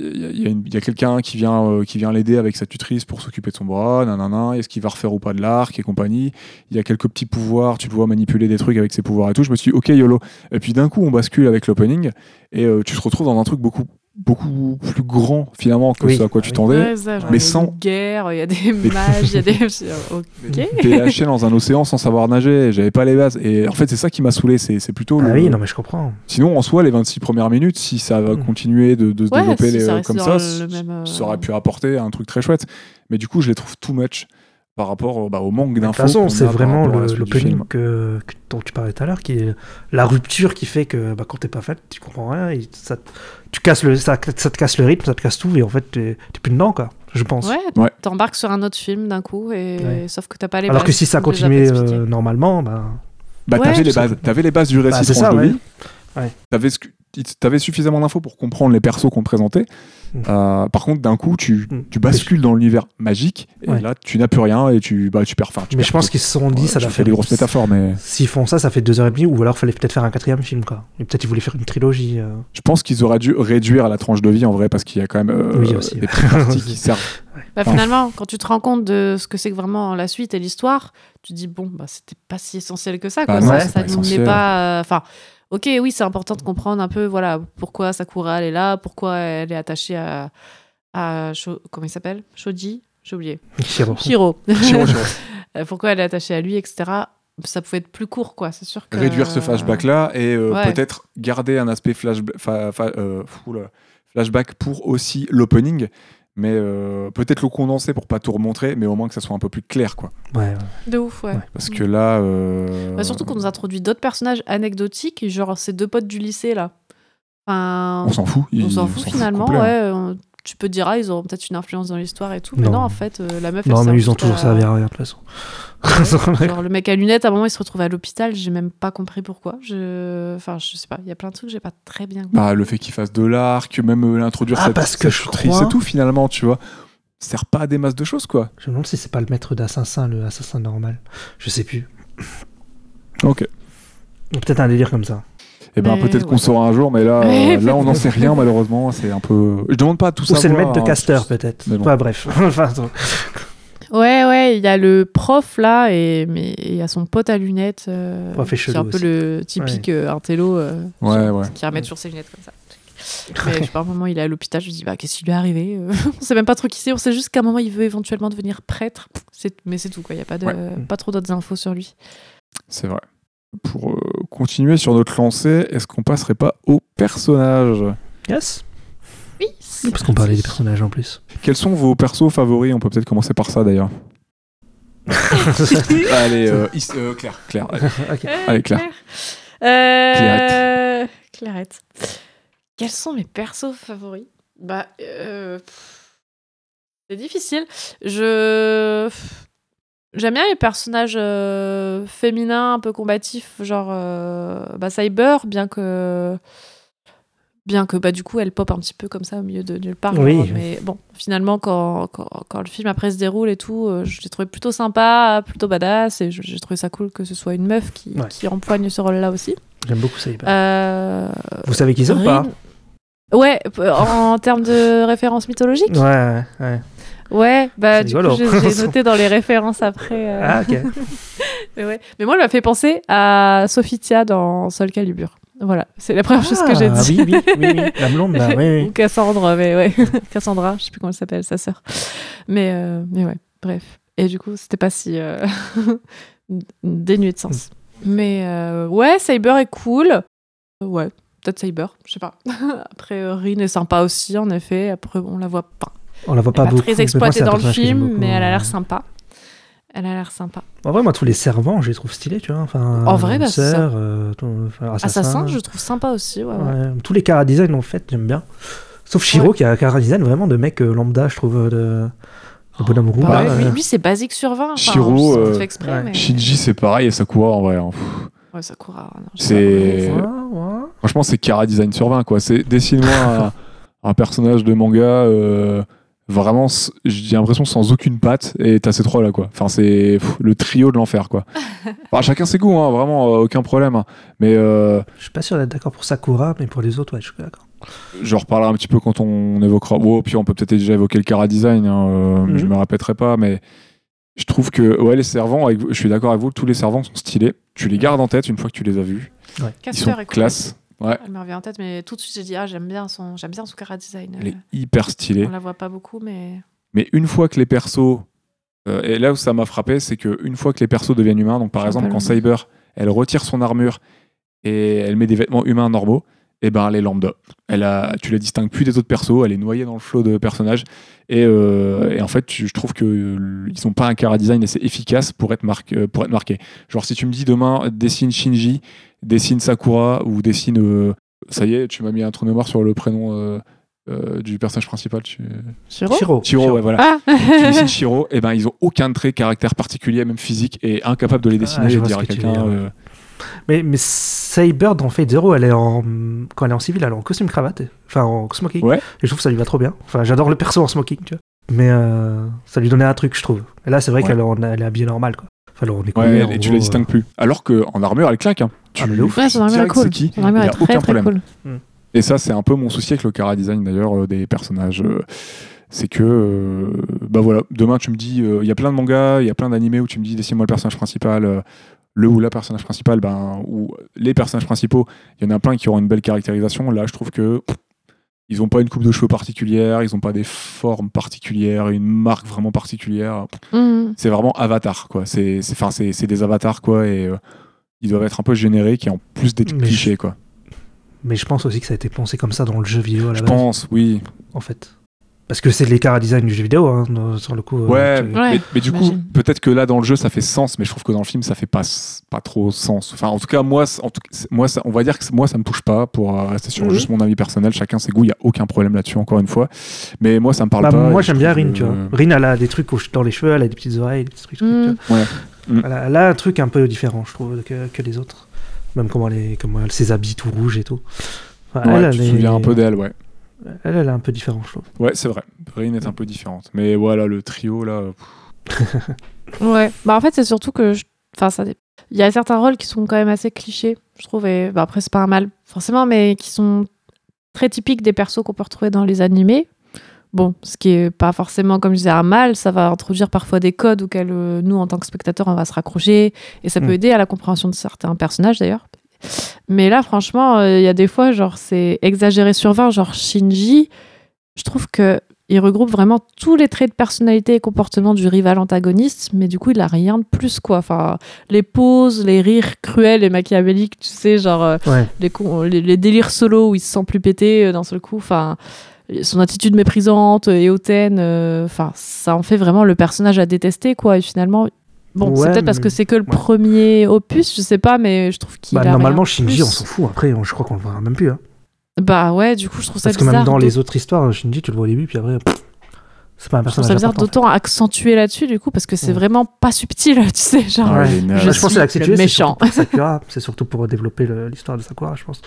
il y a, quelqu'un qui vient, euh, qui vient l'aider avec sa tutrice pour s'occuper de son bras, nanana, est-ce qu'il va refaire ou pas de l'arc et compagnie. Il y a quelques petits pouvoirs, tu peux manipuler des trucs avec ses pouvoirs et tout. Je me suis dit, ok, YOLO. Et puis d'un coup, on bascule avec l'opening et euh, tu te retrouves dans un truc beaucoup, beaucoup plus grand finalement que Oui. ce à quoi Ah tu oui. t'endais. Ouais, ça, genre, mais il y a sans- guerre, il y a des mages, il y a des. ok. T'es lâché dans un océan sans savoir nager, j'avais pas les bases. Et en fait, c'est ça qui m'a saoulé, c'est c'est plutôt Ah le- oui, non, mais je comprends. Sinon, en soi, les 26 premières minutes, si ça va Mm. continuer de, de se Ouais, développer si les- ça reste comme ça, même, euh, ça aurait pu apporter un truc très chouette. Mais du coup, je les trouve too much par rapport euh, bah, au manque De toute d'infos. façon, c'est vraiment l'opening film. que, que- dont tu parlais tout à l'heure, qui est la rupture qui fait que bah, quand t'es pas fan, tu comprends rien, et ça, tu casses le, ça, ça te casse le rythme, ça te casse tout, et en fait, t'es plus dedans, quoi, je pense. Ouais, Ouais. t'embarques sur un autre film d'un coup, et Ouais. sauf que t'as pas les Alors que bases si ça continuait euh, normalement, bah, Bah, Ouais, t'avais les bases, t'avais les bases du récit Bah, ça, de vie. Ouais. T'avais ce que- T'avais suffisamment d'infos pour comprendre les persos qu'on te présentait. Mm. Euh, par contre, d'un coup, tu, Mm. tu bascules dans l'univers magique et Ouais. là, tu n'as plus rien et tu, bah, tu perds. Tu mais perds je pense qu'ils se sont dit, Ouais, ça fais faire des grosses métaphores, mais S'ils font ça, ça fait deux heures et demie, ou alors fallait peut-être faire un quatrième film, quoi. Et peut-être ils voulaient faire une trilogie. euh. je pense qu'ils auraient dû réduire la tranche de vie en vrai parce qu'il y a quand même euh, Oui, aussi. des petites parties qui servent. Bah, Enfin. finalement, quand tu te rends compte de ce que c'est que vraiment la suite et l'histoire, tu te dis bon, bah c'était pas si essentiel que ça. Quoi. Bah non, ça, ça pas n'est essentiel. pas. euh, Enfin, ok, oui, c'est important de comprendre un peu, voilà, pourquoi Sakura elle est là, pourquoi elle est attachée à, à Sho- comment il s'appelle, Shoji, j'ai oublié, Shiro. Shiro. Chiro, chiro. Euh, pourquoi elle est attachée à lui, etc. Ça pouvait être plus court, quoi. C'est sûr que. Réduire ce flashback là et euh, Ouais. peut-être garder un aspect flash, fa- fa- euh, flashback pour aussi l'opening. Mais euh, peut-être le condenser pour pas tout remontrer, mais au moins que ça soit un peu plus clair, quoi. Ouais, ouais. De ouf, ouais. Ouais. Parce que là, euh, Bah, surtout qu'on nous introduit d'autres personnages anecdotiques, genre ces deux potes du lycée là. Enfin, on s'en fout. on s'en fout finalement, ouais. Tu peux te dire, ah, ils auront peut-être une influence dans l'histoire et tout. Mais Non. non, en fait, euh, la meuf, elle Non, mais sert ils ont toujours à- servi à rien, de toute façon. Genre, le mec à lunettes, à un moment, il se retrouve à l'hôpital. J'ai même pas compris pourquoi. Je... Enfin, je sais pas. Il y a plein de trucs que j'ai pas très bien compris. Bah, le fait qu'il fasse de l'arc, même euh, l'introduire Ah, sa, parce que je crois- et tout, finalement, tu vois. Ça sert pas à des masses de choses, quoi. Je me demande si c'est pas le maître d'assassin, le assassin normal. Je sais plus. Ok. Ou Peut-être un délire comme ça. Et ben Mais peut-être qu'on ouais. saura un jour, mais là, Ouais, euh, là on n'en sait rien malheureusement. C'est un peu. Je demande pas tout Ou ça. c'est le maître de Caster, peut-être. Ouais, bref. Ouais, ouais, il y a le prof là, et mais il y a son pote à lunettes. euh, Prof est qui est chelou un peu aussi. le typique euh, intello. euh, Ouais, sur- ouais. Qui remet toujours ses lunettes comme ça. Mais je sais pas, à un moment, il est à l'hôpital. Je me dis, bah, qu'est-ce qui lui est arrivé Euh, On sait même pas trop qui c'est. On sait juste qu'à un moment, il veut éventuellement devenir prêtre. C'est- Mais c'est tout, quoi. Il n'y a pas, de... Ouais. pas trop d'autres infos sur lui. C'est vrai. Pour euh, continuer sur notre lancée, est-ce qu'on passerait pas au personnage Yes. Oui, Parce qu'on parlait des personnages en plus. Quels sont vos persos favoris? On peut peut-être commencer par ça d'ailleurs. allez, euh, Is- euh, Claire. Claire. allez. Ok. Allez, Claire. Euh, Clarette. Quels sont mes persos favoris? Bah, euh, pff, c'est difficile. Je j'aime bien les personnages euh, féminins un peu combatifs, genre euh, bah, Cyber, bien que bien que bah du coup elle pop un petit peu comme ça au milieu de nulle part. Oui. genre, mais bon, finalement quand, quand, quand le film après se déroule et tout, euh, je l'ai trouvé plutôt sympa, plutôt badass et j'ai trouvé ça cool que ce soit une meuf qui, Ouais. qui empoigne ce rôle-là aussi. J'aime beaucoup ça. Iber. Euh, Vous savez qui c'est ou pas Ouais, p- en termes de références mythologiques. Ouais, ouais, ouais. Ouais, bah du rigolo. coup, je les ai notés dans les références après. euh, Ah, ok. mais, ouais. mais moi, elle m'a fait penser à Sophitia dans Sol Calibur. Voilà, c'est la première chose que j'ai Ah, dit. Oui, oui, oui, oui. La blonde, là, oui, Ou oui. Cassandre, mais ouais. Cassandra, je sais plus comment elle s'appelle, sa sœur. Mais, euh, mais ouais, bref. Et du coup, c'était pas si euh, dénué de sens. Mais euh, ouais, Cyber est cool. Ouais, peut-être Cyber, je sais pas. Après, Rin est sympa aussi, en effet. Après, on la voit pas. On la voit pas est pas beaucoup. très exploitée dans le film, beaucoup, mais elle a l'air sympa. Elle a l'air sympa. En vrai, moi, tous les servants, je les trouve stylés, tu vois. Enfin, En vrai, bah, sœur, euh, ton- enfin, assassin. Assassin, je trouve sympa aussi. Ouais, ouais. Ouais, Tous les cara design, en fait, j'aime bien. Sauf Shiro, Ouais. qui a un cara design vraiment de mec euh, lambda, je trouve, euh, de, de bonhomme roux. Bah là, lui, lui, c'est basique sur 20. Enfin, Shiro, je sais pas si euh, tu fais exprès, ouais. mais... Shinji, c'est pareil, et Sakura en vrai. hein. Ouais, Sakura. C'est. Franchement, c'est Kara Design sur 20, quoi. C'est dessine-moi un, un personnage de manga euh, vraiment, j'ai l'impression sans aucune patte, et t'as ces trois là, quoi. Enfin, c'est pff, le trio de l'enfer, quoi. Enfin, chacun ses goûts, hein, vraiment, euh, aucun problème. hein. Mais euh, Je suis pas sûr d'être d'accord pour Sakura, mais pour les autres, ouais, je suis d'accord. je reparlerai un petit peu quand on évoquera. Oh, puis on peut peut-être déjà évoquer le Kara Design, hein, euh, Mhm. je me répéterai pas, mais je trouve que, ouais, les servants, avec je suis d'accord avec vous, tous les servants sont stylés. Tu les gardes en tête une fois que tu les as vus. Ils Casper sont est cool. classe. Ouais, Elle me revient en tête, mais tout de suite, j'ai dit, ah, j'aime bien son, j'aime bien son design. elle est hyper stylée. On la voit pas beaucoup, mais. Mais une fois que les persos. euh, et là où ça m'a frappé, c'est que une fois que les persos deviennent humains, donc par exemple quand Cyber, elle retire son armure et elle met des vêtements humains normaux, et ben elle est lambda. Elle a, tu la distingues plus des autres persos, elle est noyée dans le flot de personnages. Et, euh, et en fait, je trouve que euh, ils ont pas un cara design assez efficace pour être, marqué, euh, pour être marqué. Genre si tu me dis demain dessine Shinji, dessine Sakura ou dessine, euh, ça y est, tu m'as mis un trou noir sur le prénom euh, euh, du personnage principal. Tu... Shiro Shiro. Shiro, ouais, voilà Ah tu dessines Shiro, et ben ils ont aucun trait caractère particulier, même physique, et incapable de les dessiner Ah, je et dire à quelqu'un. veux dire, Mais, mais Cyber dans Fate Zero, elle est en. Quand elle est en civil, elle est en costume cravate. Enfin, en smoking. Ouais. Et je trouve que ça lui va trop bien. Enfin, j'adore le perso en smoking, tu vois. Mais euh, ça lui donnait un truc, je trouve. Et là, c'est vrai Ouais. qu'elle est en- habillée normal, quoi. Enfin, alors, on est Ouais, combien, en et tu gros, les distingues plus. Alors qu'en armure, elle claque. hein. Tu Ah, mais ouf. Ouais, son armure est direct cool. c'est qui. Son armure est a très, aucun très problème. cool. Et ça, c'est un peu mon souci avec le cara design d'ailleurs euh, des personnages. euh, c'est que, euh, bah voilà, demain tu me dis, euh, il y a plein de mangas, il y a plein d'animés où tu me dis, dessine-moi le personnage principal, euh, le ou la personnage principal, ben, ou les personnages principaux, il y en a plein qui auront une belle caractérisation. Là, je trouve que pff, ils ont pas une coupe de cheveux particulière, ils ont pas des formes particulières, une marque vraiment particulière. Mhm. C'est vraiment avatar, quoi. C'est, c'est, enfin, c'est, c'est des avatars, quoi, et euh, ils doivent être un peu génériques et en plus des Mais clichés, quoi. Mais je pense aussi que ça a été pensé comme ça dans le jeu vidéo à la Je base, pense, oui. en fait. Parce que c'est les cara design du jeu vidéo, hein, sur le coup. euh, Ouais, tu- Ouais, mais, mais du coup, peut-être que là dans le jeu ça fait sens, mais je trouve que dans le film ça fait pas, pas trop sens. Enfin, en tout cas, moi, en tout, moi ça, on va dire que moi ça me touche pas pour euh, rester sur Mhm. juste mon avis personnel. Chacun ses goûts, il y a aucun problème là-dessus, encore une fois. Mais moi ça me parle Bah, pas. moi j'aime bien Rin, que- tu vois. Rin, elle a des trucs dans les cheveux, elle a des petites oreilles, des petits trucs. Mm. tu vois. Ouais. Mm. Elle, a, elle a un truc un peu différent, je trouve, que, que les autres. Même comment elle, est, comment elle ses habits tout rouges et tout. Enfin, Ouais, elle, tu elle te souviens un peu d'elle, ouais. Elle, elle est un peu différente, je trouve. Ouais, c'est vrai. Rin est un peu différente. Mais voilà, le trio là. Ouais, bah en fait, c'est surtout que. je- Enfin, ça. Il y a certains rôles qui sont quand même assez clichés, je trouve. Et bah, après, c'est pas un mal, forcément, mais qui sont très typiques des persos qu'on peut retrouver dans les animés. Bon, ce qui est pas forcément, comme je disais, un mal, ça va introduire parfois des codes auxquels euh, nous, en tant que spectateurs, on va se raccrocher. Et ça peut Mm. aider à la compréhension de certains personnages, d'ailleurs. Mais là, franchement, euh, il y a des fois, genre, c'est exagéré sur 20. Genre, Shinji, je trouve que il regroupe vraiment tous les traits de personnalité et comportement du rival antagoniste, mais du coup, il a rien de plus, quoi. Enfin, les poses, les rires cruels et machiavéliques, tu sais, genre euh, Ouais. les, con- les, les délires solo où il se sent plus pété euh, d'un seul coup. Enfin, son attitude méprisante et hautaine, euh, enfin, ça en fait vraiment le personnage à détester, quoi. Et finalement, bon, c'est peut-être parce que c'est que le ouais. premier opus, je sais pas, mais je trouve qu'il Bah, a normalement, rien Shinji, plus. on s'en fout. Après, on- je crois qu'on le verra même plus. Hein. Bah ouais, du coup, je trouve ça Parce que bizarre. même dans les autres histoires, Shinji, tu le vois au début, puis après, c'est pas un Je trouve personnage ça bizarre important. d'autant accentuer là-dessus, du coup, parce que c'est Ouais. vraiment pas subtil, tu sais. Genre, je Bah, je pense que c'est méchant. c'est surtout pour développer l'histoire de Sakura, je pense.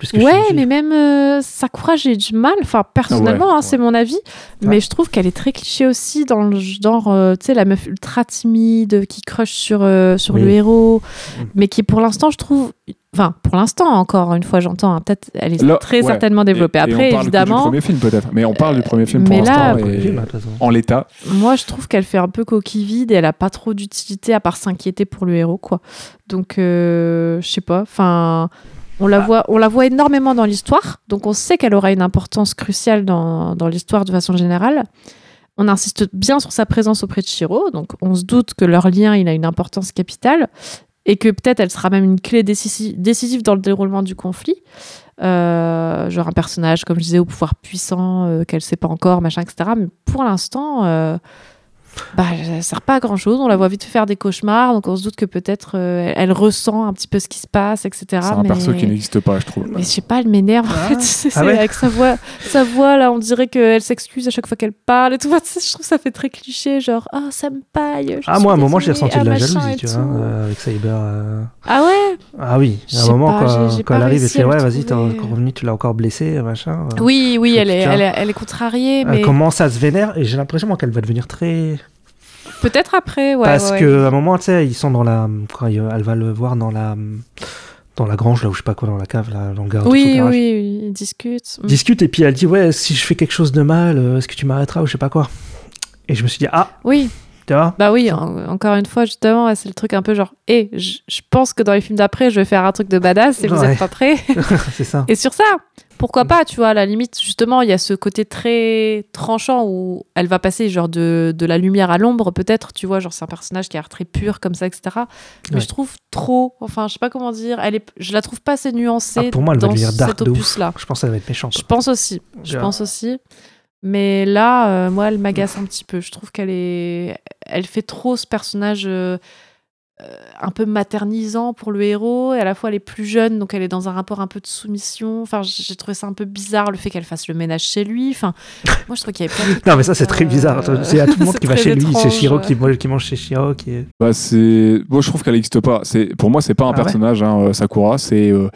Plus que Ouais, mais même euh, Sakura, j'ai du mal. Enfin, personnellement, Ouais, hein, c'est mon avis. Mais je trouve qu'elle est très cliché aussi dans le genre, euh, tu sais, la meuf ultra timide qui crush sur, euh, sur Oui. le héros. Mm. Mais qui, pour l'instant, je trouve. Enfin, pour l'instant, encore une fois, j'entends. hein, Peut-être, elle est Là, très ouais. certainement développée. Et- et on Après, parle évidemment. Du premier film, peut-être. Mais on parle du premier film pour mais là- l'instant. En l'état. Moi, je trouve qu'elle fait un peu coquille vide et elle a pas trop d'utilité à part s'inquiéter pour le héros, quoi. Donc, euh, je sais pas. Enfin, on la voit, on la voit énormément dans l'histoire, donc on sait qu'elle aura une importance cruciale dans, dans l'histoire de façon générale. On insiste bien sur sa présence auprès de Shiro, donc on se doute que leur lien, il a une importance capitale et que peut-être elle sera même une clé décisi- décisive dans le déroulement du conflit. Euh, genre un personnage, comme je disais, au pouvoir puissant, euh, qu'elle sait pas encore, machin, etc. Mais pour l'instant, euh, bah, ça sert pas à grand chose. On la voit vite faire des cauchemars, donc on se doute que peut-être euh, elle, elle ressent un petit peu ce qui se passe, etc. C'est un mais... perso qui n'existe pas, je trouve. Mais je sais pas, elle m'énerve en Ah. fait. C'est, Ah ouais avec sa voix, sa voix là, on dirait qu'elle s'excuse à chaque fois qu'elle parle et tout. Enfin, je trouve que ça fait très cliché, genre ah ça me paille. Ah, moi, à un moment, j'ai ressenti de ah, la machin jalousie, et tu vois, euh, avec Cyber. euh. Ah ouais? Ah oui, à un moment, pas, quand, j'ai- j'ai quand elle arrive, réussi fait Ouais, vas-y, t'es revenu, tu l'as encore blessé, machin. euh. Oui, oui, elle est, elle contrariée, Elle mais commence à se vénère? Et j'ai l'impression moi, qu'elle va devenir très. Peut-être après, ouais. Parce ouais. que à un moment, tu sais, ils sont dans la. Quand elle va le voir dans la. Dans la grange, là, où je sais pas quoi, dans la cave, là, dans le garage. Oui, garage. oui, oui, ils discutent. Ils discutent et puis elle dit Ouais, si je fais quelque chose de mal, euh, est-ce que tu m'arrêteras ou je sais pas quoi. Et je me suis dit Ah, Oui, bah oui, en- encore une fois, justement, c'est le truc un peu genre, hé, je je pense que dans les films d'après, je vais faire un truc de badass et vous êtes pas prêts. C'est ça. Et sur ça, pourquoi pas, tu vois, à la limite, justement, il y a ce côté très tranchant où elle va passer genre de, de la lumière à l'ombre, peut-être, tu vois, genre c'est un personnage qui a l'air très pur comme ça, etc. Mais Ouais. je trouve trop, enfin, je sais pas comment dire, elle est, je la trouve pas assez nuancée Ah, pour moi, elle va dans devenir dark cet de ouf. opus-là. Je pense qu'elle va être méchante. Je pense aussi, je pense aussi. Mais là, euh, moi, elle m'agace un petit peu. Je trouve qu'elle est, elle fait trop ce personnage euh, euh, un peu maternisant pour le héros, et à la fois elle est plus jeune, donc elle est dans un rapport un peu de soumission. Enfin, j'ai trouvé ça un peu bizarre le fait qu'elle fasse le ménage chez lui. Enfin, moi, je trouve qu'il y avait plein de Non, mais ça, c'est euh, très bizarre. C'est à tout le monde qui va chez lui. C'est étrange. Shiro qui, mange- qui mange chez Shiro. Qui. Bah, c'est... Moi, je trouve qu'elle n'existe pas. C'est... Pour moi, c'est pas un Ah ouais personnage, hein, euh, Sakura. C'est, euh,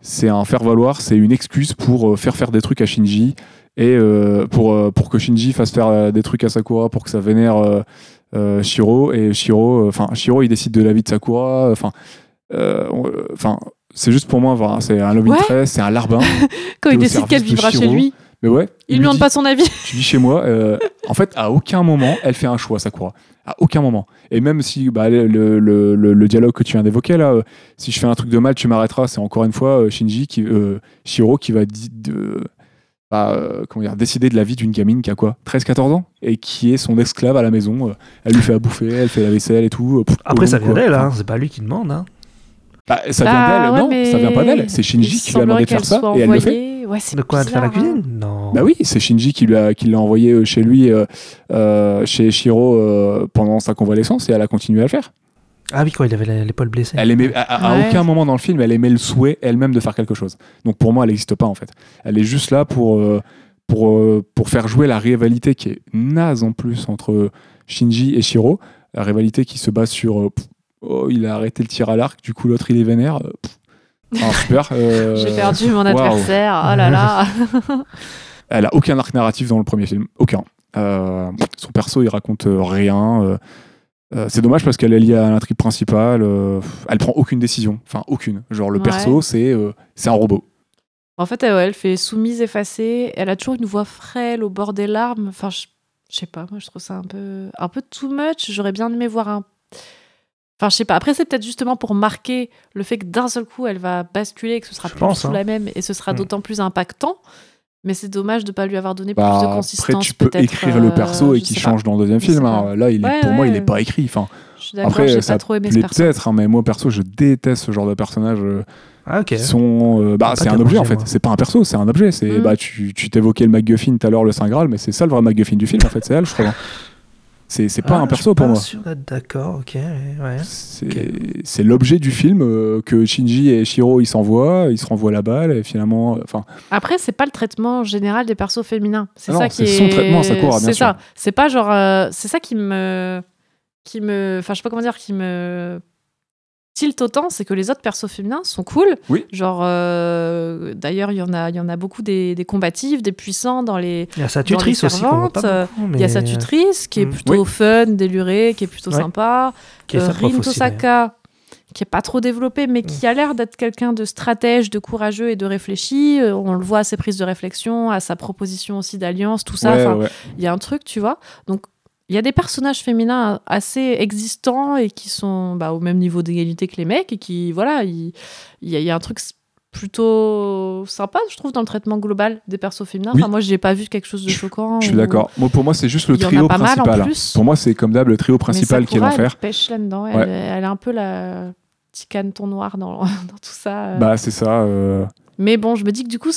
c'est un faire-valoir, c'est une excuse pour faire faire des trucs à Shinji et euh, pour, euh, pour que Shinji fasse faire euh, des trucs à Sakura pour que ça vénère euh, Shiro. Et Shiro, enfin, Shiro, il décide de la vie de Sakura. Enfin, enfin, c'est juste pour moi, voilà, c'est un love Ouais. interest, c'est un larbin. Quand il décide qu'elle vivra chez lui, Mais ouais, il lui lui demande pas son avis. tu vis chez moi. en fait, à aucun moment, elle fait un choix, Sakura. À aucun moment. Et même si bah, le, le, le- le dialogue que tu viens d'évoquer, là, euh, si je fais un truc de mal, tu m'arrêteras, c'est encore une fois euh, Shinji, qui, euh, Shiro, qui va di- de- bah, euh, comment dire, décider de la vie d'une gamine qui a quoi 13-14 ans Et qui est son esclave à la maison. euh, elle lui fait à bouffer, elle fait la vaisselle et tout. euh, pff, Après, ça vient d'elle, hein. c'est pas lui qui demande. Hein. bah, ça vient Bah, d'elle, ouais, non, mais ça vient pas d'elle. C'est Shinji qui lui a demandé de faire ça qu'elle et elle le fait. envoyée. Ouais, De quoi De faire la hein. cuisine? Non. Bah oui, c'est Shinji qui l'a qui l'a envoyé chez lui, euh, euh, chez Shiro euh, pendant sa convalescence et elle a continué à le faire. Ah oui, quand il avait l'épaule blessée. Elle aimait, à, à Ouais. aucun moment dans le film, elle aimait le souhait elle-même de faire quelque chose. Donc pour moi, elle n'existe pas en fait. Elle est juste là pour, euh, pour, euh, pour faire jouer la rivalité qui est naze en plus entre Shinji et Shiro. La rivalité qui se base sur euh, pff, oh, il a arrêté le tir à l'arc, du coup l'autre il est vénère. pff. Ah, super. euh, J'ai perdu mon adversaire. Oh là là. Elle a aucun arc narratif dans le premier film, aucun. Euh, son perso, il raconte rien. euh, euh, c'est dommage parce qu'elle est liée à l'intrigue principale. euh, elle prend aucune décision, enfin aucune. Genre le Ouais. perso, c'est euh, c'est un robot. En fait, elle, ouais, elle fait soumise, effacée. Elle a toujours une voix frêle au bord des larmes. Enfin, je, je sais pas, moi, je trouve ça un peu, un peu too much. J'aurais bien aimé voir un. Enfin, je sais pas. Après, c'est peut-être justement pour marquer le fait que d'un seul coup, elle va basculer et que ce sera Je plus pense, hein. la même et ce sera Mm. d'autant plus impactant. Mais c'est dommage de pas lui avoir donné Bah, plus de après, consistance. tu peux écrire le euh, perso et qu'il pas. change dans le deuxième film. hein. Là, il est, Ouais, pour moi, il ouais. est pas écrit. Enfin, Je suis d'accord, après, j'ai ça pas trop aimé peut-être, hein, mais moi perso, je déteste ce genre de personnages euh, Ah, sont. euh, bah, Pas c'est un objet en fait. C'est pas un perso, c'est un objet. C'est Mm. bah tu tu t'évoquais le MacGuffin tout à l'heure, le Saint Graal, mais c'est ça le vrai MacGuffin du film en fait. C'est elle, je trouve. C'est c'est pas Ah, un perso pour moi. sûr d'être d'accord, ok. Ouais. C'est c'est l'objet du film euh, que Shinji et Shiro ils s'envoient, ils se renvoient la balle et finalement, euh, enfin, Après, c'est pas le traitement général des persos féminins. C'est Ah non, ça qui c'est est. son traitement, Sakura, bien C'est sûr. ça. C'est pas genre. euh, c'est ça qui me. Qui me. Enfin, je sais pas comment dire, qui me. Tilt autant, c'est que les autres persos féminins sont cool. Oui. Genre, euh, d'ailleurs, il y en a, il y en a beaucoup des, des combatifs, des puissants dans les. Il y a sa Dans les tutrice aussi, euh, Il y a sa tutrice qui est Mm. plutôt Oui. fun, délurée, qui est plutôt Ouais. sympa. qui est Euh, Rin. Tosaka, qui est pas trop développé, mais qui a l'air d'être quelqu'un de stratège, de courageux et de réfléchi. Euh, On le voit à ses prises de réflexion, à sa proposition aussi d'alliance, tout ça. ouais, Enfin, ouais. Il y a un truc, tu vois. Donc, il y a des personnages féminins assez existants et qui sont bah, au même niveau d'égalité que les mecs et qui, voilà, il y, a- il y a un truc plutôt sympa, je trouve, dans le traitement global des persos féminins. Oui. Enfin, moi, j'ai pas vu quelque chose de choquant. Je suis ou- d'accord. Moi, pour moi, c'est juste le trio pas mal, en principal. plus. Pour moi, c'est comme d'hab le trio principal qui est l'enfer. Elle pêche là-dedans. Ouais. Elle, est- elle est un peu la petit caneton noir dans, dans tout ça. euh. Bah, c'est ça. euh, Mais bon, je me dis que du coup,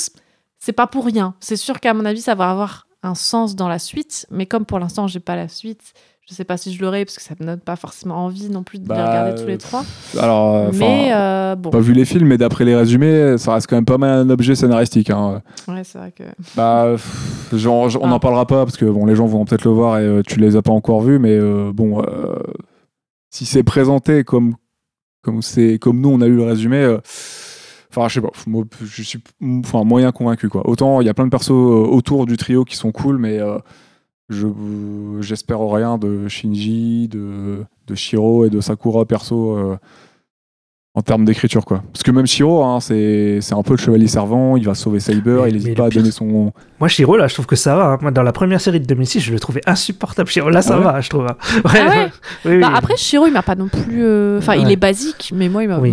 c'est pas pour rien. C'est sûr qu'à mon avis, ça va avoir un sens dans la suite. Mais comme pour l'instant, j'ai pas la suite, je sais pas si je l'aurai parce que ça me donne pas forcément envie non plus de les Bah, regarder tous les trois. Alors, euh, mais euh, bon, pas vu les films, mais d'après les résumés, ça reste quand même pas mal un objet scénaristique. hein. ouais, c'est vrai que. Bah, pff, genre, on Ah. n'en parlera pas parce que bon, les gens vont peut-être le voir et euh, tu les as pas encore vus, mais euh, bon, si c'est présenté comme comme c'est comme nous on a lu le résumé, enfin je sais pas, moi, je suis enfin moyen convaincu quoi. Autant il y a plein de persos euh, autour du trio qui sont cool, mais euh, je j'espère rien de Shinji, de de Shiro et de Sakura perso. euh, en termes d'écriture quoi parce que même Shiro hein, c'est c'est un peu le chevalier servant il va sauver Saber Mais- il n'hésite pas à donner son Moi, Shiro, là, je trouve que ça va. hein. Moi, dans la première série de 2006, je le trouvais insupportable. Shiro, là, ça Ah ouais va, je trouve. hein. Ah ouais Oui, Bah, oui. après, Shiro, il m'a pas non plus. euh, Enfin, il Ouais. est basique, mais moi, il m'a Oui.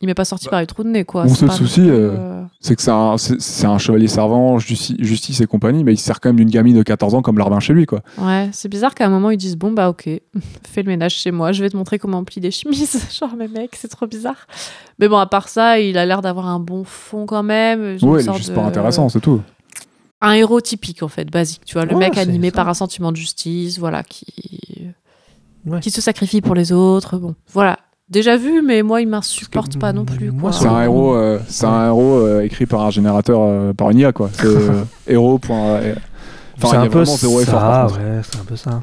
Il m'est- pas sorti par les trous de nez, quoi. Mon seul souci, euh, euh, c'est que c'est un, c'est- c'est un chevalier servant, justi- justice et compagnie, mais il se sert quand même d'une gamine de 14 ans comme larbin chez lui, quoi. Ouais, c'est bizarre qu'à un moment ils disent bon bah ok, fais le ménage chez moi, je vais te montrer comment on plie des chemises. Genre mais mec, c'est trop bizarre. Mais bon à part ça, il a l'air d'avoir un bon fond quand même. Ouais, il est juste de- pas intéressant, c'est tout. Un héros typique en fait, basique. Tu vois, le Ouais, mec animé ça. par un sentiment de justice, voilà, qui Ouais. qui se sacrifie pour les autres. Bon, voilà. Déjà vu, mais moi il m'insupporte pas non plus. moi, C'est un héros, euh, c'est un héros euh, écrit par un générateur, euh, par une IA, quoi. C'est euh, héros. point- euh, Enfin, c'est il y a un peu vraiment zéro effort, par ça, contre. ouais, c'est un peu ça.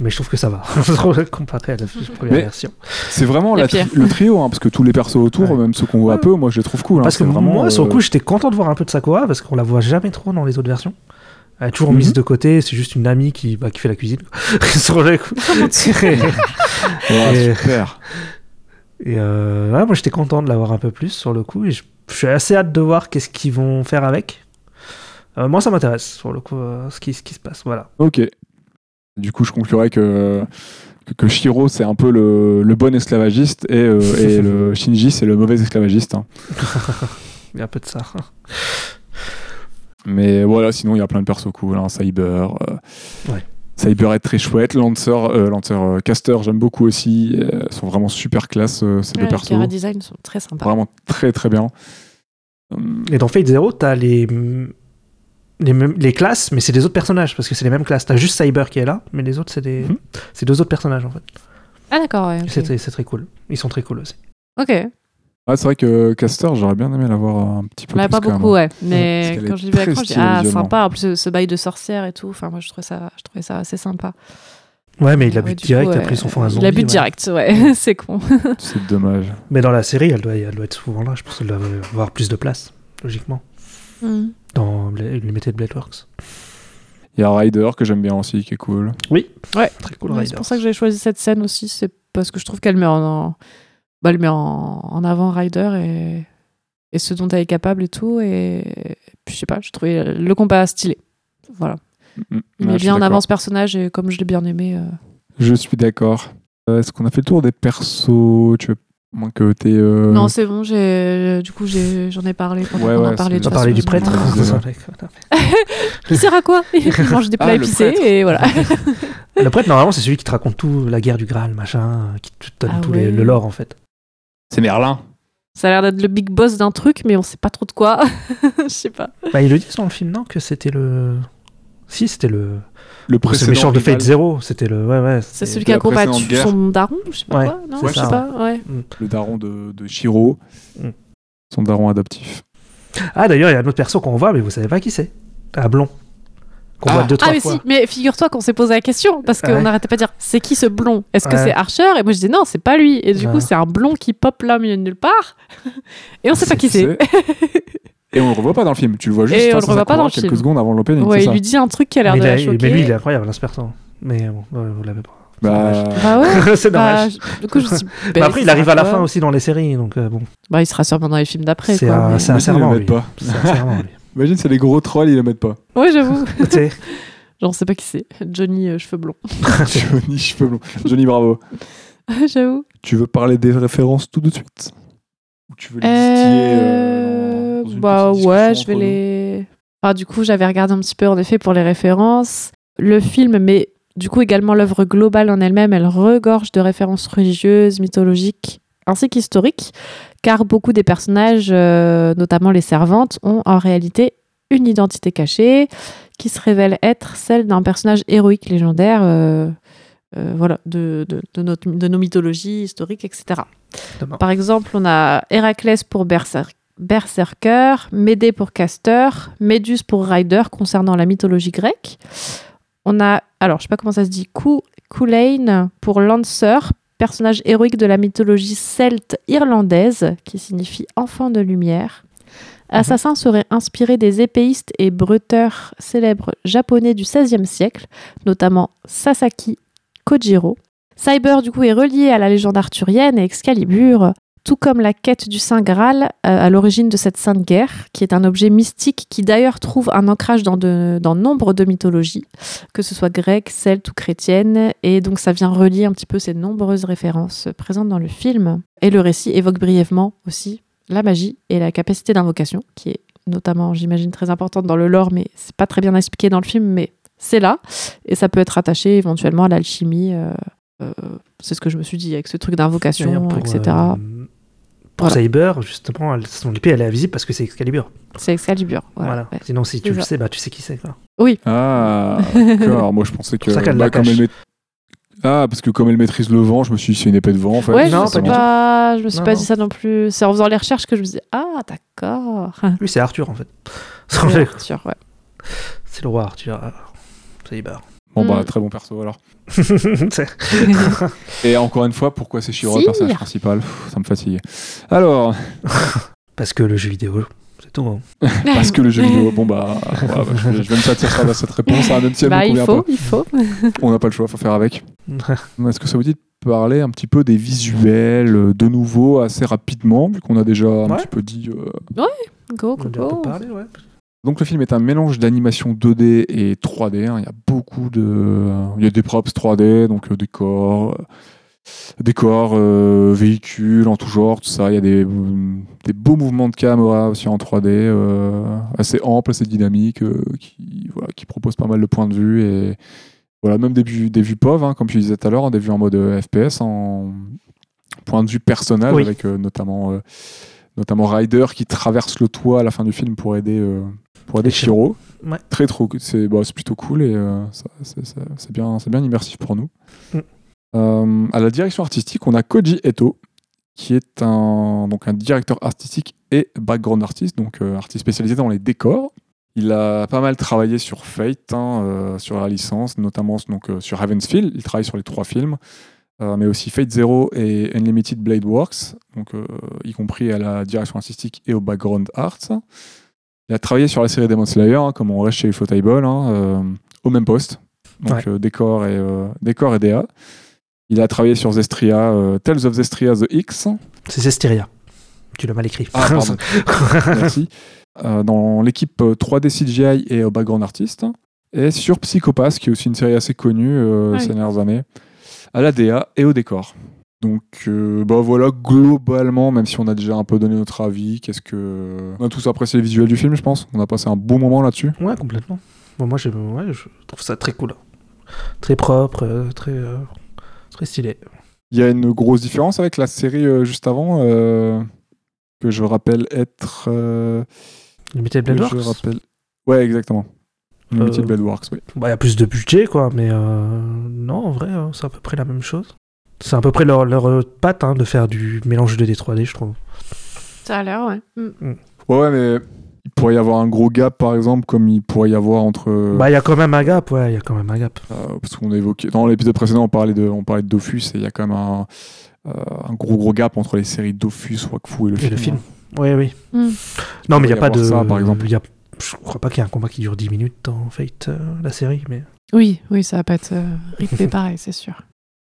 Mais je trouve que ça va, comparé à la première Mais- version. C'est vraiment La tri- le trio, hein, parce que tous les persos autour, Ouais. même ceux qu'on voit Ouais. peu, moi je les trouve cool. hein. Parce que vraiment, moi, sur le coup, j'étais content de voir un peu de Sakura, parce qu'on la voit jamais trop dans les autres versions. Elle est toujours mise Mhm. de côté, c'est juste une amie qui, bah, qui fait la cuisine. sur le coup. ouais, Et- super. Et euh, ouais, moi j'étais content de l'avoir un peu plus sur le coup et je, je suis assez hâte de voir qu'est-ce qu'ils vont faire avec. Euh, moi ça m'intéresse sur le coup euh, ce, qui, ce qui se passe. Voilà. Ok. Du coup, je conclurai que, que, que Shiro, c'est un peu le, le bon esclavagiste et, et le Shinji, c'est le mauvais esclavagiste. hein. Il y a un peu de ça. Mais voilà, sinon, il y a plein de persos cool. Hein. Cyber. Ouais. Cyber est très chouette. Lancer, euh, Lancer euh, Caster, j'aime beaucoup aussi. Euh, Ils sont vraiment super classe, euh, ces Ouais, deux les persos. Kara design sont très sympas. Vraiment très très bien. Et dans Fate Zero, t'as les, les, mêmes- les classes, mais c'est des autres personnages parce que c'est les mêmes classes. T'as juste Cyber qui est là, mais les autres c'est des, c'est deux autres personnages en fait. Ah d'accord, ouais. ok. C'est très- c'est très cool. Ils sont très cool aussi. Ok. Ouais, c'est vrai que Caster, j'aurais bien aimé l'avoir un petit peu On l'a plus. pas quand même. beaucoup, ouais. Mais quand je l'ai vu à l'écran, je dis ah sympa. En plus, ce, bail de sorcière et tout. Enfin, moi, je trouvais ça, je trouvais ça assez sympa. Ouais, mais il a Ouais, direct, coup, après ouais, sont fait un zombie. Il a but ouais. direct, ouais. c'est con. C'est dommage. Mais dans la série, elle doit, elle doit être souvent là. Je pense qu'elle doit avoir plus de place, logiquement. Hmm. Dans l'unité de Bladeworks. Il y a Ryder que j'aime bien aussi, qui est cool. Ouais. Très cool, Ouais, Ryder. c'est pour ça que j'ai choisi cette scène aussi. C'est parce que je trouve qu'elle met en, bah, elle met en, en avant Ryder et, et ce dont elle est capable et tout. Et puis, je sais pas, je trouvais le combat stylé. Voilà. Mm, Il ouais, met bien en avant ce personnage et comme je l'ai bien aimé. euh, Je suis d'accord. Euh, Est-ce qu'on a fait le tour des persos? Tu veux moins que t'aies. euh, Non, c'est bon, j'ai du coup j'ai- j'en ai parlé Ouais, en ouais, parlait. c'est- de Tu as toute parlé façon, du prêtre Qui sert à quoi? Il mange des plats Ah, le épicés prêtre. et voilà. Le prêtre, normalement, c'est celui qui te raconte tout, la guerre du Graal, machin, qui te donne Ah tout les- le lore, en fait. C'est Merlin. Ça a l'air d'être le big boss d'un truc, mais on sait pas trop de quoi. Je sais pas. Bah, ils le disent dans le film, non Que c'était le. Si, c'était le. Le C'est le précédent méchant de. Fate Zero. C'était le. Ouais, ouais. C'est celui qui a combattu son daron, je sais pas Ouais, quoi. Non, je sais ça, pas. Ouais. Le daron de, de Shiro. Mm. Son daron adaptif. Ah, d'ailleurs, il y a un autre perso qu'on voit, mais vous savez pas qui c'est. Un blond. Qu'on Ah. voit deux, Ah trois mais fois. si, mais figure-toi qu'on s'est posé la question parce qu'on Ouais. n'arrêtait pas de dire c'est qui ce blond? Est-ce que Ouais. c'est Archer? Et moi je disais non, c'est pas lui. Et du Ouais. coup c'est un blond qui pop là au milieu de nulle part. Et on sait pas qui c'est. Et on le revoit pas dans le film. Tu le vois juste Et on face le à revoit sa pas dans couleur le quelques film. secondes avant l'opening. Ouais, il ça lui dit un truc qui a l'air mais, de la choquer. mais lui, il est incroyable, l'inspertant. Mais bon, vous l'avez pas. Bah. Bah ouais. c'est bah, dommage. je- du coup je me suis dit, Mais bah, après, il arrive à la fin aussi dans les séries, donc euh, bon. Bah il sera sûrement dans les films d'après. C'est quoi, un, mais- c'est un serment. lui. pas. C'est un serment, lui. Imagine, c'est les gros trolls, ils le mettent pas. Ouais j'avoue. Genre on sait pas qui c'est. Johnny euh, cheveux blonds. Johnny cheveux blonds. Johnny Bravo. j'avoue. Tu veux parler des références tout de suite? Ou tu veux les euh, Euh, bah ouais, je vais les. Enfin, du coup, j'avais regardé un petit peu en effet pour les références. Le film, mais du coup également l'œuvre globale en elle-même, elle regorge de références religieuses, mythologiques, ainsi qu'historiques, car beaucoup des personnages, euh, notamment les servantes, ont en réalité une identité cachée qui se révèle être celle d'un personnage héroïque légendaire. euh, euh, voilà, de, de, de notre- de nos mythologies historiques, etc. Demain. Par exemple, on a Héraclès pour Berserk- Berserker, Médée pour Castor, Méduse pour Rider concernant la mythologie grecque. On a, alors je sais pas comment ça se dit, Culain pour Lancer, personnage héroïque de la mythologie celte irlandaise qui signifie enfant de lumière. Assassin serait inspiré des épéistes et breuteurs célèbres japonais du XVIe siècle, notamment Sasaki Kojiro. Cyber, du coup, est relié à la légende arthurienne et Excalibur, tout comme la quête du Saint Graal euh, à l'origine de cette sainte guerre, qui est un objet mystique qui d'ailleurs trouve un ancrage dans, de, dans nombre de mythologies, que ce soit grecque, celte ou chrétienne, et donc ça vient relier un petit peu ces nombreuses références présentes dans le film. Et le récit évoque brièvement aussi la magie et la capacité d'invocation, qui est notamment, j'imagine, très importante dans le lore, mais c'est pas très bien expliqué dans le film, mais c'est là, et ça peut être attaché éventuellement à l'alchimie. euh, euh, c'est ce que je me suis dit avec ce truc d'invocation, etc. euh, pour Voilà. Cyber, justement, elle- son épée, elle est invisible parce que c'est Excalibur. C'est Excalibur. Voilà. Voilà. ouais. Sinon, si tu C'est le sais, bah, tu sais qui c'est. quoi. Ah, d'accord. Moi, je pensais que. ça qu'elle bah, Ah, parce que comme elle maîtrise le vent, je me suis dit c'est une épée de vent en fait. Ouais, Non, je pas me pas, je me suis Non, pas non. dit ça non plus. C'est en faisant les recherches que je me disais ah d'accord. Lui, c'est Arthur, en fait. C'est Arthur, ouais. c'est le roi Arthur. euh, Cyber. Bon, bah, Mm. très bon perso alors. Et encore une fois, pourquoi c'est Shiro le personnage principal? Pff, Ça me fatigue. Alors, parce que le jeu vidéo, c'est tout. hein. parce que le jeu vidéo, bon bah, ouais, bah, je, vais, je vais me satisfaire de cette réponse, hein, même si elle Bah me il faut, pas. il faut. On n'a pas le choix, faut faire avec. Est-ce que ça vous dit de parler un petit peu des visuels euh, de nouveau assez rapidement, vu qu'on a déjà un Ouais. petit peu dit euh, Go, On go, a déjà un peu go. parlé, ouais. Donc le film est un mélange d'animation 2D et 3D. hein. Il y a beaucoup de, il y a des props 3D, donc euh, décors, euh, décors, euh, véhicules en tout genre, tout ça. Il y a des, des beaux mouvements de caméra aussi en 3D, euh, assez amples, assez dynamiques, euh, qui, voilà, qui proposent pas mal de points de vue et voilà, même des vues, des vues POV, hein, comme tu disais tout à l'heure, hein, des vues en mode FPS, en point de vue personnel, Oui. avec notamment, notamment Ryder qui traverse le toit à la fin du film pour aider, euh, pour aider Shiro. Ouais. Très trop, c'est bah, plutôt cool et euh, c'est bien, c'est bien immersif pour nous. Mm. Euh, à la direction artistique, on a Koji Eto, qui est un, donc un directeur artistique et background artist, donc euh, artiste spécialisé dans les décors. Il a pas mal travaillé sur Fate, hein, euh, sur la licence, notamment donc, sur Ravensfield. Il travaille sur les trois films, euh, mais aussi Fate Zero et Unlimited Blade Works, donc, euh, y compris à la direction artistique et au background art. Il a travaillé sur la série Demon Slayer, hein, comme on reste chez Ufotable, hein, euh, au même poste, donc Ouais. euh, décor, et, euh, décor et DA. Il a travaillé sur Zestria, euh, Tales of Zestria The X, C'est Zestiria. Tu l'as mal écrit. ah, pardon. Merci. Euh, dans l'équipe euh, 3D CGI et au background artist. Et sur Psychopath, qui est aussi une série assez connue euh, Ah oui. ces dernières années, à la DA et au décor. Donc, euh, bah voilà, globalement, même si on a déjà un peu donné notre avis, qu'est-ce que. On a tous apprécié les visuels du film, je pense. On a passé un bon moment là-dessus. Ouais, complètement. Bon, moi, ouais, je trouve ça très cool. Très propre, euh, très, euh, très stylé. Il y a une grosse différence avec la série euh, juste avant, que je rappelle être. Limited Blade je Works rappelle... Ouais, exactement. Euh, Blade Works, oui. Bah, il y a plus de budget, quoi, mais euh, non, en vrai, euh, c'est à peu près la même chose. C'est à peu près leur, leur euh, patte hein, de faire du mélange 2D 3D, je trouve. Ça a l'air, ouais. Mm. Ouais, ouais, mais il pourrait y avoir un gros gap, par exemple, comme il pourrait y avoir entre. Bah, il y a quand même un gap, ouais, il y a quand même un gap. Euh, parce qu'on a évoqué dans l'épisode précédent on parlait de on parlait de Dofus et il y a quand même un, euh, un gros gros gap entre les séries Dofus, Wakfu et le Et film. le film. hein. Oui, oui. Mm. Non, mais il n'y a pas de. ça, par exemple. il Y a... Je crois pas qu'il y ait un combat qui dure 10 minutes dans Fate, euh, la série, mais. Oui, oui, ça va pas être euh, rythmé pareil, c'est sûr.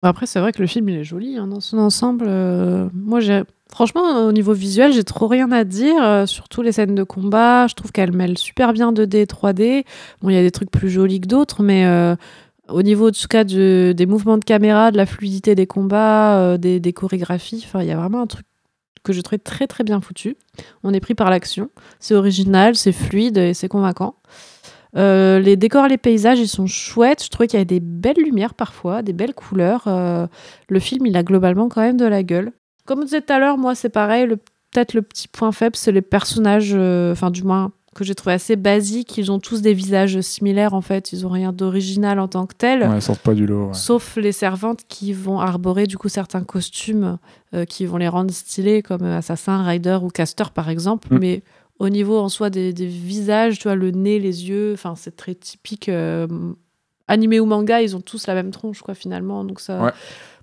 Bon, Après, c'est vrai que le film, il est joli hein, dans son ensemble. euh, moi, j'ai. Franchement, au niveau visuel, j'ai trop rien à dire. euh, surtout les scènes de combat. Je trouve qu'elles mêlent super bien 2D et 3D. Bon, il y a des trucs plus jolis que d'autres, mais euh, au niveau, en tout cas, de- des mouvements de caméra, de la fluidité des combats, euh, des, des chorégraphies, il y a vraiment un truc que je trouvais très très bien foutu. On est pris par l'action. C'est original, c'est fluide et c'est convaincant. Euh, les décors, les paysages, ils sont chouettes. Je trouvais qu'il y avait des belles lumières parfois, des belles couleurs. Euh, le film, il a globalement quand même de la gueule. Comme on disait tout à l'heure, moi, c'est pareil. Peut-être le petit point faible, c'est les personnages, euh, enfin, du moins, que j'ai trouvé assez basiques. Ils ont tous des visages similaires, en fait. Ils ont rien d'original en tant que tel. Ouais, ils sortent pas du lot. ouais. Sauf les servantes qui vont arborer du coup certains costumes euh, qui vont les rendre stylés, comme euh, Assassin, Rider ou Caster par exemple. Mm. Mais au niveau en soi des, des visages, tu vois, le nez, les yeux, enfin c'est très typique. euh, animé ou manga, ils ont tous la même tronche quoi finalement. Donc ça, Ouais.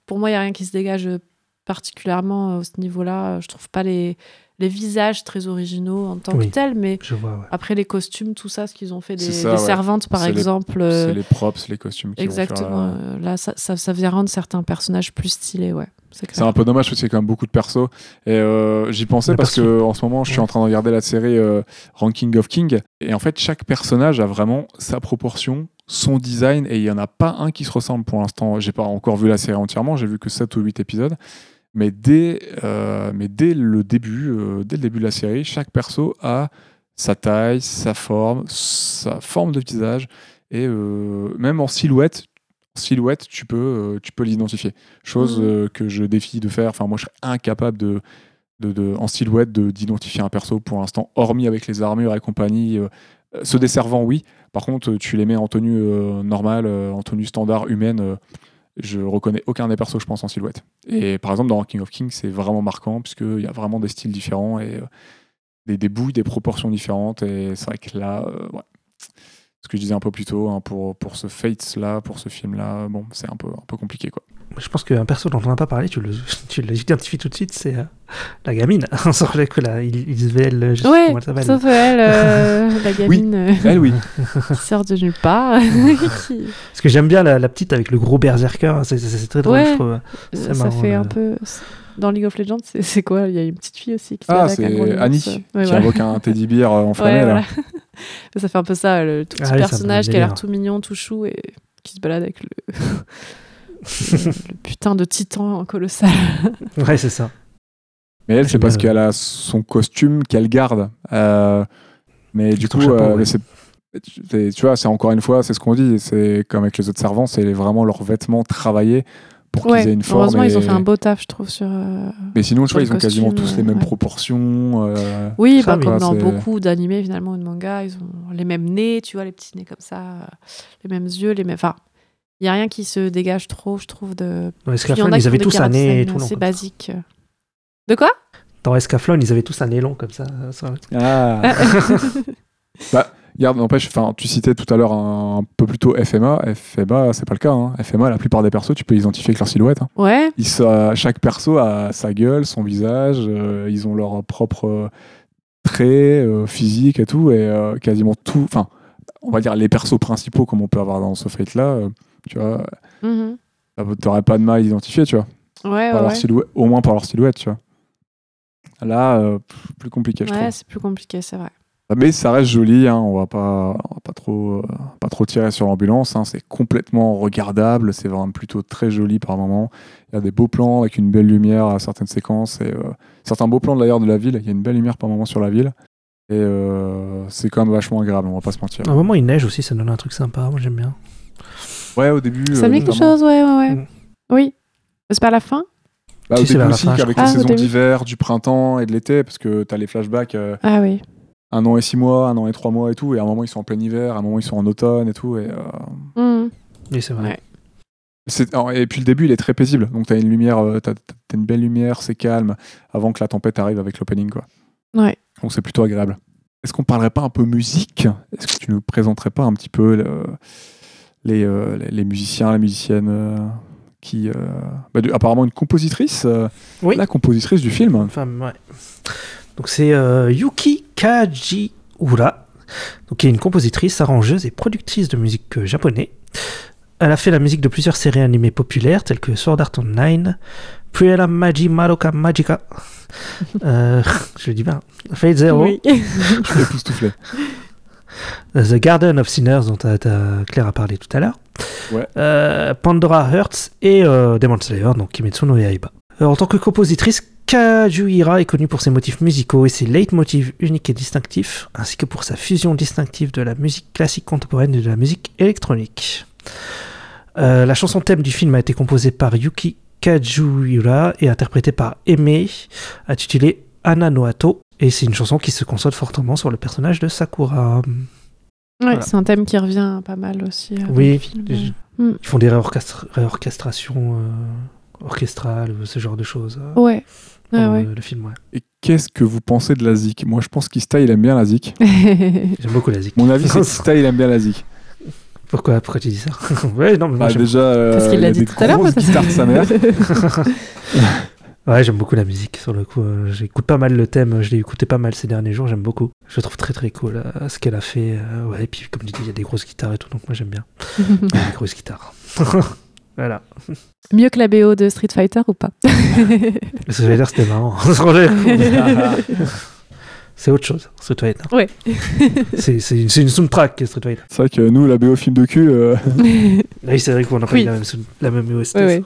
pour moi, il y a rien qui se dégage euh, particulièrement euh, à ce niveau-là. Je trouve pas les, les visages très originaux en tant Oui. que tels, mais Je vois, ouais. après les costumes, tout ça, ce qu'ils ont fait des, C'est ça, des ouais. servantes par exemple. euh, C'est les props, les costumes qui vont faire, Exactement. euh, Là, ça, ça, ça vient rendre certains personnages plus stylés, ouais. C'est un peu dommage parce qu'il y a quand même beaucoup de persos. Et euh, j'y pensais parce parce que en ce moment, je suis Ouais. en train de regarder la série euh, Ranking of King. Et en fait, chaque personnage a vraiment sa proportion, son design. Et il y en a pas un qui se ressemble pour l'instant. J'ai pas encore vu la série entièrement. J'ai vu que 7 ou 8 épisodes. Mais dès, euh, mais dès le début, euh, dès le début de la série, chaque perso a sa taille, sa forme, sa forme de visage. Et euh, même en silhouette, silhouette, tu peux, tu peux l'identifier. Chose euh, que je défie de faire. Enfin, moi, je serais incapable de, de, de- en silhouette de- d'identifier un perso pour l'instant, hormis avec les armures et compagnie. Euh, euh, ceux des servants, oui. Par contre, tu les mets en tenue normale, en tenue standard humaine. Je reconnais aucun des persos, je pense, en silhouette. Et par exemple, dans King of Kings, c'est vraiment marquant, puisqu'il y a vraiment des styles différents et euh, des, bouilles, des proportions différentes. Et c'est vrai que là, euh, ce que je disais un peu plus tôt, hein, pour, pour ce Fates-là, pour ce film-là, bon, c'est un peu, un peu compliqué, quoi. Je pense qu'un perso dont on n'a pas parlé, tu le- tu l'identifies tout de suite, c'est euh, la gamine. On rappelait que la Isabelle, je sais Ouais, comment elle s'appelle. sauf elle, euh, la gamine euh, Elle, oui. qui sort de nulle part. qui- Parce que j'aime bien la, la petite avec le gros berserker, c'est- c'est c'est très drôle, Ouais. je trouve. ça marrant, fait un peu. Dans League of Legends, c'est- c'est quoi? Il y a une petite fille aussi qui Ah, balade avec un gros c'est. Annie, Ouais, qui voilà. invoque un teddy bear euh, enflammé, Ouais, là. voilà. ça fait un peu ça, le tout petit Ah oui, me personnage qui a l'air tout mignon, tout chou et qui se balade avec le, le, putain de titan colossal. Ouais, c'est ça. Mais elle, c'est parce qu'elle a son costume qu'elle garde. Euh, mais du coup, chapeau, euh, ouais. mais c'est- c'est- tu vois, c'est encore une fois, c'est ce qu'on dit. C'est comme avec les autres servants, c'est vraiment leurs vêtements travaillés pour qu'ils aient une forme. heureusement, ils ont fait un beau taf, je trouve, sur. euh, Mais sinon, tu vois, ils ont quasiment tous les mêmes ouais. proportions. euh, Oui, bah, comme Ouais, dans beaucoup d'animés finalement ou de mangas, ils ont les mêmes nez, tu vois, les petits nez comme ça, euh, les mêmes yeux, les mêmes. Enfin, il y a rien qui se dégage trop, je trouve. De... Dans Escaflowne, ils avaient tous un nez et tout long. ça. basique. De quoi? Dans Escaflowne, ils avaient tous un nez long comme ça. ça- Ah. bah, regarde, n'empêche, enfin, tu citais tout à l'heure un, un peu plus tôt FMA. FMA, c'est pas le cas. hein. FMA, la plupart des persos, tu peux les identifier avec leur silhouette. hein. Ouais, Ils sa- chaque perso a sa gueule, son visage, euh, ils ont leur propre euh, traits euh, physiques et tout, et euh, quasiment tout, enfin, on va dire les persos principaux comme on peut avoir dans ce Fate-là, euh, tu vois, ça peut- t'aurais pas de mal à identifier, tu vois, ouais, par ouais. leur silhouette, au moins par leur silhouette, tu vois. Là, euh, plus compliqué, je Ouais, trouve. c'est plus compliqué, c'est vrai. Mais ça reste joli, hein, on va pas, on va pas trop, euh, pas trop tirer sur l'ambulance. hein, c'est complètement regardable, c'est vraiment plutôt très joli par moments. Il y a des beaux plans avec une belle lumière à certaines séquences et euh, certains beaux plans d'ailleurs de la ville. Il y a une belle lumière par moment sur la ville et euh, c'est quand même vachement agréable. On va pas se mentir. À un moment, il neige aussi, ça donne un truc sympa. Moi, j'aime bien. Ouais, au début. Ça euh, me dit quelque chose, ouais, ouais, ouais. Mm. Oui. C'est pas la fin? Bah, Si, au c'est début aussi, avec les Ah, au saisons d'hiver, du printemps et de l'été, parce que tu as les flashbacks euh, Ah oui. un an et six mois, un an et trois mois et tout, et à un moment ils sont en plein hiver, à un moment ils sont en automne et tout. Et, euh, Mm. Oui, c'est vrai. Ouais. et puis le début il est très paisible, donc tu as une lumière, euh, t'as, t'as une belle lumière, c'est calme, avant que la tempête arrive avec l'opening. quoi. Ouais. Donc c'est plutôt agréable. Est-ce qu'on parlerait pas un peu musique? Est-ce que tu nous présenterais pas un petit peu le- les, euh, les, les musiciens, les musiciennes euh, qui. euh, bah, apparemment une compositrice, euh, Oui. la compositrice du film. Une femme, ouais. Donc c'est euh, Yuki Kajiura, donc qui est une compositrice, arrangeuse et productrice de musique euh, japonais. Elle a fait la musique de plusieurs séries animées populaires telles que Sword Art Online, Puella Magi Madoka Magica, euh, je le dis bien, Fate Zero, Oui. Je l'ai époustouflé. The Garden of Sinners dont t'as- Claire a parlé tout à l'heure, Ouais. Euh, Pandora Hearts et euh, Demon Slayer, donc Kimetsu no Yaiba. Euh, en tant que compositrice, Kajuhira est connue pour ses motifs musicaux et ses leitmotifs uniques et distinctifs, ainsi que pour sa fusion distinctive de la musique classique contemporaine et de la musique électronique. Euh, la chanson thème du film a été composée par Yuki Kajuhira et interprétée par Aimee, intitulée Ana no Ato, et c'est une chanson qui se concentre fortement sur le personnage de Sakura. Ouais, Voilà. c'est un thème qui revient pas mal aussi. euh, dans Oui, le film. je- Mm. Ils font des réorchestra- réorchestrations euh, orchestrales ou ce genre de choses. euh, Ouais. Ah le, film, ouais. Et qu'est-ce que vous pensez de la zik Moi, je pense qu'Ista, il aime bien la zik. J'aime beaucoup la zik. Mon avis, c'est qu'Ista, il aime bien la zik. Pourquoi, pourquoi tu dis ça? Ouais, non, mais moi Bah, déjà, euh, Parce qu'il l'a a dit tout à l'heure. peut-être. sa mère. Ouais, j'aime beaucoup la musique sur le coup. euh, J'écoute pas mal le thème, je l'ai écouté pas mal ces derniers jours, j'aime beaucoup. Je trouve très très cool euh, ce qu'elle a fait. euh, ouais, et puis comme tu dis, il y a des grosses guitares et tout, donc moi j'aime bien. Des grosses guitares. voilà. Mieux que la BO de Street Fighter ou pas? Street Fighter c'était marrant. c'est autre chose, Street Fighter. Ouais. C'est c'est une, c'est une soundtrack, Street Fighter. C'est vrai que nous, la BO film de cul, euh, Oui, c'est vrai qu'on n'a pas Oui. eu la même, la même OST. Ouais, ouais.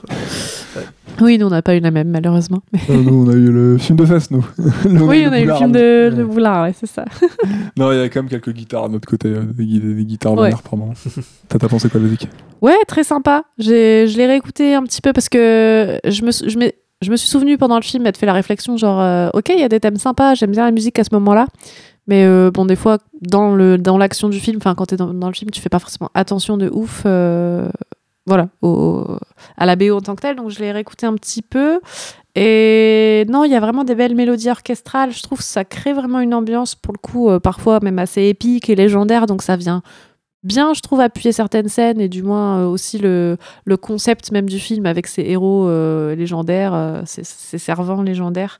Oui, nous on n'a pas eu la même malheureusement. euh, nous, on a eu le film de fesses, nous. Le- oui, on a eu le film de Le Boulard, ouais, c'est ça. Non, il y a quand même quelques guitares de notre côté, euh, des, gui- des guitares Ouais. vénères par moment. T'as t'as pensé quoi la Ouais, très sympa. J'ai, je l'ai réécouté un petit peu parce que je me, je je me suis souvenu pendant le film d'être fait la réflexion genre, euh, ok, il y a des thèmes sympas, j'aime bien la musique à ce moment-là. Mais euh, bon, des fois, dans, le, dans l'action du film, enfin, quand t'es dans, dans le film, tu fais pas forcément attention de ouf. euh, voilà, au, à la BO en tant que telle. Donc, je l'ai réécouté un petit peu. Et non, il y a vraiment des belles mélodies orchestrales. Je trouve que ça crée vraiment une ambiance, pour le coup, parfois même assez épique et légendaire. Donc, ça vient bien, je trouve, appuyer certaines scènes et du moins euh, aussi le, concept même du film avec ces héros euh, légendaires, euh, ces servants légendaires.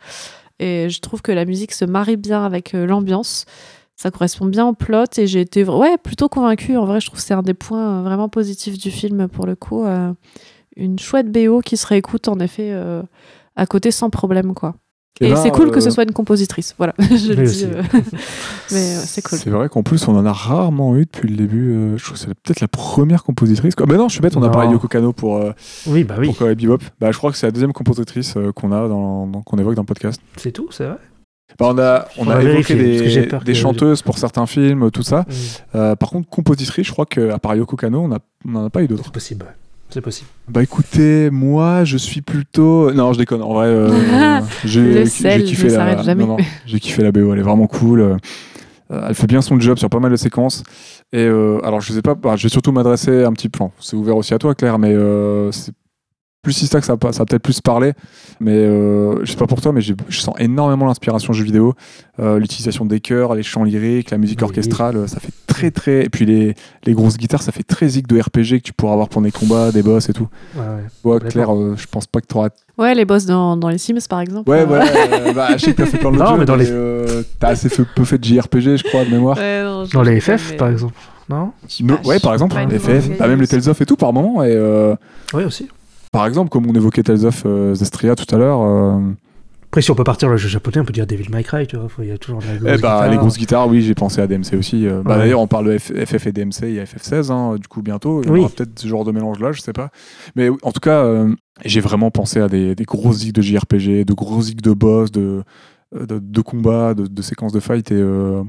Et je trouve que la musique se marie bien avec l'ambiance. Ça correspond bien au plot et j'ai été ouais, plutôt convaincue. En vrai, je trouve que c'est un des points vraiment positifs du film pour le coup. une chouette BO qui se réécoute en effet à côté sans problème. quoi. Et, c'est cool que euh, ce soit une compositrice. Voilà, je le dis. euh, Mais euh, c'est cool. C'est vrai qu'en plus, on en a rarement eu depuis le début. euh, je trouve que c'est peut-être la première compositrice. Quoi. Mais non, je suis bête, on a parlé de Yoko Kano pour, euh, Oui, bah oui, pour Bebop. Bah, je crois que c'est la deuxième compositrice euh, qu'on a dans, dans- qu'on évoque dans le podcast. c'est tout, c'est vrai. Bah, on a, on On a va évoqué des, chanteuses pour certains films, tout ça. Euh, par contre, compositrice, je crois qu'à part Yoko Kano, on n'en a pas eu d'autres. C'est possible, ouais. C'est possible. Bah écoutez, moi je suis plutôt. Non, je déconne. En vrai, euh, j'ai Le j'ai sel kiffé ne la. s'arrête jamais. non, non, j'ai kiffé la BO. Elle est vraiment cool. Euh, elle fait bien son job sur pas mal de séquences. Et euh, alors, je sais pas. bah, je vais surtout m'adresser un petit peu. C'est ouvert aussi à toi, Claire, mais euh, c'est plus si ça que ça, va- ça peut-être plus parler. Mais euh, je sais pas pour toi, mais je sens énormément l'inspiration jeu vidéo. Euh, L'utilisation des chœurs, les chants lyriques, la musique Oui. orchestrale, ça fait très très. Et puis les, les grosses guitares, ça fait très zig de RPG que tu pourras avoir pour des combats, des boss et tout. Ouais, ouais. Complètement. Claire, euh, je pense pas que tu auras. Ouais, les boss dans, dans les Sims par exemple. Ouais, Euh, voilà. euh, bah, je sais que t'as fait plein de Non, jeux, mais dans les- euh, t'as assez fait- peu fait de JRPG, je crois, de mémoire. Ouais, non, Dans les FF, par exemple. Non? No- ouais, par exemple, FF, grande bah, même les. Tales of et tout par moment. Et euh, Oui, aussi. Par exemple, comme on évoquait Tales of euh, Zestria tout à l'heure, euh, Après, si on peut partir le jeu japonais, on peut dire Devil May Cry, tu vois. Il y a toujours de la Eh grosse bah, guitare. les grosses guitares, oui, j'ai pensé à DMC aussi. Euh, bah, Ouais. D'ailleurs, on parle de FF et DMC, il y a FF16, hein, du coup, bientôt. Il y Oui. aura peut-être ce genre de mélange-là, je sais pas. Mais en tout cas, euh, j'ai vraiment pensé à des, des grosses zigs de JRPG, de grosses zigs de boss, de, de, de combats, de, de séquences de fight. Et euh,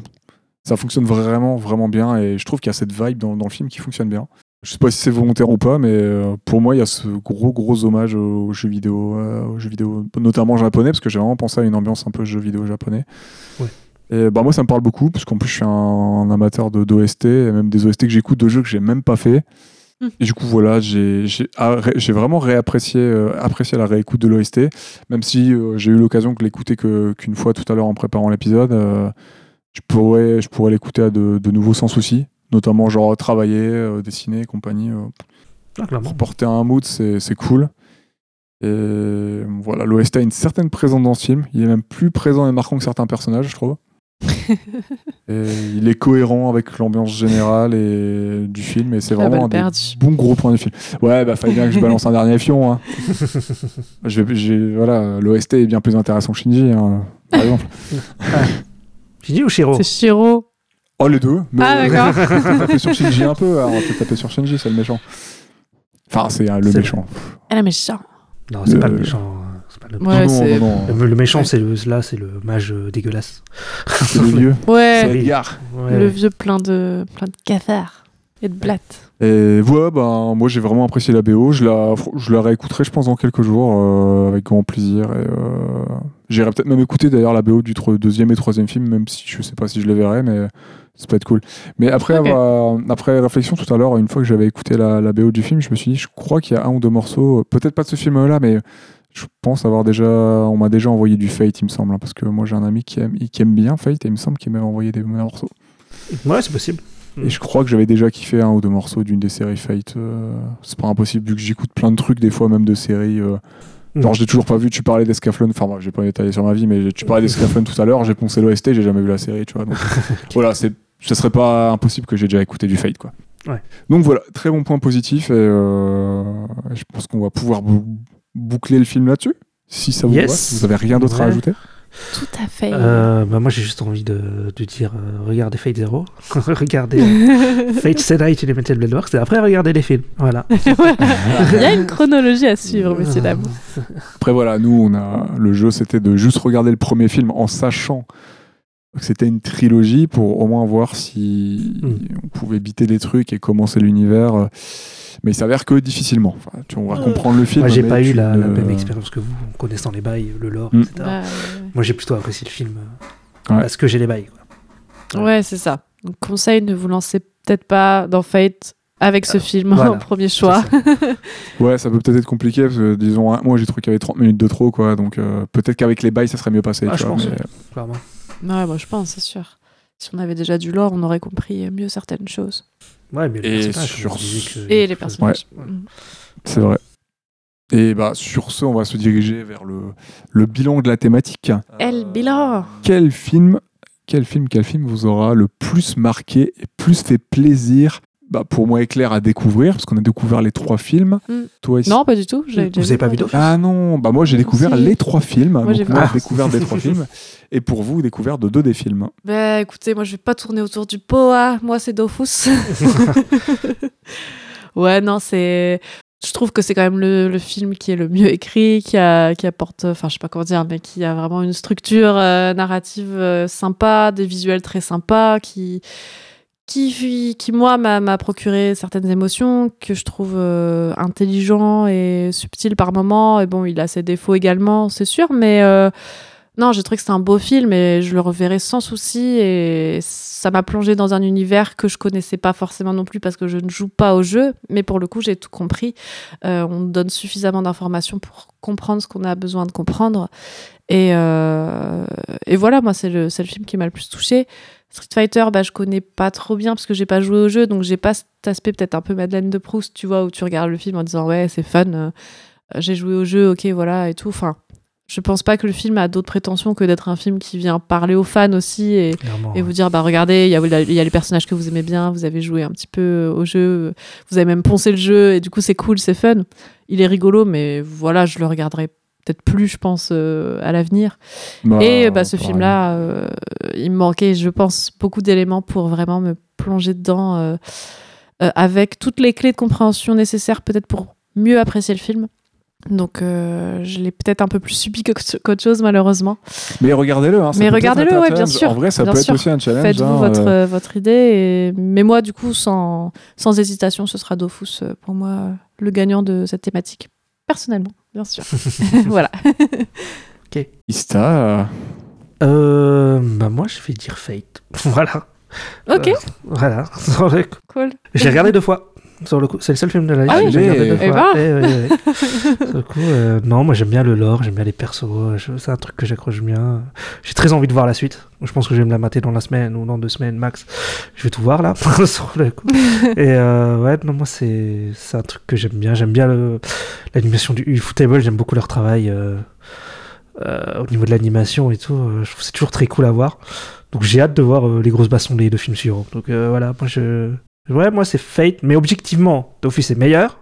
ça fonctionne vraiment, vraiment bien. Et je trouve qu'il y a cette vibe dans, dans le film qui fonctionne bien. Je sais pas si c'est volontaire ou pas, mais euh, pour moi, il y a ce gros, gros hommage aux jeux vidéo, euh, aux jeux vidéo notamment japonais, parce que j'ai vraiment pensé à une ambiance un peu jeu vidéo japonais. Ouais. Et bah, moi, ça me parle beaucoup, parce qu'en plus, je suis un, un amateur de d'OST, et même des OST que j'écoute de jeux que j'ai même pas fait. Mm. Et du coup, voilà, j'ai j'ai ah, vraiment réapprécié euh, apprécié la réécoute de l'OST, même si euh, j'ai eu l'occasion de l'écouter qu'une fois tout à l'heure en préparant l'épisode. euh, je pourrais, je pourrais l'écouter à de, de nouveau sans souci, notamment genre travailler, euh, dessiner et compagnie. euh, Ah, porter un mood, c'est c'est cool. Et voilà, l'OST a une certaine présence dans ce film. Il est même plus présent et marquant que certains personnages, je trouve. et il est cohérent avec l'ambiance générale et du film, et c'est vraiment un des bons gros points du film. Ouais, bah fallait bien que je balance un dernier fion. Hein. Je voilà, l'OST est bien plus intéressant que Shinji, hein, par exemple. Shinji ou Shiro? C'est Shiro. Oh, les deux. Mais Ah, d'accord. on peut taper sur Shinji un peu. Alors, on peut taper sur Shinji, c'est le méchant. Enfin, c'est euh, le C'est- méchant. Elle est méchant. Non, c'est Le- pas le méchant. hein. C'est pas le... Ouais, non, non, c'est- non, non. Le, le méchant, Ouais. c'est le, là, c'est le mage euh, dégueulasse. C'est le vieux. Ouais. Ouais. le vieux plein de, plein de cafards et de blattes. Et voilà, ben, moi j'ai vraiment apprécié la BO. Je la, je la réécouterai, je pense, dans quelques jours, euh, avec grand plaisir. Et, euh, J'irai peut-être même écouter d'ailleurs la BO du tro- deuxième et troisième film, même si je sais pas si je le verrai, mais ça peut être cool. Mais après, avoir- après réflexion tout à l'heure, une fois que j'avais écouté la, la BO du film, je me suis dit, je crois qu'il y a un ou deux morceaux, peut-être pas de ce film-là, mais je pense avoir déjà, on m'a déjà envoyé du Fate, il me semble, hein, parce que moi j'ai un ami qui aime, qui aime bien Fate, et il me semble qu'il m'avait envoyé des morceaux. Ouais, c'est possible. Et je crois que j'avais déjà kiffé un ou deux morceaux d'une des séries Fate. euh, c'est pas impossible vu que j'écoute plein de trucs, des fois même de séries. euh, Genre, Mm. j'ai toujours pas vu, tu parlais d'Escaflowne, enfin, moi, j'ai pas détaillé sur ma vie, mais tu parlais d'Escaflowne tout à l'heure, j'ai poncé l'OST, j'ai jamais vu la série, tu vois. Donc, voilà, c'est, ce serait pas impossible que j'ai déjà écouté du Fate, quoi. Ouais. Donc voilà, très bon point positif, et euh, je pense qu'on va pouvoir bou- boucler le film là-dessus. Si ça vous Yes. va, si vous avez rien d'autre à ajouter. Tout à fait. Euh, bah, moi, j'ai juste envie de, de dire euh, regardez Fate Zero, regardez euh, Fate Night Elemental Blade Works, et après regardez les films. Voilà. Il y a une chronologie à suivre, messieurs dames. Après voilà, nous on a le jeu c'était de juste regarder le premier film en sachant c'était une trilogie pour au moins voir si Mm. on pouvait biter des trucs et commencer l'univers. euh, Mais il s'avère que difficilement. Enfin, tu, on va comprendre le film. Moi, j'ai pas eu la, même expérience que vous, en connaissant les bails, le lore, Mm. etc. Bah, Moi, j'ai plutôt apprécié le film euh, Ouais. parce que j'ai les bails. quoi. ouais, c'est ça. Donc, conseil, ne vous lancez peut-être pas dans Fate avec ce film voilà. en premier choix. Ça. Ouais, ça peut peut-être être compliqué parce que disons, moi j'ai trouvé qu'il y avait 30 minutes de trop, quoi. Donc euh, peut-être qu'avec les bails ça serait mieux passé. Ah, tu je vois, pense. mais- Clairement. Ouais, moi je pense, c'est sûr. Si on avait déjà du lore, on aurait compris mieux certaines choses. Ouais, mais les Et personnages, sur que- Et les personnages. Ouais. Mm. C'est vrai. Et bah sur ce, on va se diriger vers le, le bilan de la thématique. El bilan Quel film, quel film, quel film vous aura le plus marqué et plus fait plaisir bah, pour moi et Claire à découvrir parce qu'on a découvert les trois films. Mm. Toi ici. Non, pas du tout. Vous déjà avez pas vu d'Office Ah non, bah moi j'ai découvert Si. les trois films. Moi, j'ai donc vu. moi, Ah. découvert des trois films. Et pour vous, découvert de deux des films. Bah écoutez, moi je vais pas tourner autour du pot, hein. moi c'est Dofus. ouais, non, c'est. Je trouve que c'est quand même le, le film qui est le mieux écrit, qui, a, qui apporte, enfin je sais pas comment dire, mais qui a vraiment une structure euh, narrative euh, sympa, des visuels très sympas, qui, qui, moi m'a procuré certaines émotions, que je trouve euh, intelligent et subtil par moments. Et bon, il a ses défauts également, c'est sûr, mais euh, non, j'ai trouvé que c'était un beau film et je le reverrai sans souci. Et ça m'a plongé dans un univers que je connaissais pas forcément non plus parce que je ne joue pas au jeu. Mais pour le coup, j'ai tout compris. Euh, on donne suffisamment d'informations pour comprendre ce qu'on a besoin de comprendre. Et, voilà, moi, c'est le, le film qui m'a le plus touché. Street Fighter, bah, je connais pas trop bien parce que j'ai pas joué au jeu, donc j'ai pas cet aspect peut-être un peu Madeleine de Proust, tu vois, où tu regardes le film en disant ouais, c'est fun, euh, j'ai joué au jeu, ok, voilà, et tout. Enfin, je pense pas que le film a d'autres prétentions que d'être un film qui vient parler aux fans aussi et, vous dire bah regardez il y, y a les personnages que vous aimez bien vous avez joué un petit peu au jeu vous avez même poncé le jeu et du coup c'est cool c'est fun il est rigolo mais voilà je le regarderai peut-être plus, je pense, euh, à l'avenir. Bah, Et bah, ce film-là, euh, il me manquait, je pense, beaucoup d'éléments pour vraiment me plonger dedans euh, avec toutes les clés de compréhension nécessaires, peut-être pour mieux apprécier le film. Donc, je l'ai peut-être un peu plus subi qu'autre chose, malheureusement. Mais regardez-le. hein, Mais regardez-le, ouais, bien sûr, En vrai, ça bien peut sûr. être aussi un challenge. Faites-vous hein, votre, votre idée. Et... Mais moi, du coup, sans, sans hésitation, ce sera Dofus, pour moi, le gagnant de cette thématique. Personnellement, bien sûr. voilà. Ista. euh, Euh, bah moi, je vais dire Fate. voilà. Ok, Euh, voilà. Cool. J'ai regardé deux fois. Sur le coup, c'est le seul film de l'année Ah que oui j'ai regardé deux fois. ouais, ouais, ouais. Sur le coup, euh, non, moi j'aime bien le lore, j'aime bien les persos. C'est un truc que j'accroche bien. J'ai très envie de voir la suite. Je pense que je vais me la mater dans la semaine ou dans deux semaines max. Je vais tout voir là sur le coup. Et euh, ouais, non, moi c'est c'est un truc que j'aime bien. J'aime bien le- l'animation du eFootable. J'aime beaucoup leur travail euh, euh, au niveau de l'animation et tout. je trouve que c'est toujours très cool à voir. Donc j'ai hâte de voir euh, les grosses bassons des deux films suivants. Donc euh, voilà, moi je. Ouais, moi c'est Fate, mais objectivement, Dofus est meilleur,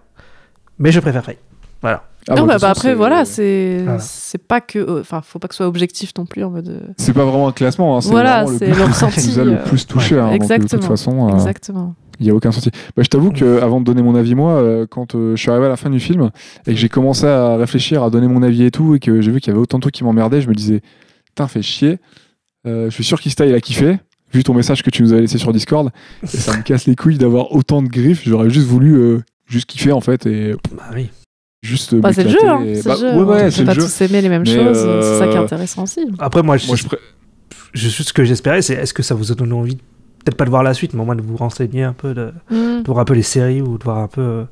mais je préfère Fate. Voilà. ah, non, bah, bah, bah, après, voilà, c'est Voilà. c'est pas que. euh, Enfin, faut pas que ce soit objectif non plus en mode. euh, C'est pas vraiment un classement. hein, c'est Voilà, vraiment le le qui ressenti, nous a le euh, plus touché. hein, donc, de toute exactement, façon, euh, Exactement. il y a aucun souci. Bah, je t'avoue que avant de donner mon avis, moi, euh, quand euh, je suis arrivé à la fin du film et que j'ai commencé à réfléchir, à donner mon avis et tout, et que j'ai vu qu'il y avait autant de trucs qui m'emmerdaient, je me disais, putain, fait chier. Euh, je suis sûr qu'Ista, il a kiffé. Vu ton message que tu nous avais laissé sur Discord, et ça me casse les couilles d'avoir autant de griffes. J'aurais juste voulu euh, juste kiffer en fait et Bah oui. juste. Bah, c'est le jeu, hein, et- c'est bah, le jeu. Ouais, On ouais, peut c'est le pas jeu. tous aimer les mêmes Mais, choses, c'est ça qui est euh, intéressant aussi. Après, moi, je, Moi, je pré- juste ce que j'espérais, c'est est-ce que ça vous a donné envie, peut-être pas de voir la suite, mais au moins de vous renseigner un peu, de, Mm. de voir un peu les séries ou de voir un peu. euh,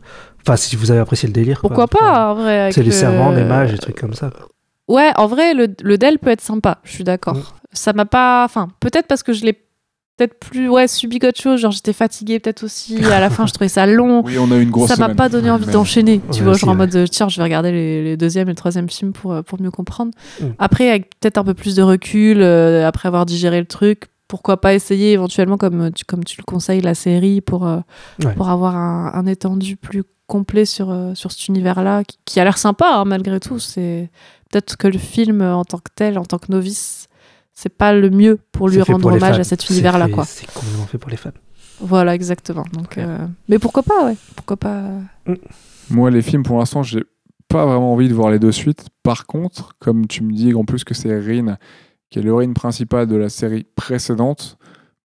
Enfin, si vous avez apprécié le délire. quoi. Pourquoi pas, en vrai C'est les le- servants, les mages, des trucs comme ça. quoi. Ouais, en vrai, le, le Dell peut être sympa, je suis d'accord. Mm. Ça m'a pas. Enfin, peut-être parce que je l'ai peut-être plus ouais, subi qu'autre chose. Genre, j'étais fatiguée peut-être aussi. À la fin, je trouvais ça long. Oui, on a eu une grosse. ça m'a pas donné envie d'enchaîner. Tu Ouais, vois, genre en mode euh, tiens, je vais regarder les, les deuxième et le troisième films pour, euh, pour mieux comprendre. Mm. Après, avec peut-être un peu plus de recul, euh, après avoir digéré le truc, pourquoi pas essayer éventuellement, comme tu, comme tu le conseilles, la série pour, euh, Ouais. pour avoir un, un étendu plus complet sur, euh, sur cet univers-là, qui, qui a l'air sympa hein, malgré tout. C'est peut-être que le film euh, en tant que tel, en tant que novice, c'est pas le mieux pour lui rendre hommage à cet univers-là, fait- quoi. C'est complètement fait pour les fans. Voilà, exactement. Donc, Ouais. euh, Mais pourquoi pas, ouais. Pourquoi pas. euh, Moi, les films, pour l'instant, j'ai pas vraiment envie de voir les deux suites. Par contre, comme tu me dis en plus que c'est Rin, qui est l'héroïne principale de la série précédente,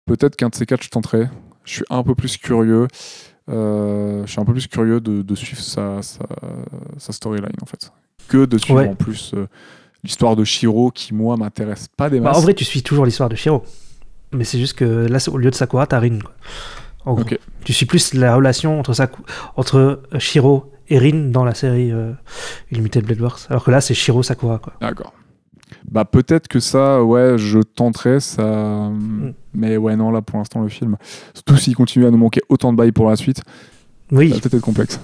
peut-être qu'un de ces quatre, je tenterai. Je suis un peu plus curieux. euh, je suis un peu plus curieux de, de suivre sa, sa, sa storyline, en fait. Que de suivre Ouais. en plus euh, l'histoire de Shiro, qui, moi, m'intéresse pas des Bah, masses. en vrai, tu suis toujours l'histoire de Shiro. Mais c'est juste que là, au lieu de Sakura, t'as Rin. Quoi. En gros. Tu suis plus la relation entre, Saku- entre euh, Shiro et Rin dans la série euh, Unlimited Blade Wars. Alors que là, c'est Shiro Sakura. D'accord. Bah peut-être que ça, ouais, je tenterai ça. Mais ouais, non, là pour l'instant le film, surtout s'il continue à nous manquer autant de bails pour la suite, Oui, ça va peut-être être complexe.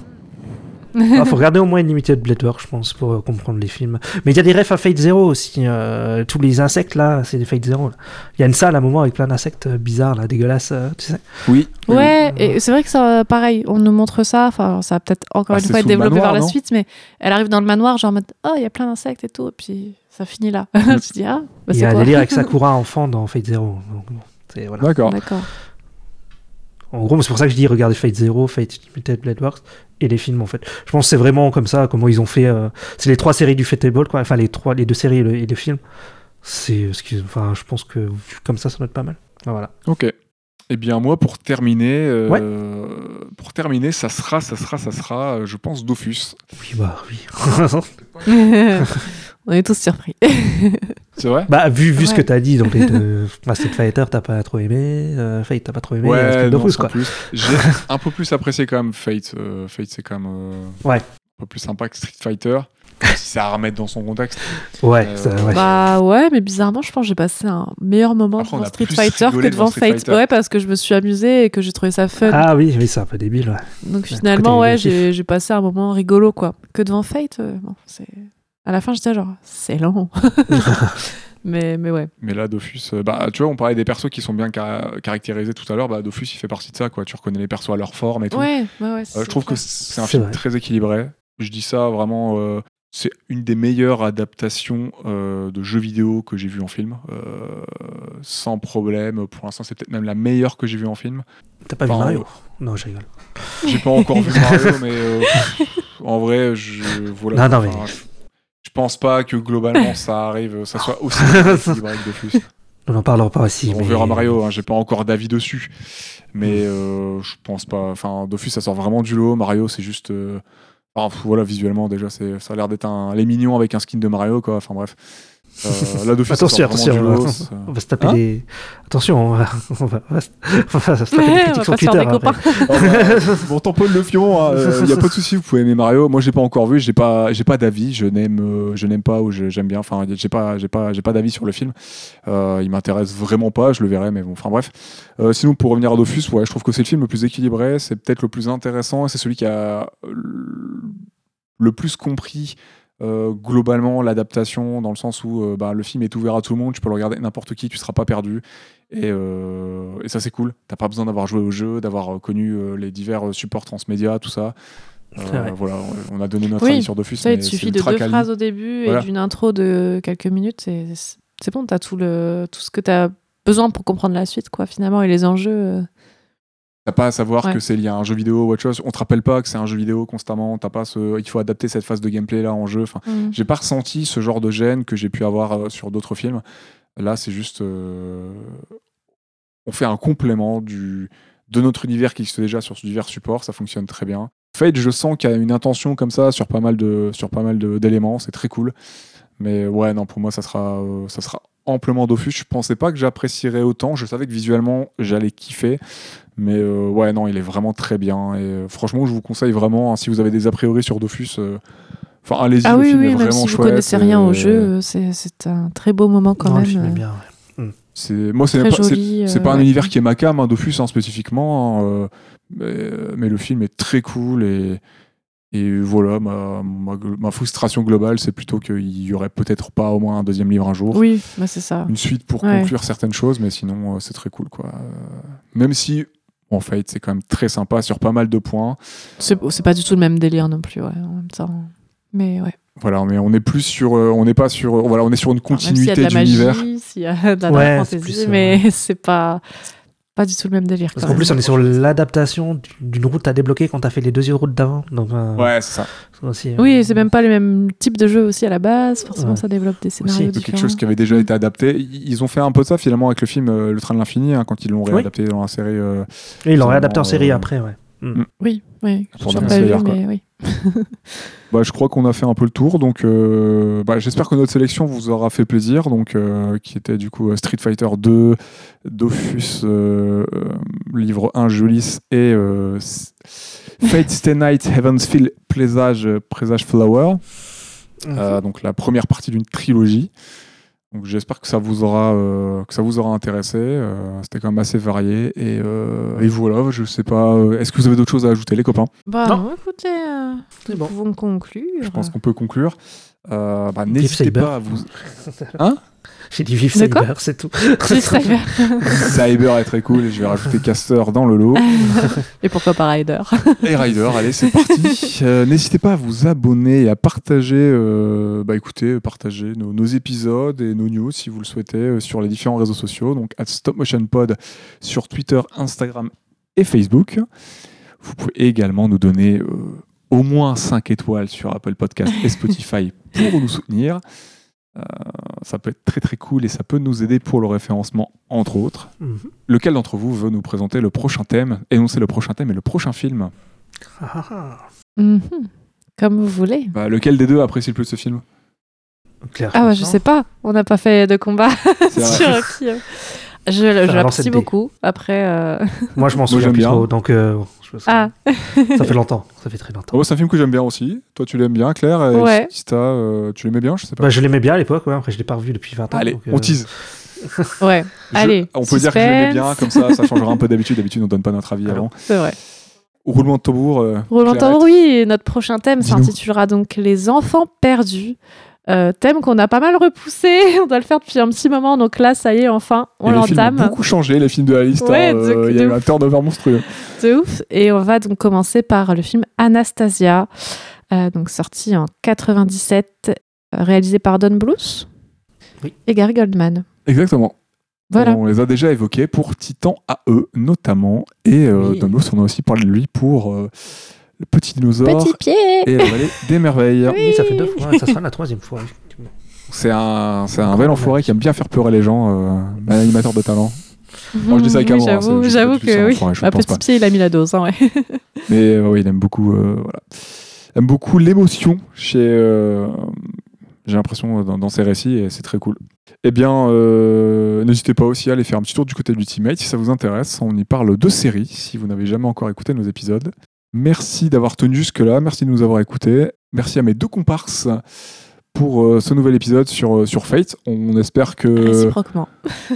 Il faut regarder au moins Unlimited Blade Wars, je pense, pour euh, comprendre les films. Mais il y a des refs à Fate Zero aussi. euh, tous les insectes, là, c'est des Fate Zero. Il y a une salle à un moment avec plein d'insectes euh, bizarres, là, dégueulasses, euh, tu sais. Oui. Ouais, et c'est vrai que ça, pareil, on nous montre ça. Enfin, ça va peut-être encore Ah, une fois être développé manoir, par la suite, mais elle arrive dans le manoir, genre en mode oh, il y a plein d'insectes et tout, et puis ça finit là. tu dis ah, bah il y c'est a un délire avec Sakura enfant dans Fate Zero. Voilà. D'accord. En gros, c'est pour ça que je dis regardez Fate Zero, Fate Unlimited Blade Wars et les films en fait. Je pense que c'est vraiment comme ça, comment ils ont fait. euh, c'est les trois séries du Fatable, quoi. Enfin, les trois, les deux séries et le, et le film. C'est ce qui, enfin, je pense que comme ça, ça doit être pas mal. Voilà. Ok. Eh bien moi pour terminer, euh, pour terminer, ça sera, ça sera, ça sera, euh, je pense Dofus. Oui, bah oui. on est tous surpris. C'est vrai? Bah vu, vu ce que t'as dit, donc les deux, Street Fighter, t'as pas trop aimé, euh, Fate, t'as pas trop aimé, euh, Ouais, Street non, sans quoi. plus. J'ai un peu plus apprécié quand même Fate. euh, Fate c'est quand même euh, Ouais. un peu plus sympa que Street Fighter. même si c'est à remettre dans son contexte. Ouais, Euh, ça, ouais. Bah ouais, mais bizarrement, je pense que j'ai passé un meilleur moment Après, devant Street plus Fighter que devant Fate. Fighter. Ouais, parce que je me suis amusée et que j'ai trouvé ça fun. Ah oui, oui, c'est un peu débile. Ouais. Donc finalement, ouais, j'ai passé un moment rigolo, quoi. Que devant Fate, euh, bon, c'est. À la fin, j'étais genre, c'est lent. mais, mais ouais. Mais là, Dofus, euh, bah, tu vois, on parlait des persos qui sont bien ca- caractérisés tout à l'heure. Bah, Dofus, il fait partie de ça, quoi. Tu reconnais les persos à leur forme et tout. Ouais, ouais, ouais. Euh, je trouve que c'est un film vrai. très équilibré. Je dis ça vraiment. euh, c'est une des meilleures adaptations euh, de jeux vidéo que j'ai vu en film, euh, sans problème. Pour l'instant, c'est peut-être même la meilleure que j'ai vue en film. T'as pas vu Mario Non, je rigole. J'ai pas encore vu Mario, mais euh, en vrai, je voilà. Non, non, Enfin, mais- je, je pense pas que globalement ça arrive, ça soit aussi équilibré que Dofus. On en parlera pas aussi. On mais... verra Mario, hein, j'ai pas encore d'avis dessus. Mais euh, je pense pas. Enfin, Dofus, ça sort vraiment du lot. Mario, c'est juste. euh, enfin, voilà, visuellement, déjà, c'est, ça a l'air d'être un. Les mignons avec un skin de Mario, quoi. Enfin, bref. Euh, là, Attention, attention. on- va se taper Hein des. Attention, on va, on va, on va se- on va se taper des critiques sur Twitter. des copains. Ah bah, bon, tamponne le fion, il n'y a pas de souci, vous pouvez aimer Mario. Moi, j'ai pas encore vu, j'ai pas, j'ai pas d'avis, je n'aime, euh, je n'aime pas ou je- j'aime bien. Enfin, j'ai pas, j'ai pas, j'ai pas d'avis sur le film. Euh, il m'intéresse vraiment pas, je le verrai, mais bon, enfin bref. Euh, sinon, pour revenir à Dofus, ouais, je trouve que c'est le film le plus équilibré, c'est peut-être le plus intéressant, et c'est celui qui a le- le plus compris. Euh, globalement l'adaptation dans le sens où euh, bah, le film est ouvert à tout le monde tu peux le regarder n'importe qui tu seras pas perdu et, euh, et ça c'est cool t'as pas besoin d'avoir joué au jeu d'avoir connu euh, les divers supports transmédia tout ça Euh, voilà on a donné notre Oui, avis sur Dofus Ça, il mais suffit de deux quali. phrases au début Voilà. et d'une intro de quelques minutes. C'est c'est bon, t'as tout, le, tout ce que t'as besoin pour comprendre la suite, quoi, finalement, et les enjeux. T'as pas à savoir Ouais. que c'est lié à un jeu vidéo ou autre chose. On te rappelle pas que c'est un jeu vidéo constamment. T'as pas ce, il faut adapter cette phase de gameplay là en jeu. Enfin, Mm. j'ai pas ressenti ce genre de gêne que j'ai pu avoir euh, sur d'autres films. Là, c'est juste, euh, on fait un complément du de notre univers qui existe déjà sur divers supports. Ça fonctionne très bien. Fate, je sens qu'il y a une intention comme ça sur pas mal de sur pas mal d'éléments. C'est très cool. Mais ouais, non, pour moi, ça sera, euh, ça sera amplement Dofus. Je pensais pas que j'apprécierais autant. Je savais que visuellement, j'allais kiffer. Mais euh, ouais, non, il est vraiment très bien. Et euh, franchement, je vous conseille vraiment, hein, si vous avez des a priori sur Dofus, euh, enfin, allez-y, Ah le oui, film est oui, même vraiment si vous chouette. connaissez rien au jeu, c'est un très beau moment quand Non, même. le film est bien. ouais. C'est, moi, c'est pas, joli. euh, un ouais. univers qui est ma cam, hein, Dofus hein, spécifiquement. hein, mais, mais le film est très cool et. Et voilà, ma, ma, ma frustration globale, c'est plutôt qu'il y aurait peut-être pas au moins un deuxième livre un jour. Oui, bah, c'est ça. une suite pour Ouais. conclure certaines choses, mais sinon euh, c'est très cool quoi. Euh, même si en fait c'est quand même très sympa sur pas mal de points. C'est pas du tout le même délire non plus, ouais, en même temps. Mais ouais. Voilà, mais on est plus sur, euh, on n'est pas sur, euh, voilà, on est sur une continuité s'il y a de la d'univers. magie, s'il y a de la Ouais, plus, euh, mais c'est pas pas du tout le même délire. Parce qu'en plus, on est sur l'adaptation d'une route à débloquer quand t'as fait les deux yeux de route d'avant. Donc, euh, Ouais, c'est ça. c'est aussi, euh, Oui, c'est même pas le même type de jeu aussi à la base. Forcément, Ouais. ça développe des scénarios C'est quelque chose qui avait déjà été adapté. Ils ont fait un peu de ça finalement avec le film euh, Le Train de l'Infini hein, quand ils l'ont Oui. réadapté dans la série. euh, Et ils l'ont réadapté en série euh, après, ouais. Oui, oui. Pour vu, Slayer, quoi. mais oui. Bah, je crois qu'on a fait un peu le tour, donc euh, bah, j'espère que notre sélection vous aura fait plaisir, donc euh, qui était du coup euh, Street Fighter 2, Dofus, euh, livre 1, Julis, et Fate Stay Night, Heaven's Feel, Présage, Présage Flower, euh, donc la première partie d'une trilogie. Donc j'espère que ça vous aura euh, que ça vous aura intéressé. euh, C'était quand même assez varié et, euh, et voilà. Je sais pas. euh, Est-ce que vous avez d'autres choses à ajouter, les copains? Bah, Non. écoutez, euh, C'est nous bon. pouvons conclure. Je pense qu'on peut conclure. Euh, bah, N'hésitez pas à vous. J'ai dit vive Cyber, c'est tout. Cyber. Cyber est très cool et je vais rajouter Caster dans le lot. Et pourquoi pas Rider Et Rider, allez, c'est parti. Euh, N'hésitez pas à vous abonner et à partager, euh, bah écoutez, partager nos, nos épisodes et nos news si vous le souhaitez euh, sur les différents réseaux sociaux. Donc, at StopMotionPod sur Twitter, Instagram et Facebook. Vous pouvez également nous donner euh, au moins 5 étoiles sur Apple Podcast et Spotify pour nous soutenir. Euh, ça peut être très très cool et ça peut nous aider pour le référencement, entre autres. Mhm. Lequel d'entre vous veut nous présenter le prochain thème, énoncer le prochain thème et le prochain film? Ah, ah, ah. Mhm. Comme vous voulez. Bah, Lequel des deux apprécie le plus ce film? Claire, Ah bah je sais pas, on n'a pas fait de combat sur qui. euh. Je, l'apprécie de beaucoup. Après, euh, Moi, je m'en souviens plus bien. trop, donc euh, je- ah, ça fait longtemps. Ça fait très longtemps. Oh, C'est un film que j'aime bien aussi. Toi, tu l'aimes bien, Claire et Ouais. Sista, euh, tu l'aimais bien Je sais pas. Bah, je l'aimais bien à l'époque, ouais. après je l'ai pas revu depuis 20 ans. Allez, donc, euh, on tease. ouais, Je- allez. on peut dire que je l'aimais bien, comme ça, ça changera un peu d'habitude. D'habitude, on donne pas notre avis Alors. avant. C'est vrai. Roulement de tambour. euh, Roland Clairette. Tambour, oui, et notre prochain thème s'intitulera donc Les enfants perdus. Euh, thème qu'on a pas mal repoussé, on doit le faire depuis un petit moment, donc là ça y est, enfin, on l'entame. beaucoup changé, les films de la liste. Ouais, hein, euh, de- Il y a de eu un turnover monstrueux. C'est ouf. Et on va donc commencer par le film Anastasia, euh, donc sorti en 97, euh, réalisé par Don Bluth Oui. et Gary Goldman. Exactement. Voilà. On les a déjà évoqués pour Titan AE notamment. Et euh, Oui. Don Bluth, on a aussi parlé de lui pour euh, Le Petit Dinosaure Petit pied et La Vallée des Merveilles. Oui, ça fait deux fois. Ça sera la troisième fois. C'est un, c'est un bel enfoiré qui aime bien faire pleurer les gens, euh, un animateur de talent. Moi, je dis ça avec Oui, amour, hein, J'avoue, j'avoue que un oui. pense petit pas. pied, il a mis la dose. hein, ouais. Mais euh, oui, il aime beaucoup, euh, voilà. Il aime beaucoup l'émotion chez. euh, j'ai l'impression dans, dans ses récits et c'est très cool. Eh bien, euh, n'hésitez pas aussi à aller faire un petit tour du côté de l'Ultimate si ça vous intéresse. On y parle de séries si vous n'avez jamais encore écouté nos épisodes. Merci d'avoir tenu jusque-là. Merci de nous avoir écoutés. Merci à mes deux comparses pour euh, ce nouvel épisode sur, euh, sur Fate. On espère que Réciproquement.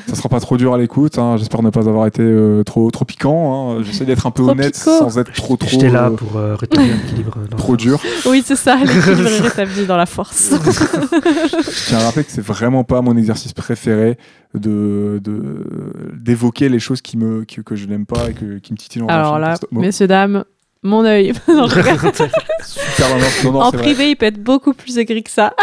ça sera pas trop dur à l'écoute. hein. J'espère ne pas avoir été euh, trop, trop piquant. hein. J'essaie d'être un peu Trop honnête pico. sans être trop, trop, J'étais là euh, pour euh, rétablir l'équilibre. dans- trop dur. Oui, c'est ça, l'équilibre est rétabli dans la force. Je tiens à rappeler que c'est vraiment pas mon exercice préféré de de- d'évoquer les choses qui me que, que je n'aime pas et que, qui me titillent en Alors là, messieurs, dames, mon œil. Non. Super. Non, non, en vrai. privé, il peut être beaucoup plus aigri que ça.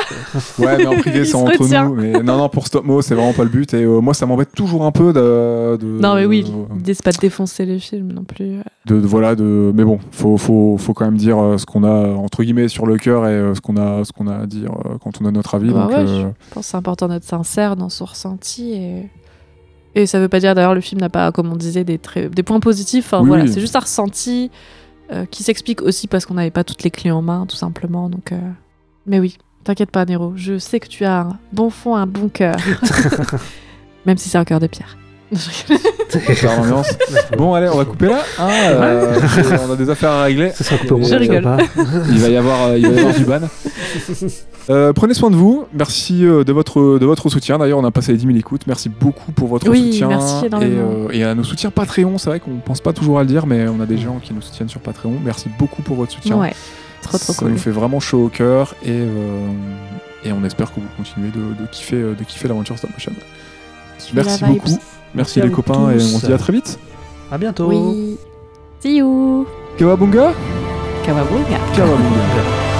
Ouais, mais en privé, c'est entre retient. nous. Mais non, non, pour Stop Mo, c'est vraiment pas le but. Et euh, moi, ça m'embête toujours un peu de. de- Non, mais oui, l'idée, c'est pas de défoncer les films non plus. de, de- voilà de mais bon faut faut faut quand même dire euh, ce qu'on a entre guillemets sur le cœur et euh, ce qu'on a ce qu'on a à dire euh, quand on a notre avis Bah donc ouais, euh, Je pense que c'est important d'être sincère dans son ressenti. Et, et ça veut pas dire, d'ailleurs, le film n'a pas, comme on disait, des, très... des points positifs. Enfin, Oui, voilà, oui. c'est juste un ressenti euh, qui s'explique aussi parce qu'on n'avait pas toutes les clés en main, tout simplement. Donc, euh, Mais oui, t'inquiète pas, Nero. Je sais que tu as un bon fond, un bon cœur. Même si c'est un cœur de pierre. faire l'ambiance. bon allez on va couper là hein, euh, on a des affaires à régler Ça sera coupé au Je rigole. va. il va y avoir euh, il va y avoir du ban Euh, prenez soin de vous merci euh, de votre de votre soutien d'ailleurs on a passé les 10 000 écoutes merci beaucoup pour votre Oui, soutien merci et, euh, et à nos soutiens Patreon c'est vrai qu'on pense pas toujours à le dire mais on a des gens qui nous soutiennent sur Patreon merci beaucoup pour votre soutien Ouais, trop trop ça cool. nous fait vraiment chaud au cœur et, euh, et on espère que vous continuez de, de kiffer, euh, de kiffer l'aventure stop motion. Merci vibes. Merci, les copains et on se dit à très vite. À bientôt. Oui. See you. Kawabunga Kawabunga. Kawabunga.